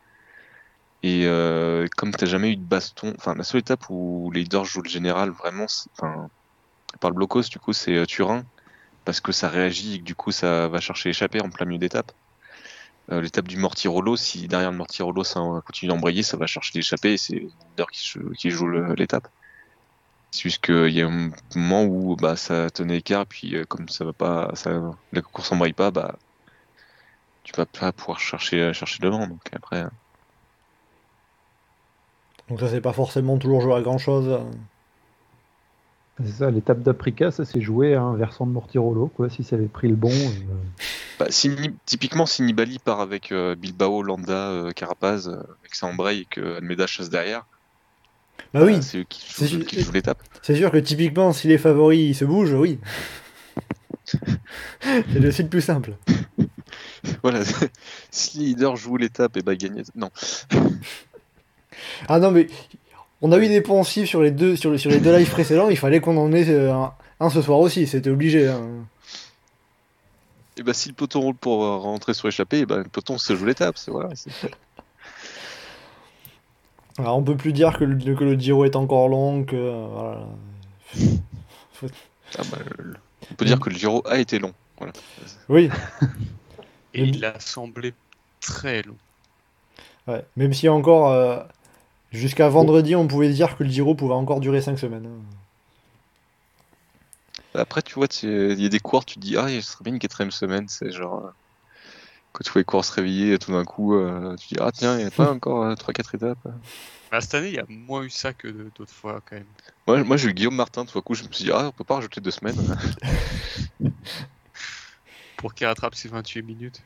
Et euh, comme t'as jamais eu de baston, enfin la seule étape où les leaders jouent le général vraiment, enfin par le blocos du coup c'est euh, Turin parce que ça réagit et que du coup ça va chercher l'échappée en plein milieu d'étape. Euh, l'étape du Mortirolo, si derrière le Mortirolo ça continue d'embrayer, ça va chercher l'échappée et c'est le leader qui, qui joue l'étape. C'est juste qu'il y a un moment où bah, ça tenait écart, puis euh, comme ça va pas, ça, la course embraye pas, bah tu vas pas pouvoir chercher chercher devant. Donc après, euh, Donc ça, c'est pas forcément toujours joué à grand chose. C'est ça, l'étape d'Aprica, ça s'est joué à un versant de Mortirolo, quoi. Si ça avait pris le bon. euh, bah, si typiquement si Nibali part avec euh, Bilbao, Landa, euh, Carapaz, euh, et que ça embraye et que Almeida chasse derrière, Bah oui, c'est eux qui c'est jouent, ju- qui jouent l'étape. c'est sûr que typiquement, si les favoris se bougent, oui. c'est le site plus simple. Voilà, si les leaders jouent l'étape et bah gagner. Non, Ah non, mais on a eu des poncifs sur les deux, sur les, sur les deux lives précédents, il fallait qu'on en ait euh, un, un ce soir aussi, c'était obligé. hein. et bah si le peloton roule pour euh, rentrer sur l'échappée, bah, le peloton se joue l'étape. C'est voilà. Alors on peut plus dire que le, que le Giro est encore long, que. euh, voilà. Ah bah, le- on peut dire que le Giro a été long. Voilà. Oui, Et il a semblé très long. ouais. même si encore. euh, Jusqu'à vendredi, on pouvait dire que le Giro pouvait encore durer 5 semaines. hein. Après, tu vois, tu- il y a des coureurs, tu te dis, ah, ce serait bien une quatrième semaine. C'est genre, euh, quand tu vois les coureurs se réveiller, tout d'un coup, euh, tu dis, ah, tiens, il n'y a pas encore euh, 3-4 étapes. Bah, cette année, il y a moins eu ça que d'autres fois quand même. Moi, moi j'ai eu Guillaume Martin, tout d'un coup, je me suis dit, ah, on peut pas rajouter deux semaines. Pour qu'il rattrape ses 28 minutes.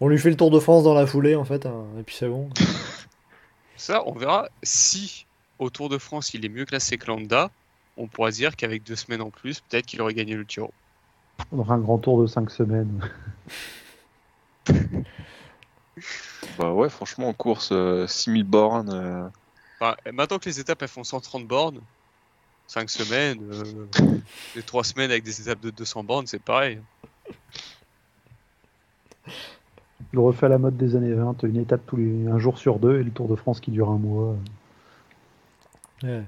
On lui fait le Tour de France dans la foulée, en fait, hein, et puis c'est bon. Ça, on verra si au Tour de France il est mieux classé que Landa. On pourra dire qu'avec deux semaines en plus, peut-être qu'il aurait gagné le Giro. On aura un grand tour de 5 semaines. bah ouais, franchement, en course, euh, 6000 bornes. euh, Enfin, maintenant que les étapes elles font 130 bornes, 5 semaines, euh, les 3 semaines avec des étapes de 200 bornes, c'est pareil. Je le refais à la mode des années 20, une étape tous les... un jour sur deux et le Tour de France qui dure un mois. Ouais.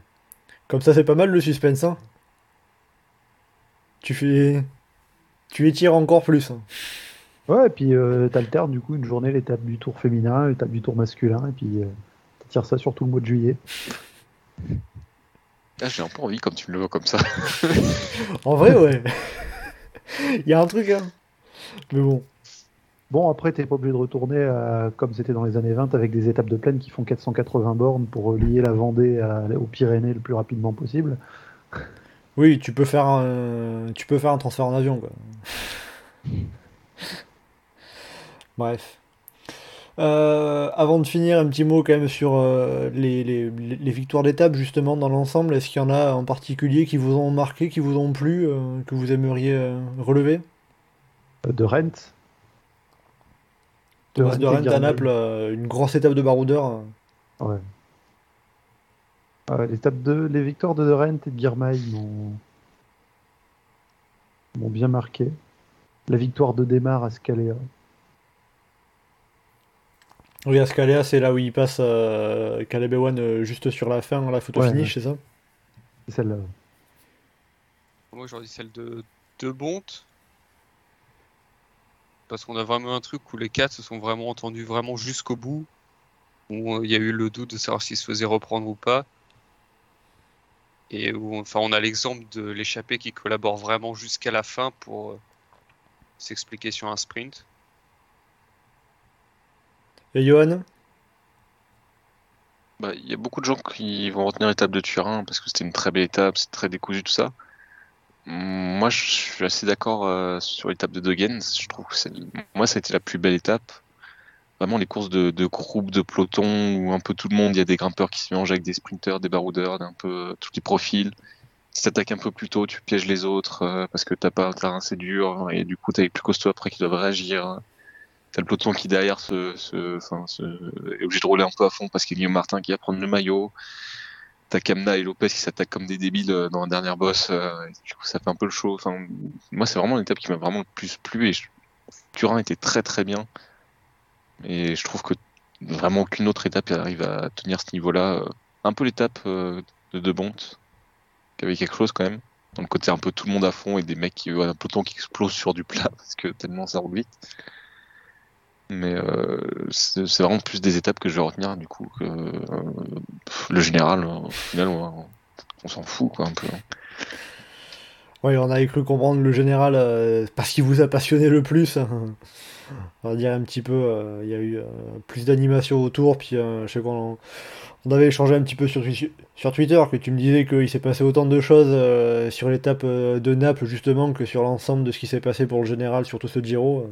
Comme ça, c'est pas mal le suspense, hein. Tu fais. Tu étires encore plus. hein. Ouais, et puis euh, t'alternes du coup une journée l'étape du Tour féminin, l'étape du Tour masculin, et puis euh, t'attires ça sur tout le mois de juillet. Ah, j'ai un peu envie, comme tu me le vois comme ça. En vrai, ouais. Il y a un truc, hein. Mais bon. Bon, après, t'es pas obligé de retourner à- comme c'était dans les années 20 avec des étapes de plaine qui font 480 bornes pour lier la Vendée à- aux Pyrénées le plus rapidement possible. Oui, tu peux faire un, tu peux faire un transfert en avion, quoi. Bref. Euh, avant de finir, un petit mot quand même sur euh, les, les- les victoires d'étape, justement, dans l'ensemble. Est-ce qu'il y en a en particulier qui vous ont marqué, qui vous ont plu, euh, que vous aimeriez euh, relever? De Rent. Thomas de et Rent à. Naples, euh, une grosse étape de baroudeur. Ouais. L'étape de, les victoires de De Rent et de Girmay m'ont m'ont bien marqué. la victoire de démarre à Scalea. Oui, Ascalea, c'est là où il passe euh, Caleb Ewan euh, juste sur la fin, la photo Ouais, finish, c'est ça? C'est celle-là. Moi, j'aurais dit celle de, de Bonte. Parce qu'on a vraiment un truc où les quatre se sont vraiment entendus vraiment jusqu'au bout. Où euh, il y a eu le doute de savoir s'ils se faisaient reprendre ou pas. Et où enfin, on a l'exemple de l'échappée qui collabore vraiment jusqu'à la fin pour euh, s'expliquer sur un sprint. Et Johan? Bah, il y a beaucoup de gens qui vont retenir l'étape de Turin parce que c'était une très belle étape, c'est très décousu tout ça. Moi, je suis assez d'accord euh, sur l'étape de Degen. Je trouve que c'est, moi, ça a été la plus belle étape. Vraiment, les courses de, de de peloton, où un peu tout le monde, il y a des grimpeurs qui se mélangent avec des sprinteurs, des baroudeurs, un peu tous les profils. Si t'attaques un peu plus tôt, tu pièges les autres euh, parce que t'as pas un terrain assez dur et du coup t'as les plus costauds après qui doivent réagir. T'as le peloton qui derrière se, se, se, est obligé de rouler un peu à fond parce qu'il y a Guillaume Martin qui va prendre le maillot. T'as Kamna et Lopez qui s'attaquent comme des débiles euh, dans la dernière bosse. euh, du coup, ça fait un peu le show. Moi, c'est vraiment une étape qui m'a vraiment le plus plu. Et. Turin était très très bien. Et je trouve que vraiment aucune autre étape arrive à tenir ce niveau-là. Euh, Un peu l'étape euh, de De Bonte, qui avait quelque chose quand même. Dans le côté un peu tout le monde à fond et des mecs qui un peloton qui explose sur du plat parce que tellement ça roule vite. Mais euh, c'est vraiment plus des étapes que je vais retenir du coup que le général. euh, Au final, on, s'en fout quoi un peu. hein. Oui, on avait cru comprendre le général parce qu'il vous a passionné le plus. On va dire un petit peu, euh, il y a eu euh, plus d'animation autour, puis euh, je sais qu'on on avait échangé un petit peu sur, Twi- sur Twitter, que tu me disais qu'il s'est passé autant de choses sur l'étape de Naples justement que sur l'ensemble de ce qui s'est passé pour le général, surtout ce Giro.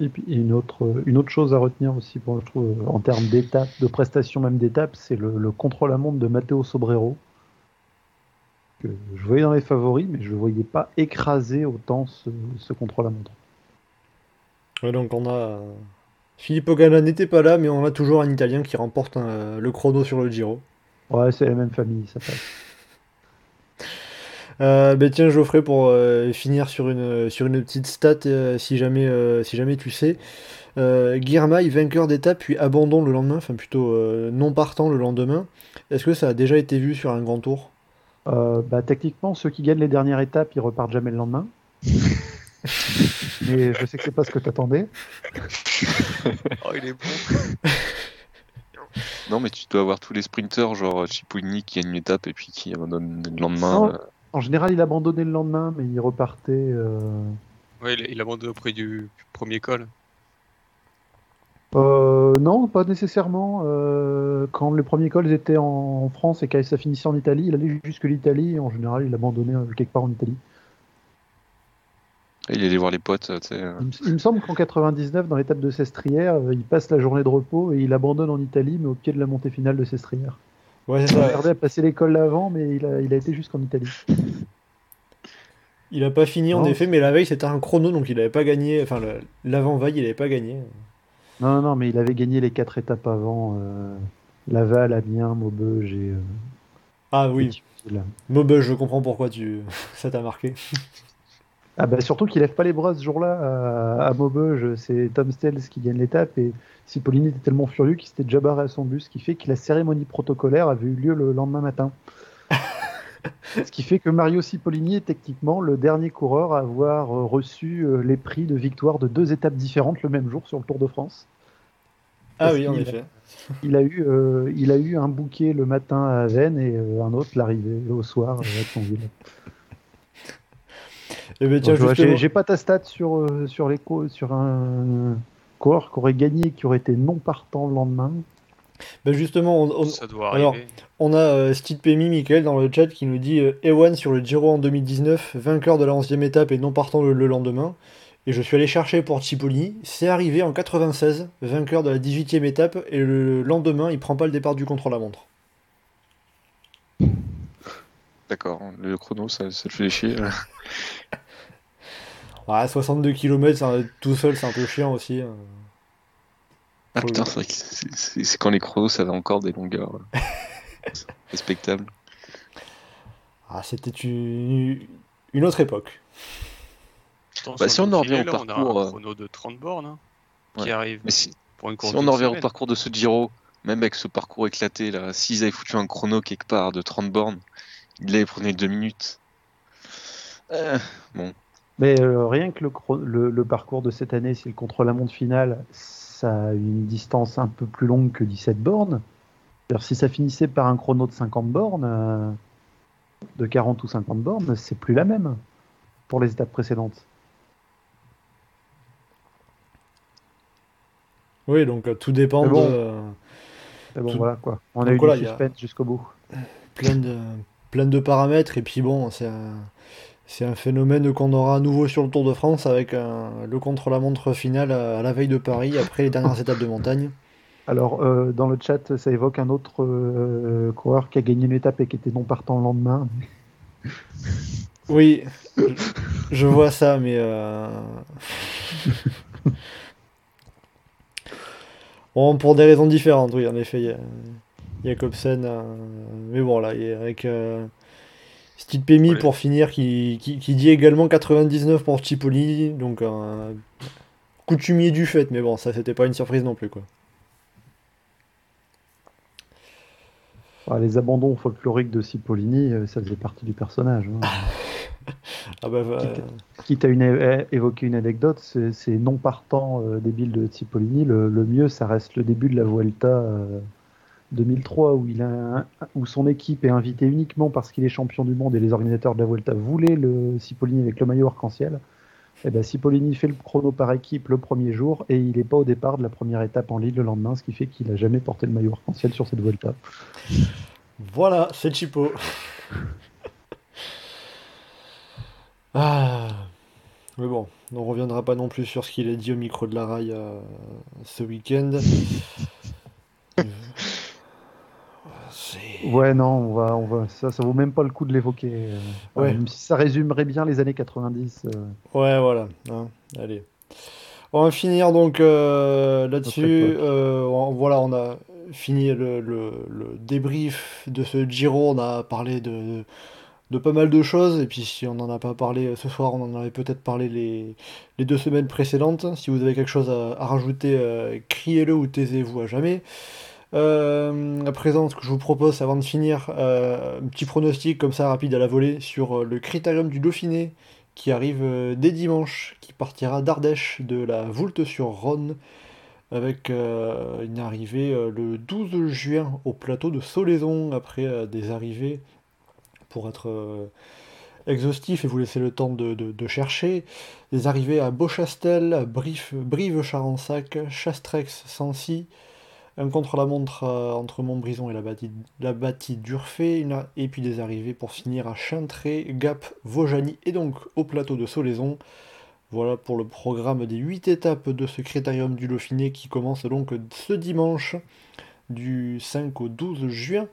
Et puis une autre, une autre chose à retenir aussi, je trouve, en termes d'étape, de prestation même d'étape, c'est le, le contre-la-montre de Matteo Sobrero. Que je voyais dans les favoris, mais je ne voyais pas écraser autant ce, ce contre-la-montre. Ouais, donc on a. Filippo Ganna n'était pas là, mais on a toujours un Italien qui remporte euh, le chrono sur le Giro. Ouais, c'est la même famille, ça passe. Euh, ben tiens Geoffrey pour euh, finir sur une sur une petite stat euh, si jamais euh, si jamais tu sais euh, Girmay vainqueur d'étape puis abandon le lendemain enfin plutôt euh, non partant le lendemain est-ce que ça a déjà été vu sur un grand tour? Euh, bah, techniquement, ceux qui gagnent les dernières étapes, ils repartent jamais le lendemain. mais je sais que c'est pas ce que t'attendais. Oh, il est bon. Non, mais tu dois avoir tous les sprinters, genre Cipollini qui gagne une étape et puis qui abandonne le lendemain. Non. euh. En général, il abandonnait le lendemain, mais il repartait. euh, Ouais, il, il abandonne auprès du premier col. Euh, non, pas nécessairement. Euh, quand les premiers cols étaient en France et que ça finissait en Italie, il allait jusque l'Italie et en général, il abandonnait euh, quelque part en Italie. Il allait voir les potes, tu sais. euh. Il, me- il me semble qu'en 99, dans l'étape de Sestrière, euh, il passe la journée de repos et il abandonne en Italie, mais au pied de la montée finale de Sestrière. ouais c'est Il a ça tardé à passer l'école avant, mais il a, il a été jusqu'en Italie. il a pas fini en effet mais la veille c'était un chrono donc il avait pas gagné enfin le- l'avant-veille il avait pas gagné Non, non, non, mais il avait gagné les quatre étapes avant. euh, Laval, Amiens, Maubeuge et. euh, ah oui. Maubeuge je comprends pourquoi tu ça t'a marqué Ah bah surtout qu'il lève pas les bras ce jour-là à, à Maubeuge, c'est Tom Stells qui gagne l'étape et Cipollini était tellement furieux qu'il s'était déjà barré à son bus, ce qui fait que la cérémonie protocolaire avait eu lieu le lendemain matin. ce qui fait que Mario Cipollini est techniquement le dernier coureur à avoir euh, reçu euh, les prix de victoire de deux étapes différentes le même jour sur le Tour de France. ah Parce oui en effet Il a eu, euh, il a eu un bouquet le matin à Aven et euh, un autre l'arrivée au soir euh, à Thionville. et ben tiens Donc, je vois, justement J'ai j'ai pas ta stat sur, euh, sur, les co- sur un coureur qui aurait gagné et qui aurait été non partant le lendemain. ben justement on- on, Ça doit alors. On a euh, Steve Pemi, Michael, dans le chat qui nous dit euh, Ewan sur le Giro en 2019, vainqueur de la 11e étape et non partant le, le lendemain. Et je suis allé chercher pour Cipollini. C'est arrivé en 96, vainqueur de la 18e étape, et le lendemain, il prend pas le départ du contre-la-montre. D'accord, le chrono, ça, ça le fait chier. Ah, 62 km tout seul, c'est un peu chiant aussi. hein. Ah Faut- putain, c'est vrai que c'est- quand les chronos, ça avait encore des longueurs respectables. Ah, c'était une, une autre époque. Bah, si on le en revient au on a parcours, un euh, chrono de 30 bornes hein, Ouais. qui arrive Mais si, pour une course si on en revient au parcours de ce Giro, même avec ce parcours éclaté, là, s'ils avaient foutu un chrono quelque part de 30 bornes, ils avaient prenait 2 minutes. Euh, Mais euh, rien que le, le, le parcours de cette année, si le contre-la-montre finale, ça a une distance un peu plus longue que 17 bornes. Si ça finissait par un chrono de 50 bornes, euh, de 40 ou 50 bornes, c'est plus la même pour les étapes précédentes. Oui, donc tout dépend Mais bon. de Mais bon, Tout- voilà quoi. On a eu voilà, du il a- suspense jusqu'au bout. plein de, plein de paramètres. Et puis bon, c'est un, c'est un phénomène qu'on aura à nouveau sur le Tour de France avec un- le contre-la-montre final à, à la veille de Paris, après les dernières étapes de montagne. Alors, euh, dans le chat, ça évoque un autre euh, coureur qui a gagné une étape et qui était non partant le lendemain. Oui, je, je vois ça, mais... euh, Bon, pour des raisons différentes, oui, en effet. Il y a- Jacobsen, euh, mais bon, là, avec euh, Steve Pemi Ouais. pour finir, qui, qui, qui dit également 99 pour Cipollini, donc un coutumier du fait, mais bon, ça, c'était pas une surprise non plus, quoi. Ah, les abandons folkloriques de Cipollini, euh, ça faisait partie du personnage. hein. Ah bah, euh, Quitte à une, évoquer une anecdote, c'est c'est non partant euh, débile de Cipollini. Le, le mieux, ça reste le début de la Vuelta euh, 2003, où, il a où son équipe est invitée uniquement parce qu'il est champion du monde et les organisateurs de la Vuelta voulaient le Cipollini avec le maillot arc-en-ciel. Et ben, Cipollini fait le chrono par équipe le premier jour et il n'est pas au départ de la première étape en ligne le lendemain, ce qui fait qu'il n'a jamais porté le maillot arc-en-ciel sur cette Vuelta. Voilà, c'est Chipo. ah. Mais bon, on reviendra pas non plus sur ce qu'il a dit au micro de la rail euh, ce week-end. C'est- Ouais, non, on va, on va, ça, ça vaut même pas le coup de l'évoquer. euh, Ouais. Même si ça résumerait bien les années 90. euh. Ouais, voilà. hein, allez. On va finir donc euh, là-dessus. On- voilà, on a fini le, le- le débrief de ce Giro. On a parlé de, de pas mal de choses. Et puis, si on n'en a pas parlé ce soir, on en avait peut-être parlé les, les deux semaines précédentes. Si vous avez quelque chose à, à rajouter, euh, criez-le ou taisez-vous à jamais. Euh, à présent, ce que je vous propose, avant de finir, euh, un petit pronostic comme ça rapide à la volée sur euh, le Critérium du Dauphiné qui arrive euh, dès dimanche, qui partira d'Ardèche de la Voulte sur Rhône, avec une arrivée le 12 juin au plateau de Solaison, après des arrivées, pour être exhaustif et vous laisser le temps de, chercher, des arrivées à Beauchastel, à Brive, Brive-Charensac, Chastrex, Sancy, un contre-la-montre euh, entre Montbrison et la bâtie, la bâtie d'Urfé, et puis des arrivées pour finir à Chintré, Gap, Vaujany et donc au plateau de Solaison. Voilà pour le programme des 8 étapes de ce Critérium du Dauphiné qui commence donc ce dimanche du 5 au 12 juin.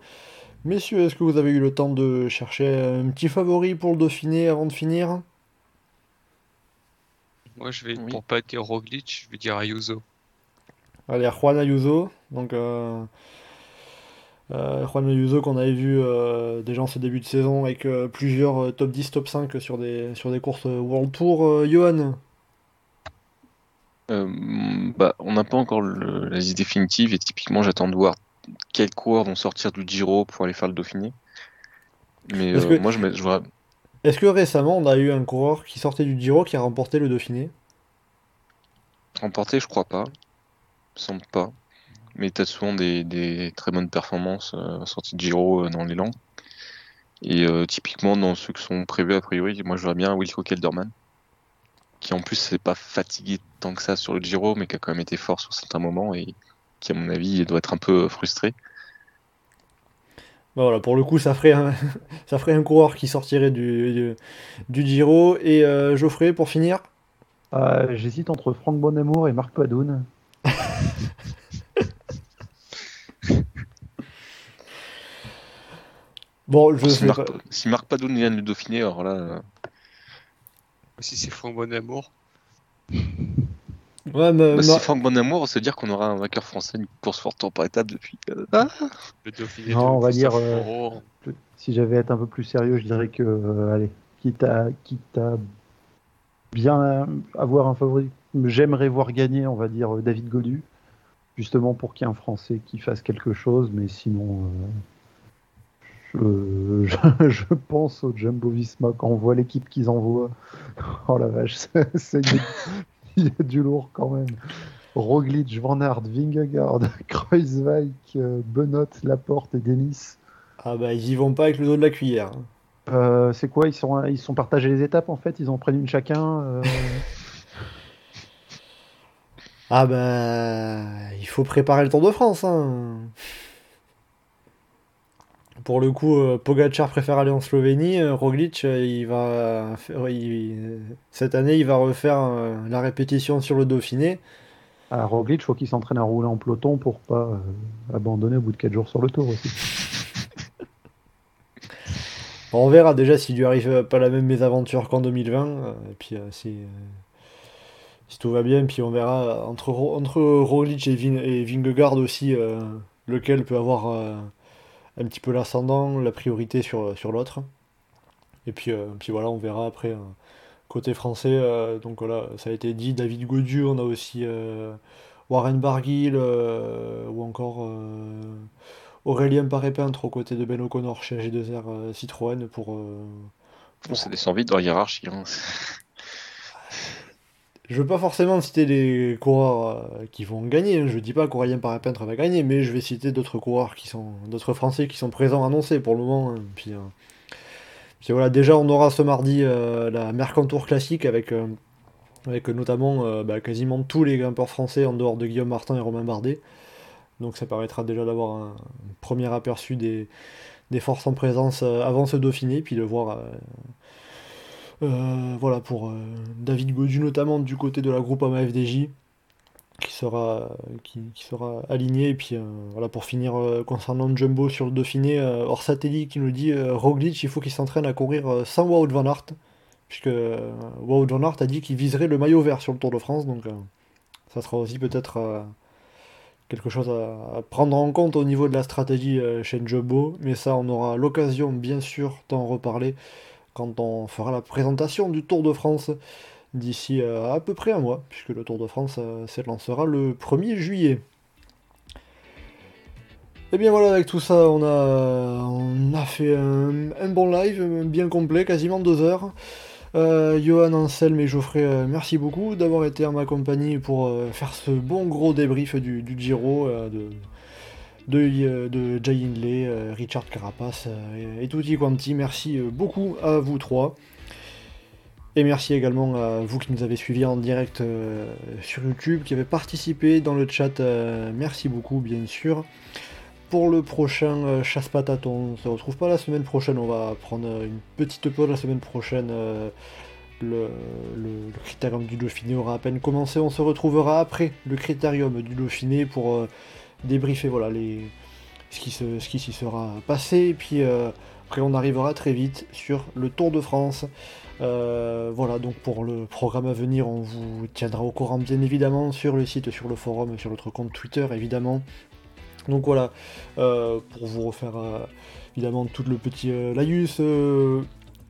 Messieurs, est-ce que vous avez eu le temps de chercher un petit favori pour le Dauphiné avant de finir? Moi, je vais, Oui. pour pas être Roglic, je vais dire Ayuso. Allez, Juan Ayuso. Donc, euh, euh, Juan Ayuso qu'on avait vu euh, déjà en ce début de saison avec plusieurs top 10, top 5 sur des, sur des courses World Tour. Johan bah, on n'a pas encore le- la liste définitive et typiquement j'attends de voir quels coureurs vont sortir du Giro pour aller faire le Dauphiné. Mais que- moi je, mets- je vois Est-ce que récemment on a eu un coureur qui sortait du Giro qui a remporté le Dauphiné? Remporter, je crois pas. Semble pas. Mais tu as souvent des, des très bonnes performances euh, sorties de Giro euh, dans l'élan. Et euh, typiquement dans ceux qui sont prévus a priori, moi je vois bien Wilco Kelderman. Qui en plus s'est pas fatigué tant que ça sur le Giro, mais qui a quand même été fort sur certains moments et qui à mon avis doit être un peu frustré. Bah voilà, pour le coup, ça ferait un, ça ferait un coureur qui sortirait du, du, du Giro. Et euh, Geoffrey, pour finir? Euh, J'hésite entre Franck Bonamour et Marc Padoun. Bon, je si, sais Marc, pas. si Marc Padoun vient de le Dauphiné, alors là, euh, Si c'est Franck Bonamour, Ouais, mais- bah, si Franck Bonamour, c'est dire qu'on aura un vainqueur français, une course forte tour par étape depuis. euh, ah le Dauphiné Non, de on va dire, euh. Si j'avais à être un peu plus sérieux, je dirais que, euh, allez, quitte à, quitte à bien avoir un favori. J'aimerais voir gagner, on va dire, David Godu, justement pour qu'il y ait un Français qui fasse quelque chose, mais sinon, euh, je, je, pense au Jumbo Visma quand on voit l'équipe qu'ils envoient. Oh la vache, c'est il y a du lourd quand même. Roglic, Van Aert, Vingegaard, Kreuzweig, euh, Benot, Laporte et Denis. Ah bah ils y vont pas avec le dos de la cuillère. hein. Euh, c'est quoi ils sont, ils sont partagés les étapes en fait? Ils en prennent une chacun euh, Ah bah il faut préparer le Tour de France. Hein. Pour le coup, euh, Pogacar préfère aller en Slovénie. euh, Roglic, euh, il va il- cette année, il va refaire la répétition sur le Dauphiné. À Roglic, faut qu'il s'entraîne à rouler en peloton pour pas abandonner au bout de 4 jours sur le tour aussi. On verra déjà s'il lui arrive pas la même mésaventure qu'en 2020. euh, et puis si, si tout va bien, puis on verra entre, entre Roglic et, Vin- et Vingegaard aussi euh, lequel peut avoir euh, un petit peu l'ascendant, la priorité sur, sur l'autre. Et puis, euh, puis voilà, on verra après. euh, côté français, donc voilà, ça a été dit, David Gaudu, on a aussi Warren Barguil ou encore Aurélien Paré-Peintre aux côtés de Ben O'Connor chez G2R euh, Citroën pour, euh, Bon, c'est des sans vide dans la hiérarchie. hein. Je veux pas forcément citer les coureurs euh, qui vont gagner, hein. je dis pas qu'Aurélien Paré-Peintre va gagner, mais je vais citer d'autres coureurs qui sont, d'autres Français qui sont présents annoncés pour le moment. hein. Puis, euh, puis voilà, déjà on aura ce mardi euh, la Mercantour classique avec, notamment bah, quasiment tous les grimpeurs français en dehors de Guillaume Martin et Romain Bardet. Donc ça permettra déjà d'avoir un, premier aperçu des, des forces en présence avant ce Dauphiné, puis de voir euh, euh, voilà pour euh, David Godu notamment du côté de la groupe FDJ qui sera qui, qui sera aligné. Et puis euh, voilà pour finir euh, concernant Jumbo sur le Dauphiné euh, hors satellite qui nous dit euh, Roglic il faut qu'il s'entraîne à courir euh, sans Wout van Aert puisque euh, Wout van Aert a dit qu'il viserait le maillot vert sur le Tour de France. Donc euh, ça sera aussi peut-être euh, quelque chose à, à prendre en compte au niveau de la stratégie euh, chez Jumbo. Mais ça on aura l'occasion bien sûr d'en reparler quand on fera la présentation du Tour de France d'ici euh, à peu près un mois, puisque le Tour de France euh, s'élancera le 1er juillet. Et bien voilà, avec tout ça, on a, on a fait un, bon live, bien complet, quasiment deux heures. Euh, Johan, Anselme et Geoffrey, merci beaucoup d'avoir été en ma compagnie pour faire ce bon gros débrief du, du Giro, de, de, euh, de Jay euh, Richard Carapace euh, et, et tutti quanti. Merci beaucoup à vous trois. Et merci également à vous qui nous avez suivis en direct sur YouTube, qui avez participé dans le chat. merci beaucoup, bien sûr. Pour le prochain euh, chasse-patate, on se retrouve pas la semaine prochaine. On va prendre une petite pause la semaine prochaine. le, le- critérium du Dauphiné aura à peine commencé. On se retrouvera après le critérium du Dauphiné pour débriefer voilà, les, ce qui se- ce qui s'y sera passé. Et puis euh, après, on arrivera très vite sur le Tour de France. Euh, voilà, donc pour le programme à venir, on vous tiendra au courant bien évidemment sur le site, sur le forum, sur notre compte Twitter évidemment. Donc voilà, euh, pour vous refaire évidemment tout le petit laïus.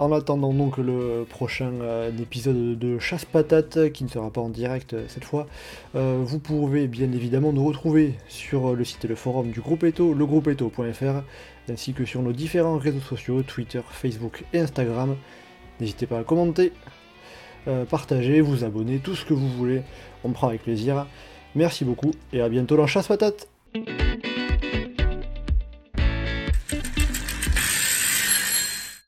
En attendant donc le prochain euh, épisode de Chasse Patate, qui ne sera pas en direct euh, cette fois, euh, vous pouvez bien évidemment nous retrouver sur le site et le forum du groupe Eto, legroupeeto.fr, ainsi que sur nos différents réseaux sociaux, Twitter, Facebook et Instagram. N'hésitez pas à commenter, partager, vous abonner, tout ce que vous voulez, on prend avec plaisir. Merci beaucoup et à bientôt dans Chasse Patate